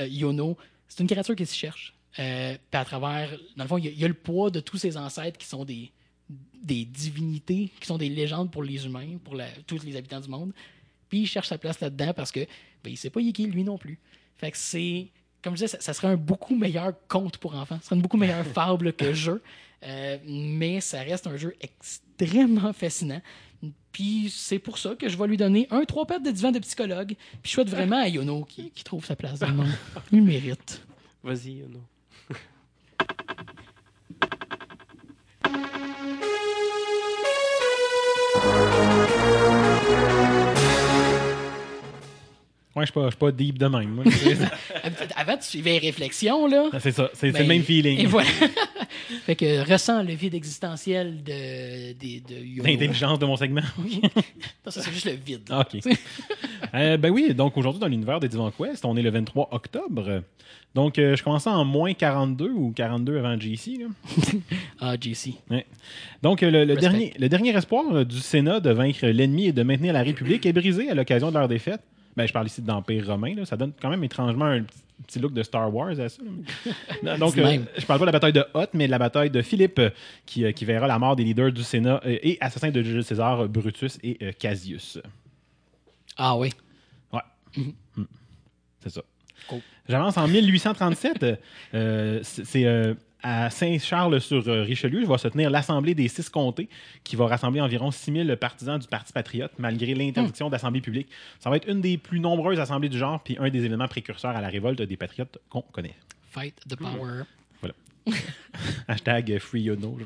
S1: euh, Yono, c'est une créature qui se cherche. Euh, à travers, dans le fond, il y, a, le poids de tous ses ancêtres qui sont des, divinités, qui sont des légendes pour les humains, pour tous les habitants du monde. Puis il cherche sa place là-dedans parce que ben, il sait pas il est qui lui non plus. Fait que c'est. Comme je disais, ça, ça serait un beaucoup meilleur conte pour enfants. Ce serait une beaucoup meilleure fable que jeu. Euh, mais ça reste un jeu extrêmement fascinant. Puis c'est pour ça que je vais lui donner un trois pattes de divan de psychologue. Puis je souhaite vraiment à Yono qui, qui trouve sa place dans le monde. Il mérite.
S3: Vas-y, euh,
S2: Ouais, je suis pas, je suis pas deep de même. moi.
S1: Avant, tu suivais les réflexions, là.
S2: c'est ça, c'est c'est
S1: Ben,
S2: le même feeling.
S1: Et voilà. fait que ressens le vide existentiel de, de, de.
S2: L'intelligence de mon segment.
S1: Oui. Non, ça, c'est juste le vide.
S2: Ah, OK. Euh, ben oui, donc aujourd'hui, dans l'univers des Divan Quest, on est le 23 octobre. Donc, euh, je commençais en moins 42 ou 42 avant. Là.
S1: Ah, JC.
S2: Ouais. Donc, euh, le, le dernier, le dernier espoir euh, du Sénat de vaincre l'ennemi et de maintenir la République est brisé à l'occasion de leur défaite. Ben, je parle ici de l'Empire romain. là. Ça donne quand même étrangement un petit- petit look de Star Wars à ça. Donc, euh, je parle pas de la bataille de Hoth, mais de la bataille de Philippe, euh, qui, euh, qui verra la mort des leaders du Sénat euh, et assassins de Jules César, Brutus et Cassius.
S1: Ah oui.
S2: Ouais. Mm. C'est ça.
S1: Cool.
S2: J'avance en 1837. euh, euh, c'est c'est, euh, à Saint-Charles-sur-Richelieu, va se tenir l'Assemblée des six comtés, qui va rassembler environ 6000 partisans du Parti patriote, malgré l'interdiction d'assemblée publique. Ça va être une des plus nombreuses assemblées du genre, puis un des événements précurseurs à la révolte des patriotes qu'on connaît.
S1: Fight the power.
S2: Hashtag Free Yono.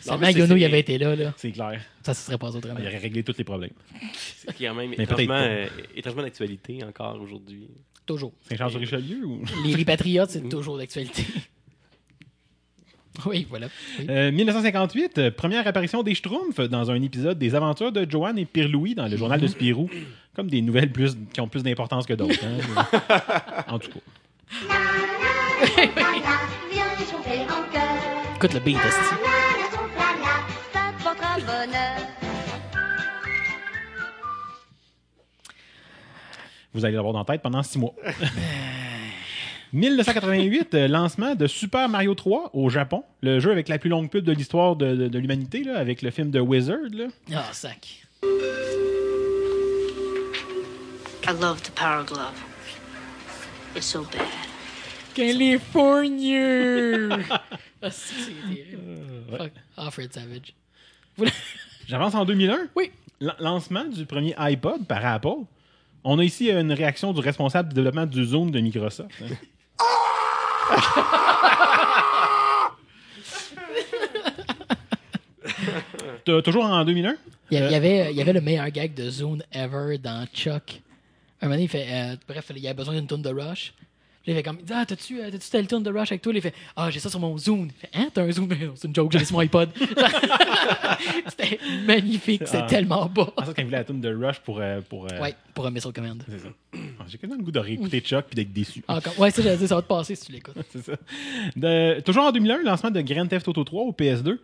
S1: Seulement Yono, il avait été là, là.
S2: C'est clair.
S1: Ça se serait passé autrement.
S2: Il aurait réglé tous les problèmes.
S3: C'est quand même étrangement,
S2: pas.
S3: euh, étrangement d'actualité encore aujourd'hui.
S1: Toujours.
S2: Saint-Charles-sur-Richelieu ou...
S1: Les, les patriotes, c'est toujours d'actualité. oui, voilà. Oui.
S2: Euh, 1958, euh, première apparition des Schtroumpfs dans un épisode des aventures de Joanne et Pierre-Louis dans le journal de Spirou. Comme des nouvelles plus, qui ont plus d'importance que d'autres. hein. en tout cas.
S1: Écoute le beat.
S2: Vous allez l'avoir dans la tête pendant six mois. 1988, euh, lancement de Super Mario 3 au Japon. Le jeu avec la plus longue pub de l'histoire de, de- de l'humanité, là, avec le film de Wizard. Là.
S1: Ah, sac.
S8: I love the power glove. It's so bad.
S1: California! ah, c'est c'est terrible. Fuck. Ah, Fred Savage.
S2: J'avance en 2001.
S1: Oui.
S2: L- lancement du premier iPod par Apple. On a ici une réaction du responsable du développement du Zoom de Microsoft. Toujours en 2001?
S1: Il y, a- il y avait, il y avait le meilleur gag de Zune ever dans Chuck. Un moment donné, il fait. euh, bref, il y avait besoin d'une tune de Rush. Il fait comme. Il dit, Ah, t'as-tu euh, t'as-tu telle tune de Rush avec toi? Il fait Ah, j'ai ça sur mon Zune. Il fait Hein, t'as un non, C'est une joke, j'ai sur mon iPod. c'était magnifique, c'était
S2: Ah.
S1: tellement bas.
S2: Ah, ça, quand il voulait la tune de Rush pour. euh, pour euh,
S1: Ouais, pour un Missile Command.
S2: c'est ça. Ah, J'ai quasiment le goût de réécouter Chuck puis d'être déçu.
S1: Encore. Ouais, ça, j'allais dire, ça va te passer si tu l'écoutes.
S2: C'est ça. De- toujours en 2001, lancement de Grand Theft Auto 3 au PS2.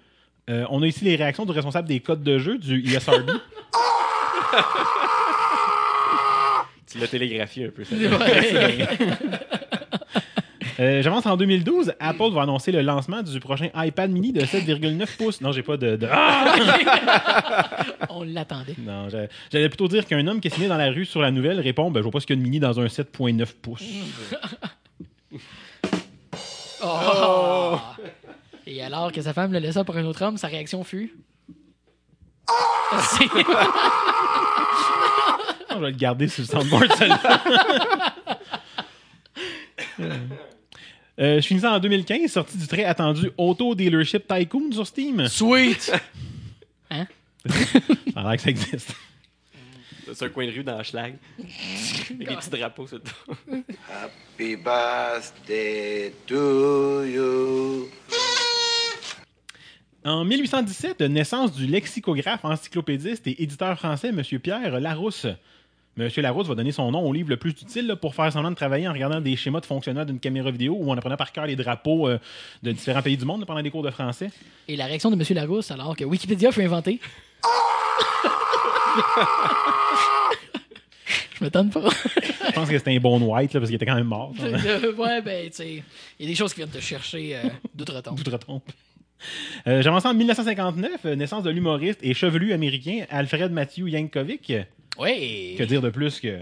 S2: Euh, on a ici les réactions du responsable des codes de jeu du ESRB.
S3: Tu l'as télégraphié un peu, ça.
S1: Ouais.
S2: Euh, J'avance en 2012. Apple va annoncer le lancement du prochain iPad mini de 7,9 pouces. Non, j'ai pas de. de- Ah!
S1: On l'attendait.
S2: Non, j'a- j'allais plutôt dire qu'un homme qui est signé dans la rue sur la nouvelle répond ben, Je vois pas ce qu'il y a de mini dans un 7,9 pouces.
S1: Oh! Et alors que sa femme le laissa pour un autre homme, sa réaction fut?
S2: Ah, je vais le garder sur le soundboard, celle-là. Euh, je finis ça en 2015, sortie du très attendu Auto Dealership Tycoon sur Steam.
S1: Sweet! Hein?
S2: Ça a l'air que ça existe.
S3: C'est un coin de rue dans Schlag. Avec des petits drapeaux sur le dos.
S9: Happy birthday to you.
S2: En 1817, naissance du lexicographe, encyclopédiste et éditeur français, M. Pierre Larousse. M. Larousse va donner son nom au livre le plus utile là, pour faire semblant de travailler en regardant des schémas de fonctionnement d'une caméra vidéo où on apprenait par cœur les drapeaux euh, de différents pays du monde là, pendant des cours de français.
S1: Et la réaction de M. Larousse alors que Wikipédia fut inventé. Je m'étonne pas.
S2: Je pense que c'était un bon white là, parce qu'il était quand même mort.
S1: Euh, ouais, ben, tu sais, il y a des choses qui viennent te chercher euh, d'outre-tombe.
S2: D'outre-tombe. Euh, J'avance en 1959, euh, naissance de l'humoriste et chevelu américain Alfred Matthew Yankovic.
S1: Ouais!
S2: Que dire de plus que.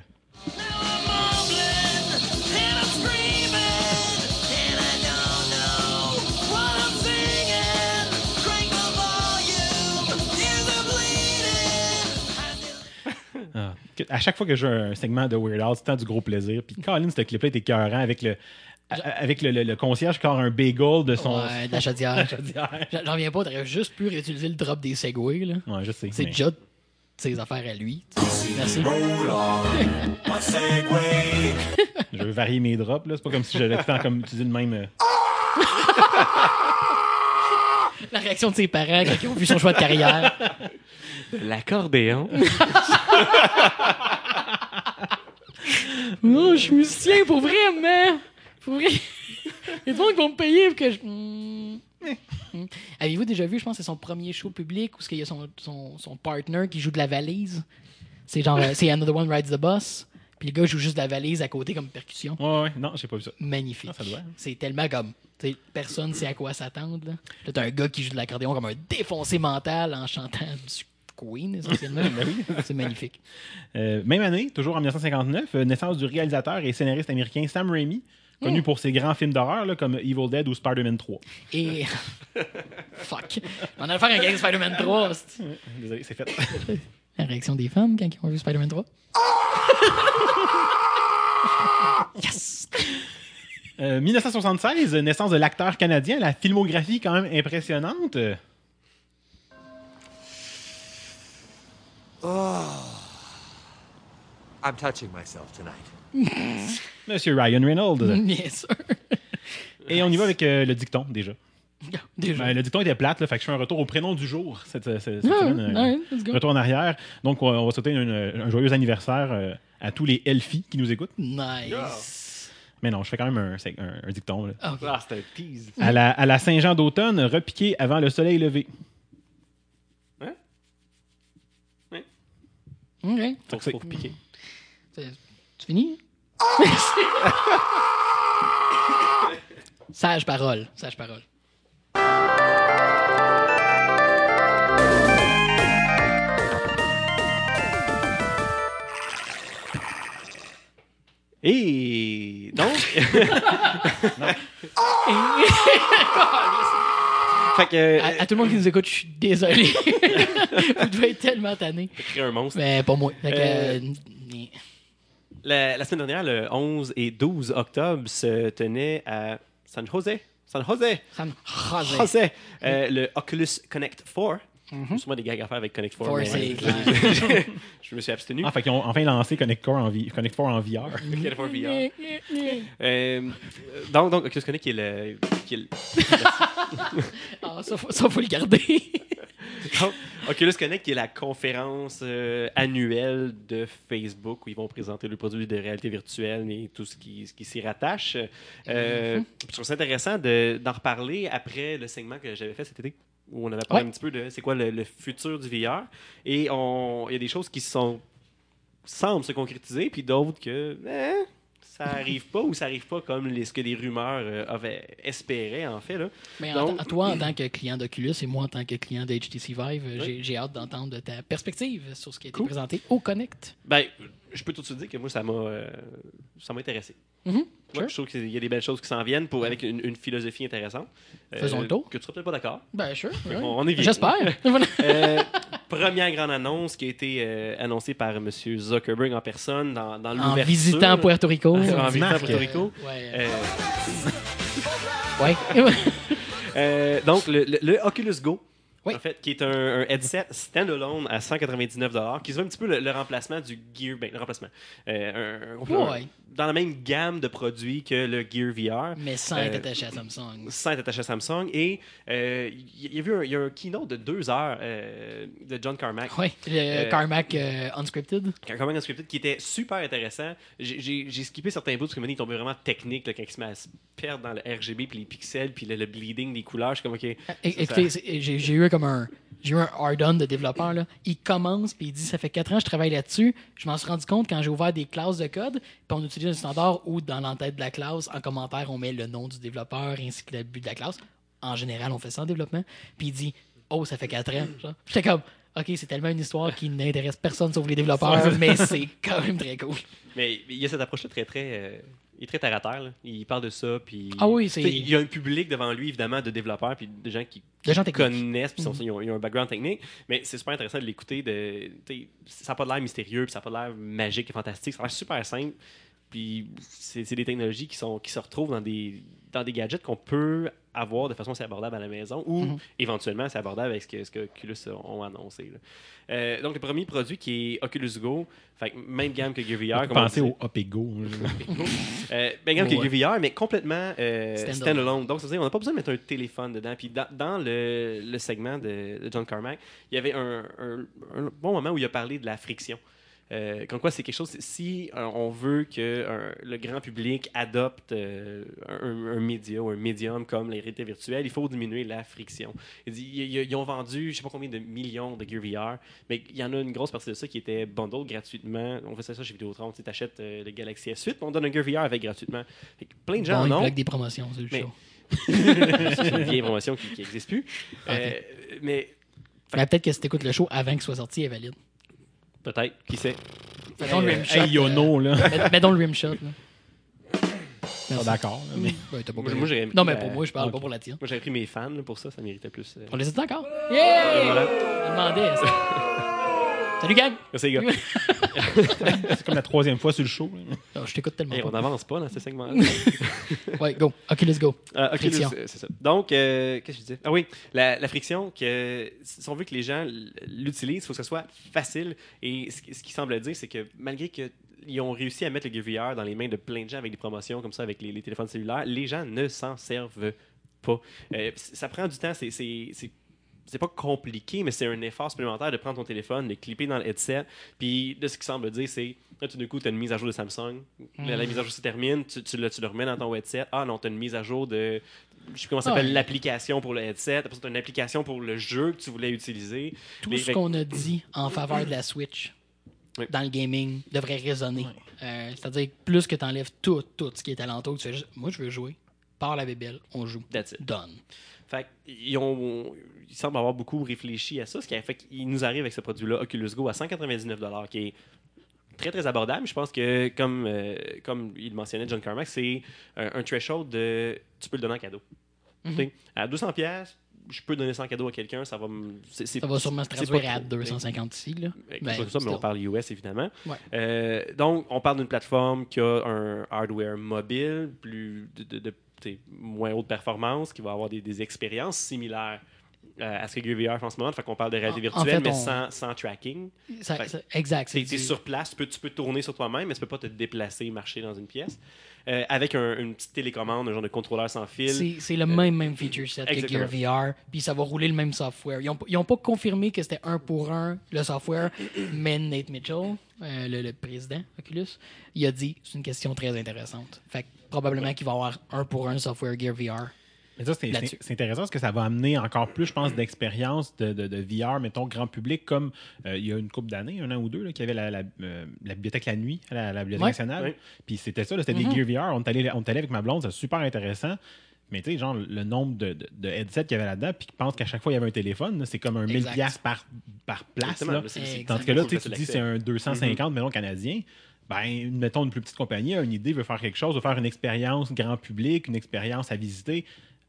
S2: Ah, à chaque fois que j'ai un segment de Weird Al, c'est tant du gros plaisir. Puis Colin, ce clip-là était écœurant avec le. Avec le, le- le concierge qui a un bagel de son.
S1: Ouais, de la chaudière.
S2: chaudière.
S1: J'en reviens pas, t'aurais juste pu réutiliser le drop des Segway, là.
S2: Ouais, je sais.
S1: C'est
S2: mais-
S1: déjà ses affaires à lui. Merci.
S2: Je veux varier mes drops, là. C'est pas comme si le temps comme utiliser le même. euh,
S1: La réaction de ses parents quand ils ont vu son choix de carrière.
S3: L'accordéon.
S1: Non, je suis musicien pour vrai, man. Pour vrai. Il y a des gens qui vont me payer pour que je. Hmm. Avez-vous déjà vu, je pense, que c'est son premier show public où il y a son, son, son partner qui joue de la valise? C'est genre, euh, c'est Another One Rides the Bus. Puis le gars joue juste de la valise à côté comme percussion.
S2: Ouais, ouais. Non, j'ai pas vu ça.
S1: Magnifique.
S2: Ah, ça doit.
S1: C'est tellement comme. tu sais, Personne sait à quoi s'attendre. Là, Là, t'as un gars qui joue de l'accordéon comme un défoncé mental en chantant du Queen, essentiellement. C'est magnifique.
S2: Euh, même année, toujours en 1959, euh, naissance du réalisateur et scénariste américain Sam Raimi, connu pour ses grands films d'horreur là, comme Evil Dead ou Spider-Man 3.
S1: Et. Fuck. On a faire un de Spider-Man 3. c'est-
S2: Désolé, c'est fait.
S1: La réaction des femmes quand ils ont vu Spider-Man 3. yes!
S2: Euh, 1976, naissance de l'acteur canadien, la filmographie quand même impressionnante. Euh,
S10: I'm touching myself tonight.
S2: Monsieur Ryan Reynolds.
S1: Bien sûr.
S2: Et on y va avec euh, le dicton déjà.
S1: Déjà.
S2: Ben, le dicton était plate, là, fait que je fais un retour au prénom du jour cette, cette- cette semaine. euh,
S1: ouais, let's go.
S2: retour en arrière. Donc, on, on va souhaiter une- un joyeux anniversaire euh, à tous les Elfies qui nous écoutent.
S1: Nice.
S2: Mais non, je fais quand même un, c'est un- un dicton. là.
S1: Ah, ok.
S3: Ah, c'est un tease.
S2: À la, à la Saint-Jean d'automne, repiqué avant le soleil levé.
S1: Ok.
S3: Faut, faut piquer.
S1: C'est- Tu finis? Sage parole. Sage parole.
S3: Et donc? fait que.
S1: À, à tout le monde qui nous écoute, je suis désolé. Vous devez être tellement tanné.
S3: créer un monstre.
S1: Mais pas moi. Fait que,
S3: Euh,
S1: euh,
S3: La, la semaine dernière, le 11 et 12 octobre, se tenait à San Jose. San Jose.
S1: San Jose.
S3: Jose. Euh, le Oculus Connect 4. Sûrement des gags à faire avec Connect 4.
S1: Four,
S3: mais je- me suis abstenu.
S2: Ah, fait qu'ils ont enfin lancé Connect 4 en, vi- Connect 4 en VR.
S3: Connect 4 VR. Euh, donc, donc, Oculus Connect qui est le. Qui est le-
S1: Ah, ça, faut, ça, faut le garder.
S3: donc, Oculus Connect qui est la conférence euh, annuelle de Facebook où ils vont présenter le produit de réalité virtuelle et tout ce qui, ce qui s'y rattache. Euh, Je trouve ça intéressant de- d'en reparler après le segment que j'avais fait cet été où on avait parlé
S1: Ouais.
S3: un petit peu de c'est quoi le, le futur du VR. Et il y a des choses qui sont semblent se concrétiser, puis d'autres que eh, ça arrive pas ou ça arrive pas comme les, ce que les rumeurs euh, avaient espéré en fait. Là.
S1: Mais en,
S3: Donc-
S1: en- toi, en tant que client d'Oculus et moi, en tant que client de HTC Vive, j'ai- j'ai hâte d'entendre ta perspective sur ce qui a été
S3: Cool.
S1: présenté au Connect.
S3: Ben, je peux tout de suite dire que moi, ça m'a euh, ça m'a intéressé.
S1: Mhm, sure.
S3: Je trouve qu'il y a des belles choses qui s'en viennent pour, avec une, une philosophie intéressante. Euh,
S1: Faisons le tour.
S3: Que tu seras peut-être pas d'accord.
S1: Ben, sure. Ouais.
S3: bon, on est.
S1: J'espère.
S3: Euh, première grande annonce qui a été euh, annoncée par M. Zuckerberg en personne dans, dans
S1: en
S3: l'ouverture.
S1: visitant Puerto Rico.
S3: en visitant. Puerto Rico.
S1: Ouais. Ouais.
S3: Donc, le, le- le Oculus Go,
S1: Oui.
S3: en fait, qui est un, un headset standalone à 199 qui se veut un petit peu le, le remplacement du Gear. Ben, le remplacement. Euh, un- un-
S1: Ouais.
S3: dans la même gamme de produits que le Gear VR.
S1: Mais sans
S3: Euh,
S1: être attaché à Samsung.
S3: sans être attaché à Samsung. Et euh, il y, a eu un, il y a un keynote de deux heures euh, de John Carmack.
S1: Oui, le
S3: Euh,
S1: Carmack euh, Unscripted.
S3: Carmack Unscripted, qui était super intéressant. J'ai- skippé certains bouts parce que maintenant, il tombait vraiment technique là, quand il se met à se perdre dans le RGB, puis les pixels, puis le, le bleeding des couleurs. Je suis comme, OK.
S1: Écoutez, c'est- j'ai j'ai comme un. J'ai eu un hard-on de développeur. Là. Il commence puis il dit Ça fait 4 ans que je travaille là-dessus. Je m'en suis rendu compte quand j'ai ouvert des classes de code. Puis on utilise un standard où, dans l'entête de la classe, en commentaire, on met le nom du développeur ainsi que le but de la classe. En général, on fait ça en développement. Puis il dit Oh, ça fait 4 ans. J'étais comme OK, c'est tellement une histoire qui n'intéresse personne sauf les développeurs, mais c'est quand même très cool.
S3: Mais il y a cette approche-là très, très. euh, il est très terre à terre. là. Il parle de ça. Puis,
S1: Ah oui, c'est-
S3: Il y a un public devant lui, évidemment, de développeurs, puis de gens qui,
S1: De gens
S3: connaissent, puis sont-
S1: Mhm.
S3: ils, ont, ils ont un background technique. Mais c'est super intéressant de l'écouter. De, ça n'a pas l'air mystérieux, puis ça n'a pas l'air magique et fantastique. Ça a l'air super simple. Puis c'est c'est des technologies qui, sont, qui se retrouvent dans des, dans des gadgets qu'on peut avoir de façon assez abordable à la maison ou
S1: Mhm.
S3: éventuellement assez abordable avec ce que, ce que Oculus ont annoncé. là. Euh, donc, le premier produit qui est Oculus Go, fait, que même gamme que Gear VR. comme on
S2: Pensez au Up et Go.
S3: Euh, ben, gamme
S1: Ouais.
S3: que Gear VR, mais complètement euh,
S1: Standalone.
S3: Donc, ça veut dire qu'on n'a pas besoin de mettre un téléphone dedans. Puis dans, dans le, le segment de, de John Carmack, il y avait un, un- un bon moment où il a parlé de la friction. Euh, comme quoi, c'est quelque chose. Si on veut que un- le grand public adopte euh, un, un média ou un médium comme la réalité virtuelle, il faut diminuer la friction. Ils, ont vendu, je sais pas combien de millions de Gear VR, mais il y en a une grosse partie de ça qui était bundle gratuitement. On faisait ça chez Vidéotron. Tu achètes euh, le Galaxy S8, on donne un Gear VR avec gratuitement. Fait que plein de gens
S1: Bon, il
S3: en ont.
S1: plaque des promotions, c'est le
S3: Mais-
S1: show.
S3: c'est une vieille promotion qui n'existe plus. Euh, mais
S1: Mais peut-être que si t'écoutes le show avant qu'il soit sorti, elle est valide.
S3: Peut-être, qui sait?
S1: Mettons le rimshot.
S2: hey, Yono, là.
S1: met- Mettons le rimshot. là.
S2: Pas d'accord. là, mais-
S1: Ouais, t'as pas
S3: Moi,
S1: payé.
S3: moi, j'aurais mis
S1: non, mais pour moi, je parle pas pour la tienne.
S3: Moi, j'avais pris mes fans là, pour ça, ça méritait plus. euh.
S1: On les a encore? Yeah!
S3: voilà.
S1: Je demandais. ça. Salut, gang!
S3: Merci, les gars.
S2: C'est comme la troisième fois sur le show.
S1: Non, je t'écoute tellement
S3: Hey, on n'avance pas dans ce segment-là.
S1: Ouais, go. OK, let's go.
S3: Euh, ok,
S1: Friction.
S3: là, c'est ça. Donc, euh, qu'est-ce que je disais? Ah oui, la, la friction, que, si on veut que les gens l'utilisent, il faut que ce soit facile. Et ce, qui- ce qui semble dire, c'est que malgré qu'ils ont réussi à mettre le Gear VR dans les mains de plein de gens avec des promotions comme ça, avec les, les téléphones cellulaires, les gens ne s'en servent pas. Euh, ça prend du temps, c'est- c'est pas compliqué, mais c'est un effort supplémentaire de prendre ton téléphone, de clipper dans le headset. Puis de ce qui semble dire, c'est là, tout d'un coup, tu as une mise à jour de Samsung. La
S1: Mm.
S3: mise à jour se termine, tu, tu le, tu le remets dans ton headset. Ah non, tu as une mise à jour de. Je sais plus comment ça s'appelle,
S1: Ouais.
S3: l'application pour le headset. Après tu as une application pour le jeu que tu voulais utiliser.
S1: Tout
S3: Les-
S1: ce qu'on a dit en faveur de la Switch
S3: Oui.
S1: dans le gaming devrait résonner. Euh, C'est-à-dire que plus que tu enlèves tout, tout ce qui est alentour, tu fais juste, moi je veux jouer, par la bébelle, on joue.
S3: That's it.
S1: Done.
S3: Fait ils, ont, ils semblent avoir beaucoup réfléchi à ça, ce qui a fait qu'ils nous arrivent avec ce produit-là, Oculus Go, à 199 qui est très, très abordable. Je pense que, comme, euh, comme il mentionnait, John Carmack, c'est un, un threshold de... Tu peux le donner en cadeau. Tu sais, À 200 pièces je peux donner ça en cadeau à quelqu'un, ça va
S1: Ça va sûrement se traduire à
S3: trop,
S1: 250 ici. Là. Ben,
S3: ça, mais on
S1: still.
S3: parle US évidemment.
S1: Ouais.
S3: Euh, donc, on parle d'une plateforme qui a un hardware mobile, plus de, de- moins haute performance, qui va avoir des, des expériences similaires euh, à ce que Gear VR fait en ce moment. Fait qu'on parle de réalité
S1: en
S3: virtuelle,
S1: fait,
S3: mais
S1: on-
S3: sans, sans tracking.
S1: Ça-
S3: Fait-
S1: ça- exact.
S3: T'es
S1: du-
S3: sur place, tu peux, tu peux tourner sur toi-même, mais tu peux pas te déplacer, marcher dans une pièce. Euh, avec un- une petite télécommande, un genre de contrôleur sans fil.
S1: C'est le même, même feature set que. Gear VR, puis ça va rouler le même software. Ils n'ont pas confirmé que c'était un pour un le software, mais Nate Mitchell, euh, le, le président Oculus, il a dit c'est une question très intéressante. Fait que probablement qu'il va y avoir un pour un software Gear VR.
S2: Mais ça, c'est- c'est c'est intéressant parce que ça va amener encore plus, je pense, d'expérience de, de, de VR, mettons, grand public, comme euh, il y a une couple d'années, un an ou deux, là, qu'il y avait la, la, euh, la bibliothèque la nuit à la, la Bibliothèque
S1: Ouais.
S2: nationale.
S3: Ouais.
S2: Puis c'était ça, là, c'était des Gear VR. On est allé, on est allé avec ma blonde, c'était super intéressant. Mais tu sais, genre, le nombre de, de, de headsets qu'il y avait là-dedans, puis qui pense qu'à chaque fois il y avait un téléphone, c'est comme un 1000$
S1: Exact.
S2: piastres par, par place. Là.
S3: mais c'est- c'est-
S2: Tandis que là, tu dis c'est un 250, mettons, canadien. Ben, mettons une plus petite compagnie, a une idée, veut faire quelque chose, veut faire une expérience grand public, une expérience à visiter.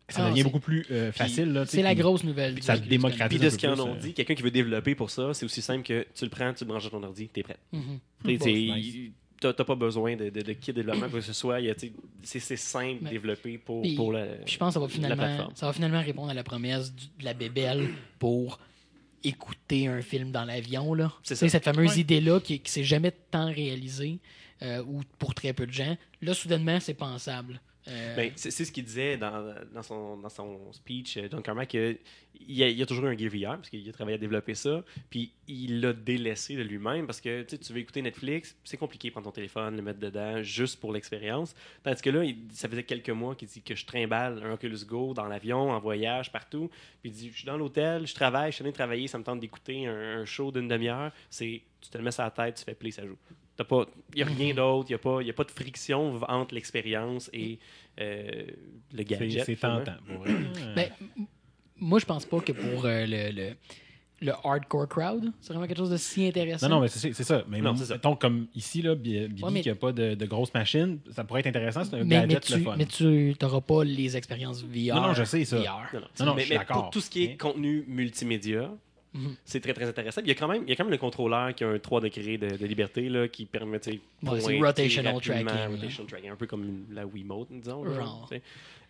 S2: Ça
S1: Ah,
S2: devient
S1: c'est-
S2: beaucoup plus euh, facile. là,
S1: C'est la
S2: puis-
S1: grosse nouvelle.
S2: puis ça démocratise.
S3: Puis de ce qu'ils en ont
S2: euh,
S3: dit, quelqu'un qui veut développer pour ça, c'est aussi simple que tu le prends, tu le branches dans ton ordi, t'es prêt.
S1: Mhm.
S3: Tu sais,
S2: Bon, nice.
S3: T'as pas besoin de, de, de kit de développement, quoi que ce soit. Y a, C'est c'est simple
S1: Mais-
S3: développer pour,
S1: Puis-
S3: pour la,
S1: Puis je pense que ça va
S3: la
S1: finalement,
S3: plateforme.
S1: ça va finalement répondre à la promesse du- de la bébelle pour écouter un film dans l'avion. là.
S3: C'est ça.
S1: Cette fameuse
S2: Ouais.
S1: idée-là qui, qui s'est jamais tant réalisée, euh, ou pour très peu de gens. Là, soudainement, c'est pensable. Euh,
S3: Ben, c'est ce qu'il disait dans, son, speech, euh, John Carmack, il y a toujours un VR, parce qu'il a travaillé à développer ça, puis il l'a délaissé de lui-même, parce que tu veux écouter Netflix, c'est compliqué de prendre ton téléphone, le mettre dedans, juste pour l'expérience. Tandis que là, il- ça faisait quelques mois qu'il dit que je trimballe un Oculus Go dans l'avion, en voyage, partout, puis il dit, je suis dans l'hôtel, je travaille, je suis de travailler, ça me tente d'écouter un, un show d'une demi-heure, c'est, tu te le mets sur la tête, tu fais play, ça joue. Il n'y a rien d'autre, il n'y a, pas- y a pas de friction entre l'expérience et euh, le gadget.
S2: c'est tentant. Euh,
S1: ben, moi, je pense pas que pour euh, le, le, le hardcore crowd, c'est vraiment quelque chose de si intéressant.
S2: Non, non, mais c'est c'est ça. Mais
S3: Non, ça.
S2: mettons, comme ici, là, Bi- Billy,
S1: Ouais, mais-
S2: qui n'a pas de, de grosse machine, ça pourrait être intéressant. C'est un
S1: mais, mais
S2: gadget
S1: tu
S2: le fun.
S1: mais tu n'auras pas les expériences VR.
S2: Non, non, je sais ça.
S1: VR.
S3: Non, non.
S2: Non, non,
S3: mais,
S2: je suis
S3: mais
S2: d'accord.
S3: pour tout ce qui est
S2: Mais-
S3: contenu multimédia,
S1: Mhm.
S3: c'est très très intéressant. Il y, a quand même, il y a quand même le contrôleur qui a un 3 degrés de, de liberté là, qui permet
S1: Ouais, c'est
S3: pointer
S1: rotational tracking,
S3: rotational tracking, un peu comme une- la Wiimote, disons. là.
S2: Non, mais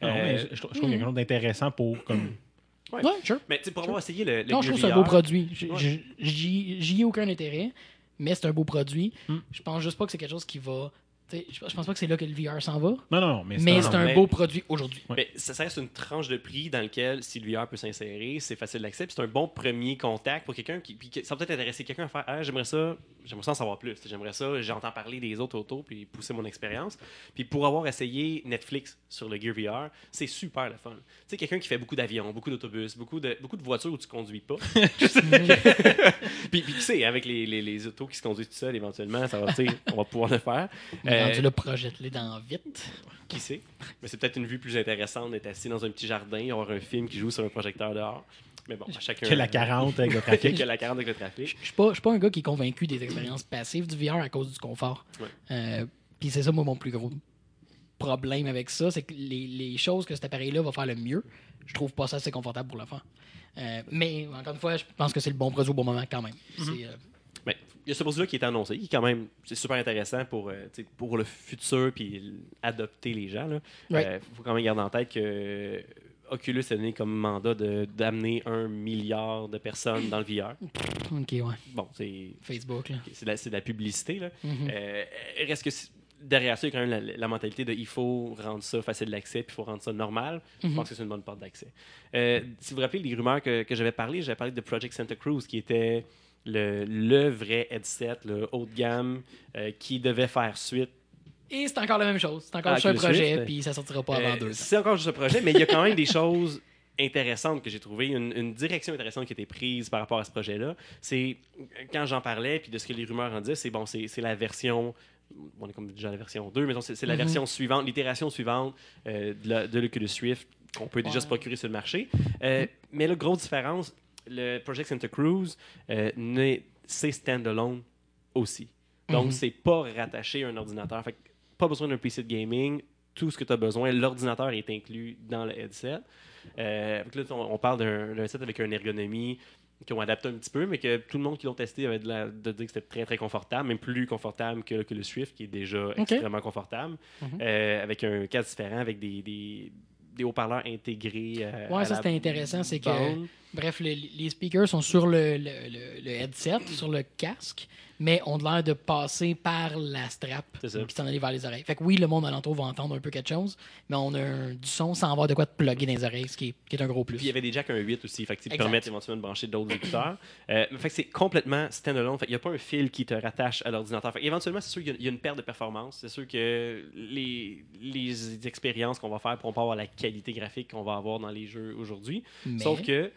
S3: Euh,
S2: je, je trouve qu'il y a quelque chose d'intéressant pour comme,
S3: ouais.
S1: Ouais, sure.
S3: Mais tu sais, pour avoir essayé le, le
S1: Non, je trouve que c'est un beau produit.
S3: Ouais.
S1: J'y j'y ai aucun intérêt, mais c'est un beau produit.
S2: Hmm.
S1: Je pense juste pas que c'est quelque chose qui va. Je pense pas que c'est là que le VR s'en va,
S2: Non, non, non, mais
S1: mais c'est un
S3: mais-
S1: beau produit aujourd'hui.
S2: Ouais.
S3: Ça, ça reste une tranche de prix dans lequel, si le VR peut s'insérer, c'est facile d'accès. puis C'est un bon premier contact pour quelqu'un qui, puis ça va peut-être intéresser quelqu'un à faire Ah, j'aimerais ça, j'aimerais ça en savoir plus. J'aimerais ça, j'entends parler des autres autos, puis pousser mon expérience. Puis pour avoir essayé Netflix sur le Gear VR, c'est super le fun. Tu sais, quelqu'un qui fait beaucoup d'avions, beaucoup d'autobus, beaucoup de, beaucoup de voitures où tu conduis pas. puis, puis tu sais, avec les, les, les autos qui se conduisent tout seuls, éventuellement, ça va, tu sais, on va pouvoir le faire. Euh,
S1: rendu là, projette-les dans vite.
S3: qui sait? Mais c'est peut-être une vue plus intéressante d'être assis dans un petit jardin et avoir un film qui joue sur un projecteur dehors. Mais bon, à chacun.
S2: que la 40 avec le trafic.
S3: que la 40 avec le trafic.
S1: Je suis pas, je suis pas un gars qui est convaincu des expériences passives du VR à cause du confort.
S3: Ouais.
S1: Euh, Puis c'est ça, moi, mon plus gros problème avec ça, c'est que les, les choses que cet appareil-là va faire le mieux, je trouve pas ça assez confortable pour le faire. Euh, mais encore une fois, je pense que c'est le bon produit au bon moment quand même.
S3: Mhm.
S1: C'est, euh,
S3: Mais il y a ce produit-là qui est annoncé, qui est quand même c'est super intéressant pour, euh, pour le futur puis adopter les gens. Il
S1: Ouais.
S3: faut quand même garder en tête que euh, Oculus a donné comme mandat de- d'amener un milliard de personnes dans le VR.
S1: ok, ouais.
S3: Bon, c'est
S1: Facebook, là.
S3: c'est de, de la publicité. Là. Euh, reste que c'est- derrière ça, il y a quand même la, la mentalité de il faut rendre ça facile d'accès, puis il faut rendre ça normal. Je
S1: Mhm.
S3: pense que c'est une bonne porte d'accès. Euh, si vous vous rappelez les rumeurs que, que j'avais parlé, j'avais parlé de Project Santa Cruz, qui était le, le vrai headset, le haut de gamme, euh, qui devait faire suite
S1: Et c'est encore la même chose. C'est encore
S3: Ah,
S1: juste un projet,
S3: ben,
S1: puis ça sortira pas avant
S3: Euh,
S1: deux ans.
S3: C'est encore juste un projet, mais il y a quand même des choses intéressantes que j'ai trouvées, une, une direction intéressante qui a été prise par rapport à ce projet-là. C'est quand j'en parlais, puis de ce que les rumeurs en disaient, c'est bon, c'est la version. On est comme déjà à la version 2, mais c'est la
S1: Mhm.
S3: version suivante, l'itération suivante euh, de, l'Oculus Rift qu'on peut déjà se procurer sur le marché. Euh, Mais la grosse différence, le Project Santa Cruz, euh, c'est standalone aussi. Donc,
S1: Mhm.
S3: c'est pas rattaché à un ordinateur. Fait que pas besoin d'un PC de gaming. Tout ce que tu as besoin, l'ordinateur est inclus dans le headset. Euh, là, on, on parle d'un headset avec une ergonomie qui ont adapté un petit peu, mais que tout le monde qui l'ont testé avait de, la- de dire que c'était très très confortable, même plus confortable que l'Oculus Rift, qui est déjà extrêmement confortable,
S1: Mhm.
S3: Euh, avec un casque différent, avec des, des, des haut-parleurs intégrés. euh,
S1: Ouais,
S3: à
S1: ça c'était intéressant, c'est que
S3: bande.
S1: bref, le- les speakers sont sur le, le- le headset, sur le casque, mais ont l'air de passer par la strap qui s'en allait vers les oreilles. Fait que oui, le monde alentour va entendre un peu quelque chose, mais on a un- du son sans avoir de quoi te plugger dans les oreilles, ce qui est, qui est un gros plus.
S3: Puis il y avait des jacks 1.8 aussi, fait
S1: Exact.
S3: permettent éventuellement de brancher d'autres écouteurs. Euh, fait que c'est complètement standalone. Fait qu'il n'y a pas un fil qui te rattache à l'ordinateur. Fait éventuellement, c'est sûr qu'il y a- il y, a une perte de performance. C'est sûr que les, les expériences qu'on va faire pourront pas avoir la qualité graphique qu'on va avoir dans les jeux aujourd'hui.
S1: Mais-
S3: Sauf que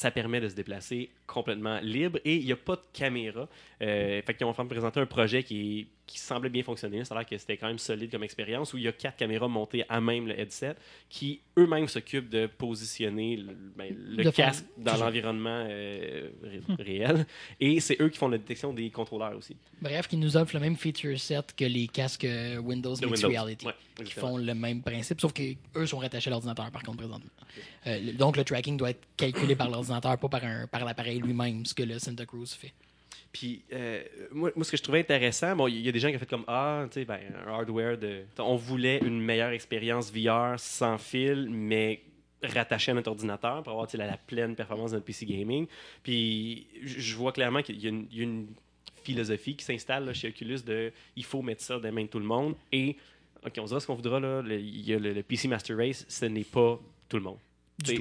S3: ça permet de se déplacer complètement libre et il n'y a pas de caméra. Euh, fait qu'ils ont présenter un projet qui, est- qui semblait bien fonctionner. Ça a l'air que c'était quand même solide comme expérience où il y a quatre caméras montées à même le headset qui eux-mêmes s'occupent de positionner le, ben, le
S1: De faire-
S3: casque dans l'environnement euh, ré- réel. Et c'est eux qui font la détection des contrôleurs aussi.
S1: Bref, qui nous offre le même feature set que les casques euh, Windows
S3: De
S1: Mixed
S3: Windows.
S1: Reality.
S3: Ouais,
S1: qui font le même principe, sauf qu'eux sont rattachés à l'ordinateur, par contre, présentement. Euh, donc, le tracking doit être calculé par l'ordinateur, pas par, un, par l'appareil lui-même, ce que le Santa Cruz fait.
S3: Puis, euh, moi, moi, ce que je trouvais intéressant, bon, il y a des gens qui ont fait comme Ah, tu sais, ben, un hardware de. On voulait une meilleure expérience VR sans fil, mais rattaché à notre ordinateur pour avoir la, la pleine performance de notre PC gaming. Puis, je vois clairement qu'il y a une, il y a une philosophie qui s'installe chez Oculus de il faut mettre ça dans les mains de tout le monde. Et, OK, on dira ce qu'on voudra, là, le, y a le, le PC Master Race, ce n'est pas tout le monde.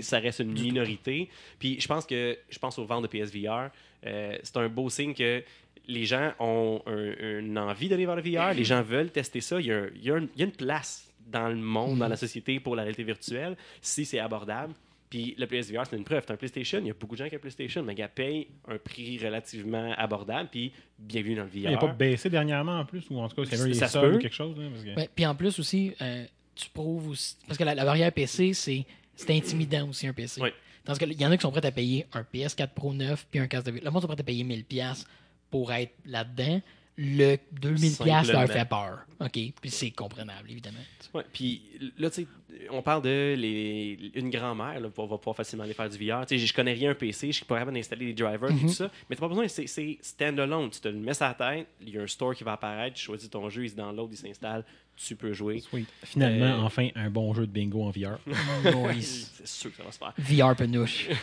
S3: Ça reste une minorité. Puis je pense que je pense aux ventes de PSVR. Euh, c'est un beau signe que les gens ont un- une envie d'aller vers le VR. Les gens veulent tester ça. Il y a, un- il y a un- il y a une place dans le monde, dans la société pour la réalité virtuelle, si c'est abordable. Puis le PSVR, c'est une preuve. C'est un PlayStation. Il y a beaucoup de gens qui ont un PlayStation, mais qui payent un prix relativement abordable. Puis bienvenue dans le VR.
S2: Il n'a pas baissé dernièrement en plus, ou en tout cas, avait
S3: Ça se
S2: soldes
S3: peut.
S2: ou quelque chose. là, parce que-
S1: Ouais, puis en plus aussi, euh, tu prouves aussi. Parce que la, la barrière PC, c'est c'est intimidant aussi un PC.
S3: Ouais.
S1: Tandis qu'il y en a qui sont prêts à payer un PS4 Pro 9 puis un casque de. Le monde sont prêts à payer 1000$ pour être là-dedans. Le 2000$ leur fait peur. OK. Puis c'est comprenable, évidemment.
S3: Ouais, puis là, tu sais, on parle de les, une grand-mère, là, va pouvoir facilement aller faire du VR. Tu sais, je connais rien un PC, je suis pas capable d'installer des drivers et
S1: Mhm.
S3: tout ça, mais t'as pas besoin, c'est c'est standalone. Tu te le mets sur la tête, il y a un store qui va apparaître, tu choisis ton jeu, il se download, il s'installe, tu peux jouer.
S2: Sweet. Finalement,
S3: Euh,
S2: enfin, un bon jeu de bingo en VR.
S3: C'est sûr que ça va se faire.
S1: VR penouche.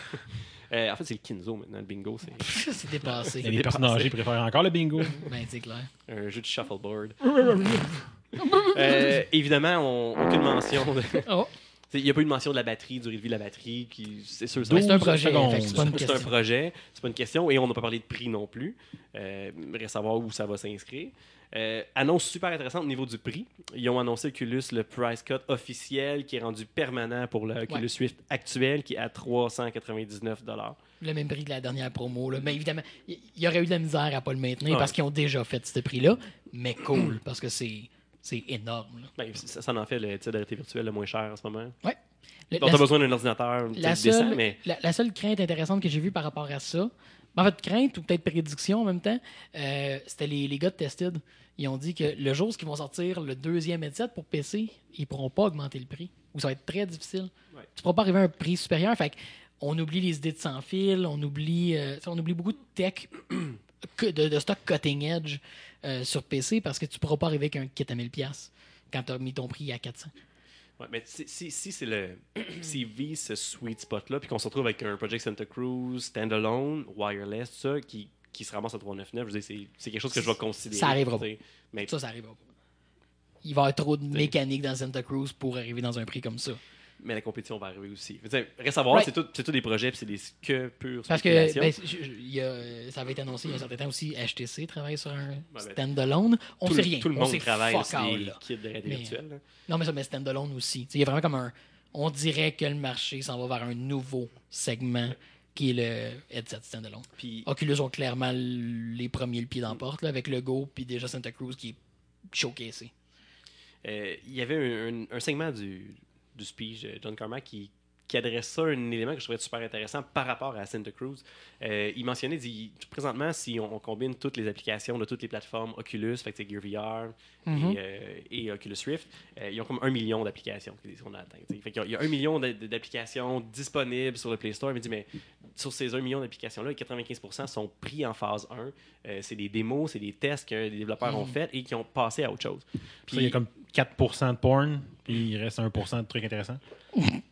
S3: Euh, en fait, c'est le Kinzo maintenant, le bingo, c'est
S1: c'est dépassé.
S2: Les personnes âgées préfèrent encore le bingo.
S1: Ben, c'est clair.
S3: un jeu de shuffleboard. Euh, évidemment, on, aucune mention. de-
S1: Oh.
S3: Il n'y a pas eu de mention de la batterie, durée de vie de la batterie. Qui, c'est sûr,
S1: c'est un
S2: 12
S1: projet. c'est pas une
S3: C'est un
S1: question.
S3: projet, c'est pas une question, et on n'a pas parlé de prix non plus. Euh, reste à savoir où ça va s'inscrire. Euh, annonce super intéressante au niveau du prix. Ils ont annoncé Oculus le price cut officiel qui est rendu permanent pour le Oculus
S1: Ouais.
S3: Swift actuel qui est à 399
S1: Le même prix que la dernière promo. Là. Mais évidemment, il y aurait eu de la misère à pas le maintenir
S3: Ouais.
S1: parce qu'ils ont déjà fait ce prix-là. Mais cool, parce que c'est c'est énorme.
S3: Ben, ça, ça en fait le titre de réalité virtuelle le moins cher en ce moment.
S1: Le-
S3: Donc, tu as besoin d'un ordinateur
S1: la seule,
S3: mais
S1: la, la seule crainte intéressante que j'ai vue par rapport à ça, en fait, crainte ou peut-être prédiction en même temps, euh, c'était les, les gars de Tested. Ils ont dit que le jour où ils vont sortir le deuxième headset pour PC, ils pourront pas augmenter le prix. Ou ça va être très difficile.
S3: Ouais.
S1: Tu pourras pas arriver à un prix supérieur. Fait que on oublie les idées de sans fil, on oublie, euh, on oublie beaucoup de tech, de, de stock cutting edge euh, sur PC parce que tu pourras pas arriver avec un kit à 1000$ quand tu as mis ton prix à 400.
S3: Ouais, mais si, si, si c'est le. S'ils visent ce sweet spot-là, puis qu'on se retrouve avec un Project Santa Cruz, standalone, wireless, ça, qui, qui se ramasse à 399, je veux dire, c'est, c'est quelque chose que je vais considérer.
S1: Ça arrivera
S3: sais. Mais
S1: Ça, ça arrivera pas. il va y avoir trop de mécanique dans Santa Cruz pour arriver dans un prix comme ça.
S3: Mais la compétition va arriver aussi. Je veux dire, reste à voir,
S1: Right.
S3: c'est tout, tout des projets, puis c'est des que pure
S1: Parce que ben, je- je- il y a- ça avait été annoncé il y a un certain temps aussi, HTC travaille sur un
S3: ben,
S1: standalone. On sait rien.
S3: tout le
S1: On
S3: monde travaille sur des kits de réalité virtuelle, là.
S1: Non, mais ça, mais standalone aussi. Il y a vraiment comme un. On dirait que le marché s'en va vers un nouveau segment qui est le headset standalone.
S3: Puis
S1: Oculus ont clairement les premiers le pied dans la porte là, avec le Go, puis déjà Santa Cruz qui est showcasé.
S3: Euh, il y avait un, un- un segment du, du speech John Carmack qui, qui adresse ça, un élément que je trouvais super intéressant par rapport à Santa Cruz. Euh, il mentionnait, il dit, présentement, si on, on combine toutes les applications de toutes les plateformes Oculus, fait que Gear VR
S1: Mhm.
S3: et, euh, et Oculus Rift, euh, ils ont comme un million d'applications qu'on a atteint. qu'il y a- il y a un million d'a- d'applications disponibles sur le Play Store. Il me dit, mais sur ces 1 million d'applications-là, 95% sont pris en phase 1. Euh, c'est des démos, c'est des tests que les développeurs ont
S2: Mhm.
S3: fait et qui ont passé à autre chose.
S2: Ça, il y a comme 4% de porn, puis il reste 1% de trucs intéressants.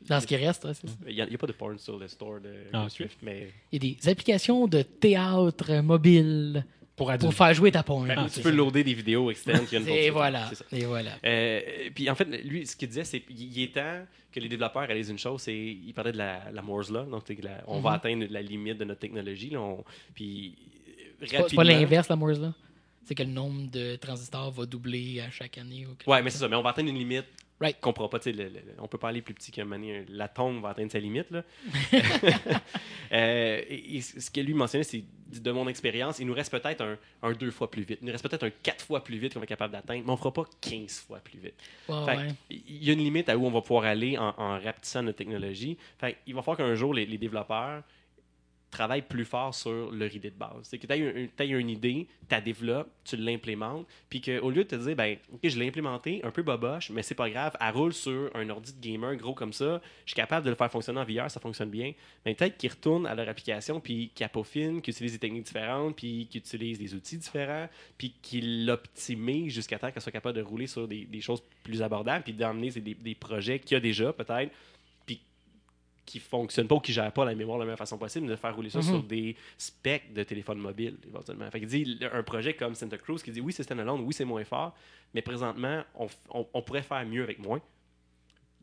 S1: Dans ce qui reste, ouais, c'est ça.
S3: Il n'y a, il y a pas de porn sur le store de
S2: Ah.
S3: Swift, mais
S1: Il y a des applications de théâtre mobile
S2: pour,
S1: pour faire jouer ta porn.
S3: Ben,
S1: Ah,
S3: tu peux
S1: ça.
S3: loader des vidéos externes qui viennent pour
S1: Et voilà. Et voilà.
S3: Euh, puis en fait, lui, ce qu'il disait, c'est qu'il est temps que les développeurs réalisent une chose, c'est il parlait de la, la Moore's Law, donc on va
S1: Mhm.
S3: atteindre la limite de notre technologie. Là, on- puis
S1: C'est pas- C'est pas
S3: rapidement-
S1: l'inverse, la Moore's là. C'est que le nombre de transistors va doubler à chaque année. Ou
S3: Ouais, mais c'est ça? Mais on va atteindre une limite
S1: Right.
S3: qu'on pourra pas. le- le- on peut pas aller plus petit qu'un manier. L'atome va atteindre sa limite. Là. Euh, et, et ce que lui mentionnait, c'est de mon expérience, il nous reste peut-être un, un deux fois plus vite. Il nous reste peut-être un quatre fois plus vite qu'on est capable d'atteindre, mais on fera pas 15 fois plus vite. Fait
S1: ouais.
S3: Il y a une limite à où on va pouvoir aller en, en rapetissant notre technologie. Fait, il va falloir qu'un jour, les, les développeurs travaillent plus fort sur leur idée de base. C'est que tu as, une idée, tu la développes, tu l'implémentes, puis qu'au lieu de te dire, ben, OK, je l'ai implémenté, un peu boboche, mais c'est pas grave, elle roule sur un ordi de gamer gros comme ça, je suis capable de le faire fonctionner en VR, ça fonctionne bien. Mais peut-être qu'ils retournent à leur application, puis qu'ils peaufinent, qu'ils utilisent des techniques différentes, puis qu'ils utilisent des outils différents, puis qu'ils l'optimisent jusqu'à temps qu'elle soit capable de rouler sur des, choses plus abordables, puis d'emmener des, des projets qu'il y a déjà, peut-être, qui fonctionnent pas ou qui gèrent pas la mémoire de la même façon possible, de faire rouler ça
S1: Mhm.
S3: sur des specs de téléphone mobile, éventuellement. Fait qu'il dit, un projet comme Santa Cruz qui dit, oui, c'est standalone, oui, c'est moins fort, mais présentement, on, f- on- on pourrait faire mieux avec moins.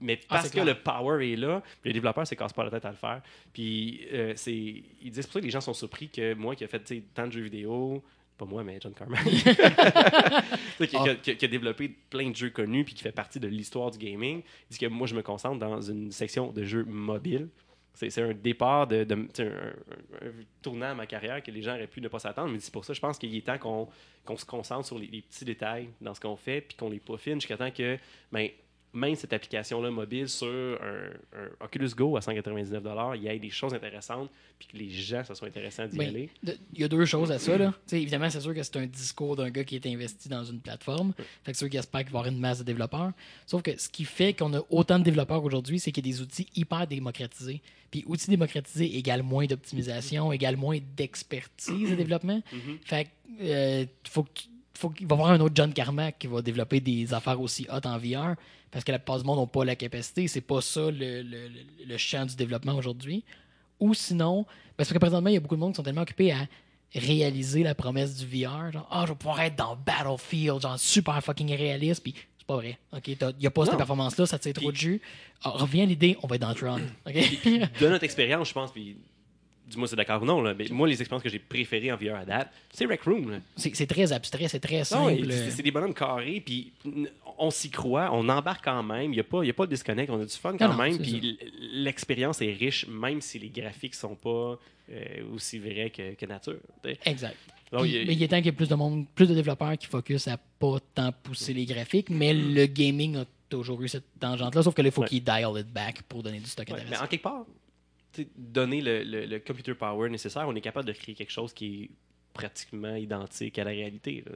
S3: Mais
S1: Ah,
S3: parce que
S1: clair.
S3: le power est là, les développeurs se cassent pas la tête à le faire. Puis euh, c'est, ils disent c'est pour ça que les gens sont surpris que moi qui ai fait tant de jeux vidéo, pas moi, mais John Carmack, qui,
S1: Ah.
S3: qui a- qui développé plein de jeux connus puis qui fait partie de l'histoire du gaming, il dit que moi je me concentre dans une section de jeux mobiles. C'est un départ de, un, un- un tournant à ma carrière que les gens auraient pu ne pas s'attendre. Mais c'est pour ça, je pense qu'il est temps qu'on qu'on se concentre sur les, les petits détails dans ce qu'on fait, puis qu'on les peaufine jusqu'à temps que ben, même cette application-là mobile sur un, un Oculus Go à 199 il y ait des choses intéressantes, puis que les gens, ça soit intéressant d'y
S1: Ben,
S3: aller.
S1: Il y a deux choses à ça. Là. Évidemment, c'est sûr que c'est un discours d'un gars qui est investi dans une plateforme. Fait que c'est sûr qu'il espère qu'il va y avoir une masse de développeurs. Sauf que ce qui fait qu'on a autant de développeurs aujourd'hui, c'est qu'il y a des outils hyper démocratisés. Puis outils démocratisés égale moins d'optimisation, égale moins d'expertise de développement.
S3: Mhm.
S1: Fait que euh, faut que tu- faut qu'il va y avoir un autre John Carmack qui va développer des affaires aussi hot en VR parce que la plupart du monde n'ont pas la capacité. C'est pas ça le, le- le- champ du développement aujourd'hui. Ou sinon, parce que présentement, il y a beaucoup de monde qui sont tellement occupés à réaliser la promesse du VR. Genre, ah, je vais pouvoir être dans Battlefield, genre super fucking réaliste. Puis c'est pas vrai. OK, il n'y a pas cette performance-là, ça tire trop de jus. Ah, reviens à l'idée, on va être dans Tron. OK?
S3: de notre expérience, je pense, puis dis-moi c'est d'accord ou non, là, mais moi, les expériences que j'ai préférées en VR à date, c'est Rec Room.
S1: c'est très abstrait, c'est très simple.
S3: c'est des bonhommes carrés, puis on s'y croit, on embarque quand même, il n'y a, pas- y a pas de disconnect, on a du fun quand
S1: Non,
S3: même, puis l'expérience est riche, même si les graphiques sont pas euh, aussi vrais que, que nature.
S1: Exact.
S3: Donc,
S1: Puis-
S3: il
S1: mais il est temps qu'il y ait plus de monde, plus de développeurs qui focus à pas tant pousser les graphiques, mais le gaming a toujours eu cette tangente-là, sauf que là, il faut
S3: Ouais.
S1: qu'il dial it back pour donner du stock
S3: Ouais, mais
S1: intéressant.
S3: en quelque part, donner le, le- le computer power nécessaire, on est capable de créer quelque chose qui est pratiquement identique à la réalité. là.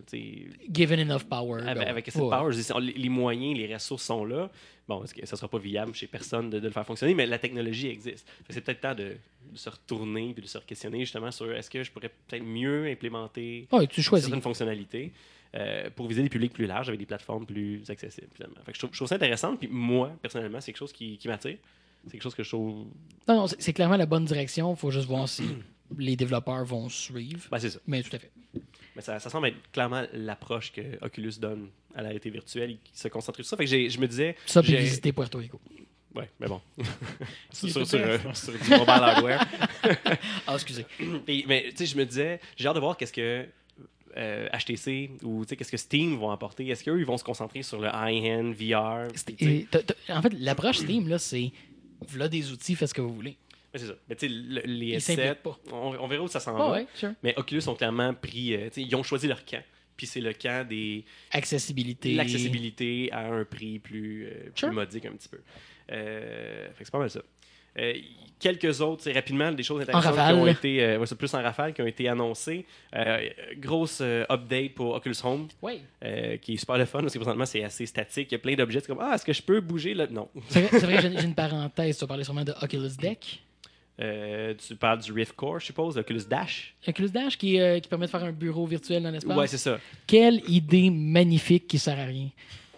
S1: Given enough power.
S3: Avec, avec cette
S1: ouais.
S3: power, je dis, on- les moyens, les ressources sont là. Bon, que ça sera pas viable chez personne de, de le faire fonctionner, mais la technologie existe. C'est peut-être temps de, de se retourner puis de se questionner justement sur est-ce que je pourrais peut-être mieux implémenter
S1: tu
S3: certaines fonctionnalités euh, pour viser des publics plus larges avec des plateformes plus accessibles. Finalement. Fait que je, trouve, je trouve ça intéressant. Puis moi, personnellement, c'est quelque chose qui, qui m'attire. C'est quelque chose que je trouve.
S1: Non, non, c'est clairement la bonne direction. Il faut juste voir si les développeurs vont suivre.
S3: Ben, c'est ça.
S1: Mais tout à fait.
S3: Mais ça, ça semble être clairement l'approche que Oculus donne à la réalité virtuelle. Ils se concentrent sur ça. Fait que j'ai- je me disais.
S1: Ça, puis
S3: j'ai-
S1: visiter Puerto Rico.
S3: Ouais, mais bon. sur, sur, euh, sur du mobile hardware.
S1: Ah, excusez.
S3: Mais tu sais, je me disais, j'ai hâte de voir qu'est-ce que euh, HTC ou tu sais, qu'est-ce que Steam vont apporter. Est-ce qu'eux, ils vont se concentrer sur le high-end, VR?
S1: en fait, l'approche Steam, là, c'est voilà des outils, faites ce que vous voulez.
S3: mais c'est ça. Mais tu sais, le- les
S1: Ils
S3: headsets,
S1: s'impliquent pas.
S3: on, on verra où ça s'en va.
S1: ouais, sure.
S3: Mais Oculus ont clairement pris, euh, ils ont choisi leur camp. Puis c'est le camp des
S1: Accessibilité.
S3: l'accessibilité à un prix plus, euh, plus
S1: Sure.
S3: modique un petit peu. Euh, fait que c'est pas mal ça. Euh, quelques autres, rapidement des choses intéressantes qui ont été, euh, ouais, plus en rafale, qui ont été annoncées. Euh, grosse euh, update pour Oculus Home,
S1: Oui.
S3: euh, qui est super le fun parce que présentement c'est assez statique. Il y a plein d'objets, c'est comme ah est-ce que je peux bouger là? Non.
S1: C'est vrai, j'ai une parenthèse. Tu as parlé sûrement de Oculus Deck.
S3: Euh, tu parles du Rift Core, je suppose, Oculus Dash.
S1: Oculus Dash qui, euh, qui permet de faire un bureau virtuel dans l'espace.
S3: Ouais, c'est ça.
S1: Quelle idée magnifique qui sert à rien.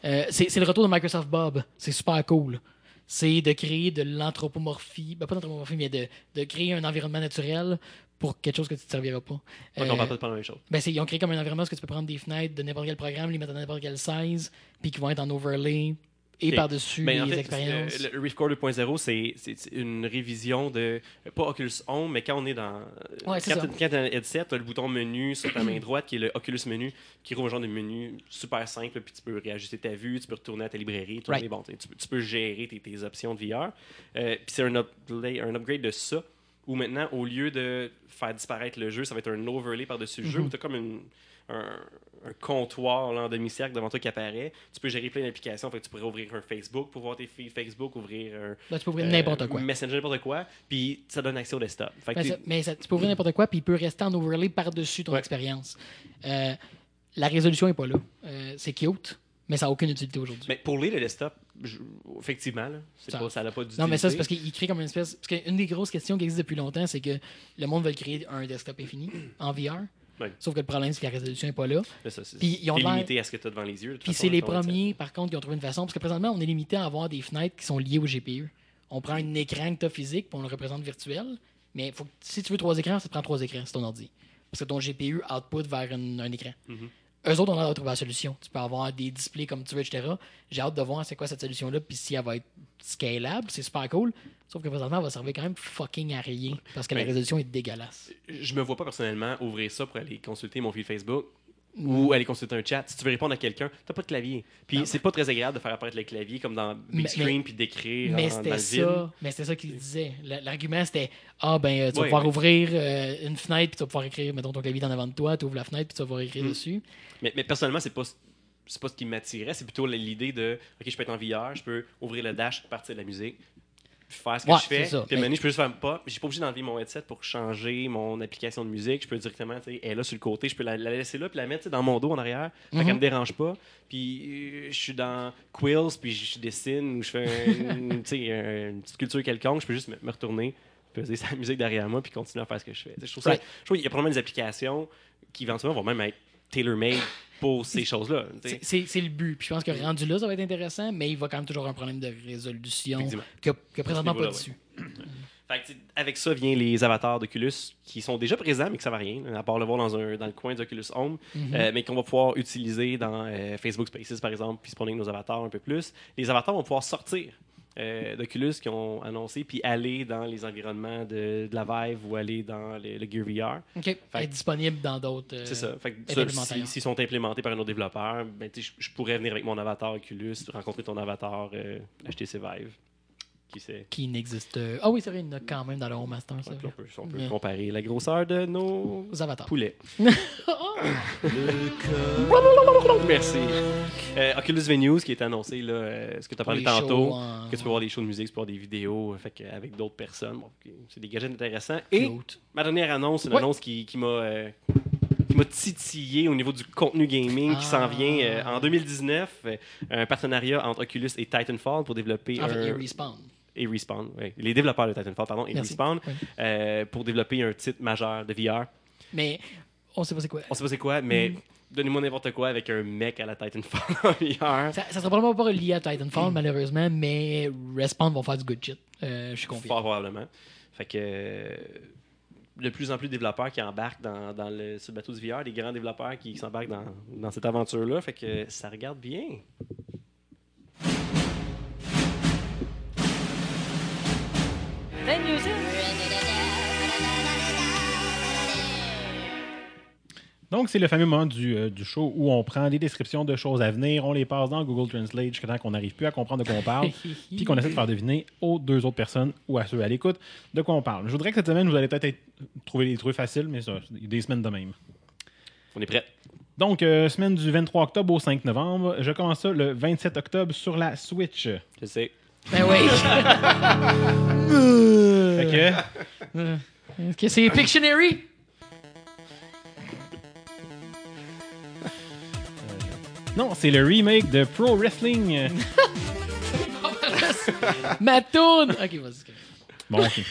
S1: Euh, c'est le retour de Microsoft Bob. C'est super cool. C'est de créer de l'anthropomorphie, ben pas d'anthropomorphie, mais de, de créer un environnement naturel pour quelque chose que tu ne te serviras pas. Euh,
S3: on parle pas de pas la même chose.
S1: ben ils ont créé comme un environnement où tu peux prendre des fenêtres de n'importe quel programme, les mettre à n'importe quel size, puis qui vont être en overlay et par-dessus
S3: Ben,
S1: les
S3: fait,
S1: expériences.
S3: euh, Le, Rift Core 2.0, c'est c'est une révision de. Pas Oculus Home, mais quand on est dans.
S1: Ouais, c'est
S3: quand tu as un headset, tu as le bouton menu sur ta main droite qui est le Oculus menu, qui roule un genre de menu super simple, puis tu peux réajuster ta vue, tu peux retourner à ta librairie,
S1: Right.
S3: bon, tu, tu peux- gérer tes, tes options de VR. Euh, puis c'est un, upgrade de ça, où maintenant, au lieu de faire disparaître le jeu, ça va être un overlay par-dessus le jeu,
S1: Mhm.
S3: où tu as comme une- un, un comptoir là, en demi-cercle devant toi qui apparaît. Tu peux gérer plein d'applications. Fait que tu pourrais ouvrir un Facebook pour voir tes feeds Facebook, ouvrir un.
S1: Ben, tu peux ouvrir n'importe quoi.
S3: Messenger, n'importe quoi. Puis ça donne accès au desktop. Fait que
S1: Ben, ça- mais ça- tu peux ouvrir n'importe quoi, puis il peut rester en overlay par-dessus ton
S3: Ouais.
S1: expérience. Euh, la résolution n'est pas là. Euh, c'est cute, mais ça n'a aucune utilité aujourd'hui.
S3: Mais pour lire le desktop, je- effectivement, là,
S1: Ça-
S3: pas, ça n'a pas d'utilité.
S1: Non, mais ça, c'est parce qu'il crée comme une espèce. Parce qu'une des grosses questions qui existe depuis longtemps, c'est que le monde veut créer un desktop infini en VR. Sauf que le problème, c'est que la résolution n'est pas là. Puis ils ont
S3: limité à ce que tu as devant les yeux.
S1: Puis c'est les premiers, par contre, qui ont trouvé une façon. Parce que présentement, on est limité à avoir des fenêtres qui sont liées au GPU. On prend un écran que tu as physique, puis on le représente virtuel. Mais faut que- si tu veux trois écrans, ça te prend trois écrans, c'est ton ordi. Parce que ton GPU output vers un, un écran.
S3: Mhm.
S1: Eux autres, on a trouvé la solution. Tu peux avoir des displays comme tu veux, etc. J'ai hâte de voir c'est quoi cette solution-là, puis si elle va être scalable, c'est super cool. Sauf que présentement, elle va servir quand même fucking à rien, parce que la résolution est dégueulasse.
S3: Je me vois pas personnellement ouvrir ça pour aller consulter mon fil Facebook ou aller consulter un chat. Si tu veux répondre à quelqu'un, t'as pas de clavier. Puis c'est pas très agréable de faire apparaître le clavier comme dans Big
S1: Mais-
S3: Screen puis d'écrire
S1: Mais
S3: en- dans le vide.
S1: mais c'était ça qu'il disait. L'argument c'était ah ben euh, tu vas pouvoir ouvrir euh, une fenêtre puis tu vas pouvoir écrire mettons ton clavier en avant de toi, tu ouvres la fenêtre puis tu vas pouvoir écrire
S3: Mm.
S1: dessus.
S3: Mais, mais personnellement, c'est pas c'est pas ce qui m'attirait, c'est plutôt l'idée de OK, je peux être en VR, je peux ouvrir le dash, partir de la musique, faire ce que
S1: Ouais,
S3: je fais.
S1: ça.
S3: Puis
S1: Mais-
S3: je peux juste faire pas, j'ai pas obligé d'enlever mon headset pour changer mon application de musique, je peux directement, tu sais, elle est là sur le côté, je peux la, la laisser là puis la mettre tu sais, dans mon dos en arrière, fait qu'elle me dérange pas. Puis euh, je suis dans Quills puis je dessine ou je fais un- tu sais, un- une petite sculpture quelconque, je peux juste me, me retourner peser sa musique derrière moi puis continuer à faire ce que je fais. Je trouve ça, je trouve qu'il y a probablement des applications qui éventuellement vont même être tailor-made pour ces choses-là.
S1: C'est- le but. Puis je pense que rendu là, ça va être intéressant, mais il va quand même toujours avoir un problème de résolution que, que présentement pas dessus.
S3: Fait que, avec ça vient les avatars d'Oculus qui sont déjà présents mais qui servent à rien, à part le voir dans, un, dans le coin d'Oculus Home,
S1: Mhm.
S3: euh, mais qu'on va pouvoir utiliser dans euh, Facebook Spaces par exemple, puis avec nos avatars un peu plus. Les avatars vont pouvoir sortir euh, d'Oculus qui ont annoncé, puis aller dans les environnements de, de la Vive ou aller dans le, le Gear VR.
S1: OK.
S3: Fait
S1: être disponible dans d'autres. euh,
S3: C'est ça. Fait que si- s'ils sont implémentés par un autre développeur, ben, je, pourrais venir avec mon avatar Oculus, rencontrer ton avatar euh, HTC Vive. Qui sait?
S1: Qui n'existe. Ah oui, c'est vrai, il y en a quand même dans le Home Master.
S3: là, on peut, on peut
S1: Mais-
S3: comparer la grosseur de nos
S1: avatars.
S3: poulets. Merci. Euh, Oculus Venues qui est annoncé, là, euh, ce que tu as parlé
S1: les
S3: tantôt,
S1: shows
S3: que tu peux voir des shows de musique, tu peux voir des vidéos euh, fait avec d'autres personnes. Bon, c'est des gadgets intéressants. Et ma dernière annonce, une annonce qui, qui m'a euh, m'a titillé au niveau du contenu gaming qui s'en
S1: Ah.
S3: vient euh, en 2019. euh, un partenariat entre Oculus et Titanfall pour développer
S1: En fait,
S3: un...
S1: respawn.
S3: Et Respawn, les développeurs de Titanfall, pardon, et
S1: Merci.
S3: Respawn,
S1: Oui.
S3: euh, pour développer un titre majeur de VR.
S1: Mais on sait pas c'est quoi.
S3: On sait pas c'est quoi, mais
S1: Mm.
S3: donnez-moi n'importe quoi avec un mec à la Titanfall en VR.
S1: Ça, ça sera probablement pas relié à Titanfall, malheureusement, mais Respawn vont faire du good shit. Euh, je suis confiant.
S3: Fort probablement. Fait que. euh, de plus en plus de développeurs qui embarquent dans, dans le, sur le bateau du VR, des grands développeurs qui s'embarquent dans, dans cette aventure-là. Fait que ça regarde bien.
S2: Donc, c'est le fameux moment du, euh, du show où on prend des descriptions de choses à venir, on les passe dans Google Translate jusqu'à temps qu'on n'arrive plus à comprendre de quoi on parle, puis qu'on essaie de faire deviner aux deux autres personnes ou à ceux à l'écoute de quoi on parle. Je voudrais que cette semaine, vous allez peut-être être- trouver les trucs faciles, mais ça, des semaines de même.
S3: On est prêt.
S2: Donc, euh, semaine du 23 octobre au 5 novembre. Je commence ça le 27 octobre sur la Switch.
S3: Je sais.
S1: Ben oui.
S2: Fait que,
S1: Est-ce que c'est Pictionary?
S2: non, c'est le remake de Pro Wrestling.
S1: Ma toune! Ok, vas-y.
S2: Bon, ok.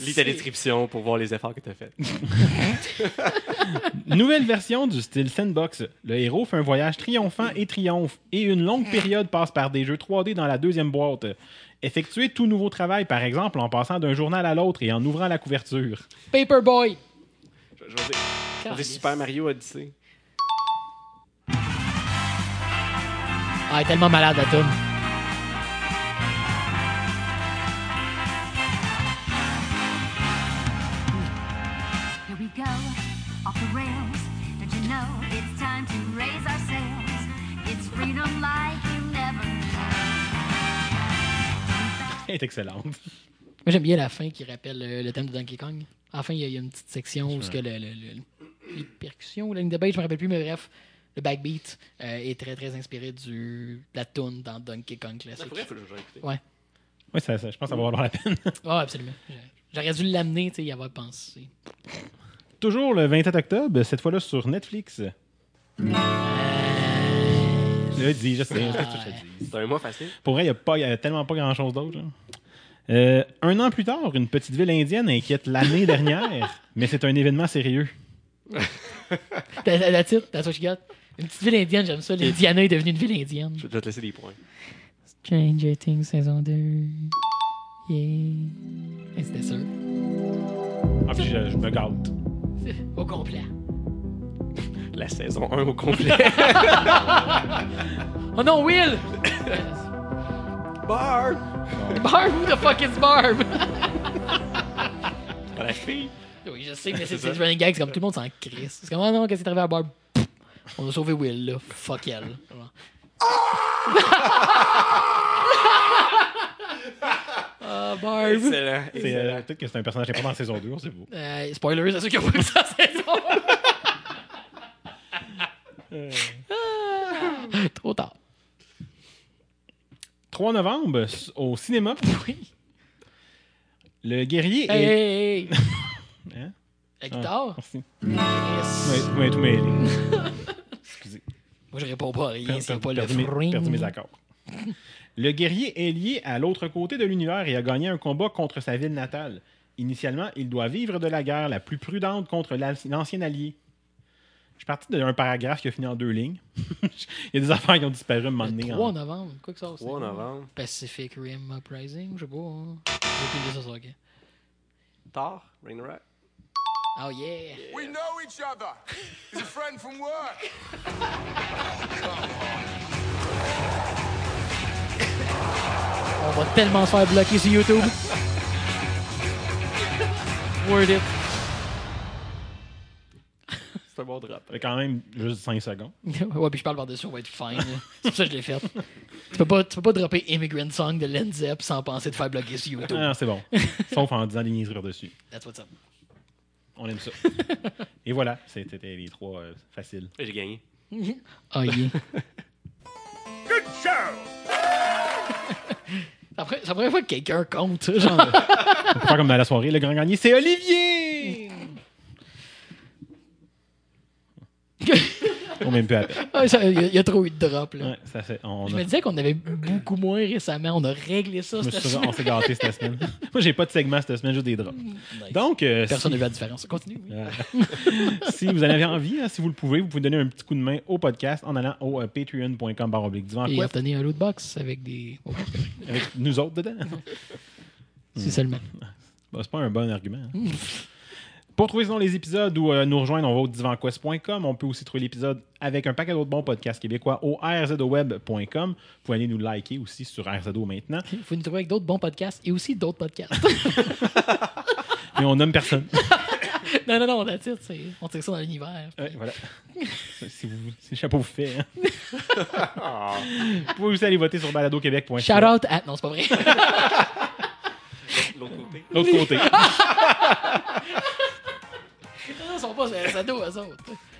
S3: Lis ta description pour voir les efforts que tu as faits.
S2: Nouvelle version du style sandbox. Le héros fait un voyage triomphant et triomphe, et une longue période passe par des jeux 3D dans la deuxième boîte. Effectuer tout nouveau travail, par exemple en passant d'un journal à l'autre et en ouvrant la couverture.
S1: Paperboy.
S3: Je, je vais dire, je vais dire Super Mario Odyssey.
S1: Ah, elle est tellement malade, la toune.
S2: Elle est excellente.
S1: Moi, j'aime bien la fin qui rappelle euh, le thème de Donkey Kong. À la fin, il y, a- il y a une petite section où ce que le, le- le- les percussions la ligne de bass, je me rappelle plus, mais bref, le backbeat euh, est très très inspiré du, de la tune dans Donkey Kong
S3: Ça
S1: classique.
S3: vais écouter.
S1: Ouais.
S2: Oui, ça, ça- je pense que ça va valoir la peine.
S1: Ouais, absolument. J'aurais dû l'amener, tu sais, y avoir pensé.
S2: Toujours le 27 octobre, cette fois-là sur Netflix. Je l'ai dit, je sais. je sais que je le dis.
S3: C'est un mois facile.
S2: Pour vrai, il n'y a, tellement pas grand-chose d'autre. Euh, un an plus tard, une petite ville indienne inquiète l'année dernière, mais c'est un événement sérieux.
S1: T'as la titre, that's what you got. Une petite ville indienne, j'aime ça. L'Indiana est devenue une ville indienne.
S3: Je vais te laisser des points.
S1: Stranger Things saison 2. Yeah. Et c'était sûr.
S2: Ah, puis je, je me gâte.
S1: Au complet.
S3: La saison 1 au complet.
S1: Oh non, Will!
S3: Barb!
S1: Barb, who the fuck is Barb?
S3: La fille.
S1: oui, je sais, mais c'est du running gag, c'est comme tout le monde s'en crisse. C'est comme, ah non, qu'est-ce qui est arrivé à Barb? Pff, On a sauvé Will, là. Fuck elle. Vraiment. Ah, Barb.
S3: Excellent.
S2: C'est,
S3: excellent.
S2: euh, Peut-être que c'est un personnage important en saison 2, on sait pas.
S1: Euh, spoiler, c'est ceux qui ont pas vu sa saison. Ah, Trop tard.
S2: 3 novembre, au cinéma.
S1: Oui.
S2: Le guerrier
S1: Hey,
S2: est.
S1: hey, hey.
S2: Hein?
S1: La guitare?
S2: Ah, merci.
S1: Yes.
S2: Tout mêlé. Excusez.
S1: Moi, je réponds pas à rien, c'est pas le
S2: perdu mes- perdu mes accords. Le guerrier est lié à l'autre côté de l'univers et a gagné un combat contre sa ville natale. Initialement, il doit vivre de la guerre la plus prudente contre l'ancien allié. Je suis parti d'un paragraphe qui a fini en deux lignes. Il y a des affaires qui ont disparu à un moment donné.
S1: 3
S2: en-
S1: novembre, quoi que ça
S3: 3 novembre.
S1: Pacific Rim Uprising, je sais pas. Hein. J'ai ça, ça, ok.
S3: Thor, Ragnarok.
S1: Oh yeah!
S4: We know each other. He's a friend from work.
S1: On va tellement se faire bloquer sur YouTube. Word it.
S3: C'est un bon drop.
S2: Ça fait quand même juste 5 secondes.
S1: ouais, puis je parle par-dessus, on va être fine. C'est pour ça que je l'ai fait. Tu peux pas, tu peux pas dropper Immigrant Song de Led Zepp sans penser te faire bloquer sur YouTube.
S2: Ah, c'est bon. Sauf en disant des niaiseries dessus.
S1: That's what's up.
S2: On aime ça. Et voilà, c'était les trois euh, faciles.
S3: J'ai gagné.
S1: Oh yeah.
S5: Good show!
S1: C'est la première fois que quelqu'un compte. Genre.
S2: On peut faire comme dans la soirée, le grand gagnant, c'est Olivier! Plus à peine.
S1: Ça- Il y, a- il y a trop eu de drop. Là.
S2: Ouais, ça fait. On,
S1: Je
S2: a-
S1: me disais qu'on avait beaucoup moins récemment. On a réglé ça cette semaine.
S2: on s'est gâté cette semaine. Moi, j'ai pas de segment cette semaine, juste des drops.
S1: Nice.
S2: Donc, euh,
S1: Personne n'a
S2: si,
S1: vu la différence. Continue. oui.
S2: euh, si vous en avez envie, hein, si vous le pouvez, vous pouvez donner un petit coup de main au podcast en allant au euh, patreon.com
S1: Et obtenir un loot box avec des. Oh,
S2: avec nous autres dedans.
S1: si seulement.
S2: Bon, c'est pas un bon argument. hein. Pour trouver sinon les épisodes ou euh, nous rejoindre, on va au divanquest.com. On peut aussi trouver l'épisode avec un paquet d'autres bons podcasts québécois au rzoweb.com. Vous pouvez aller nous liker aussi sur RZO maintenant.
S1: Il faut nous trouver avec d'autres bons podcasts et aussi d'autres podcasts.
S2: Et on nomme personne.
S1: non, non, non, it, c'est- on tire ça dans l'univers.
S2: Ouais, voilà. si, vous, si le chapeau vous fait. hein. Vous pouvez aussi aller voter sur baladoquebec.ca.
S1: Shout out à. Non, c'est pas vrai.
S3: L'autre côté.
S2: L'autre côté.
S1: Pas eux autres.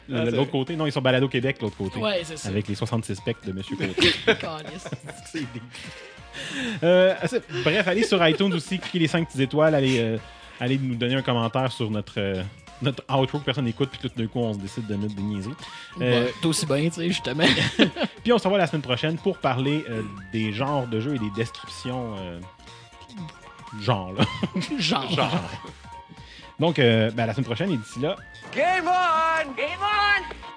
S2: L'autre côté. Non, ils sont Balado Québec, l'autre côté.
S1: Ouais, c'est ça.
S2: Avec les 66 specs de Monsieur Côté. C'est Euh, bref, allez sur iTunes aussi, cliquez les 5 petites étoiles, allez, euh, allez nous donner un commentaire sur notre, euh, notre outro que personne n'écoute, puis tout d'un coup, on se décide de mettre des niaiseries. Euh,
S1: T'es aussi bien, tu sais, justement.
S2: puis on se revoit la semaine prochaine pour parler euh, des genres de jeux et des descriptions. genre, là.
S1: Genre.
S2: Donc, euh, ben, à la semaine prochaine, et d'ici là,
S4: Game on! Game on!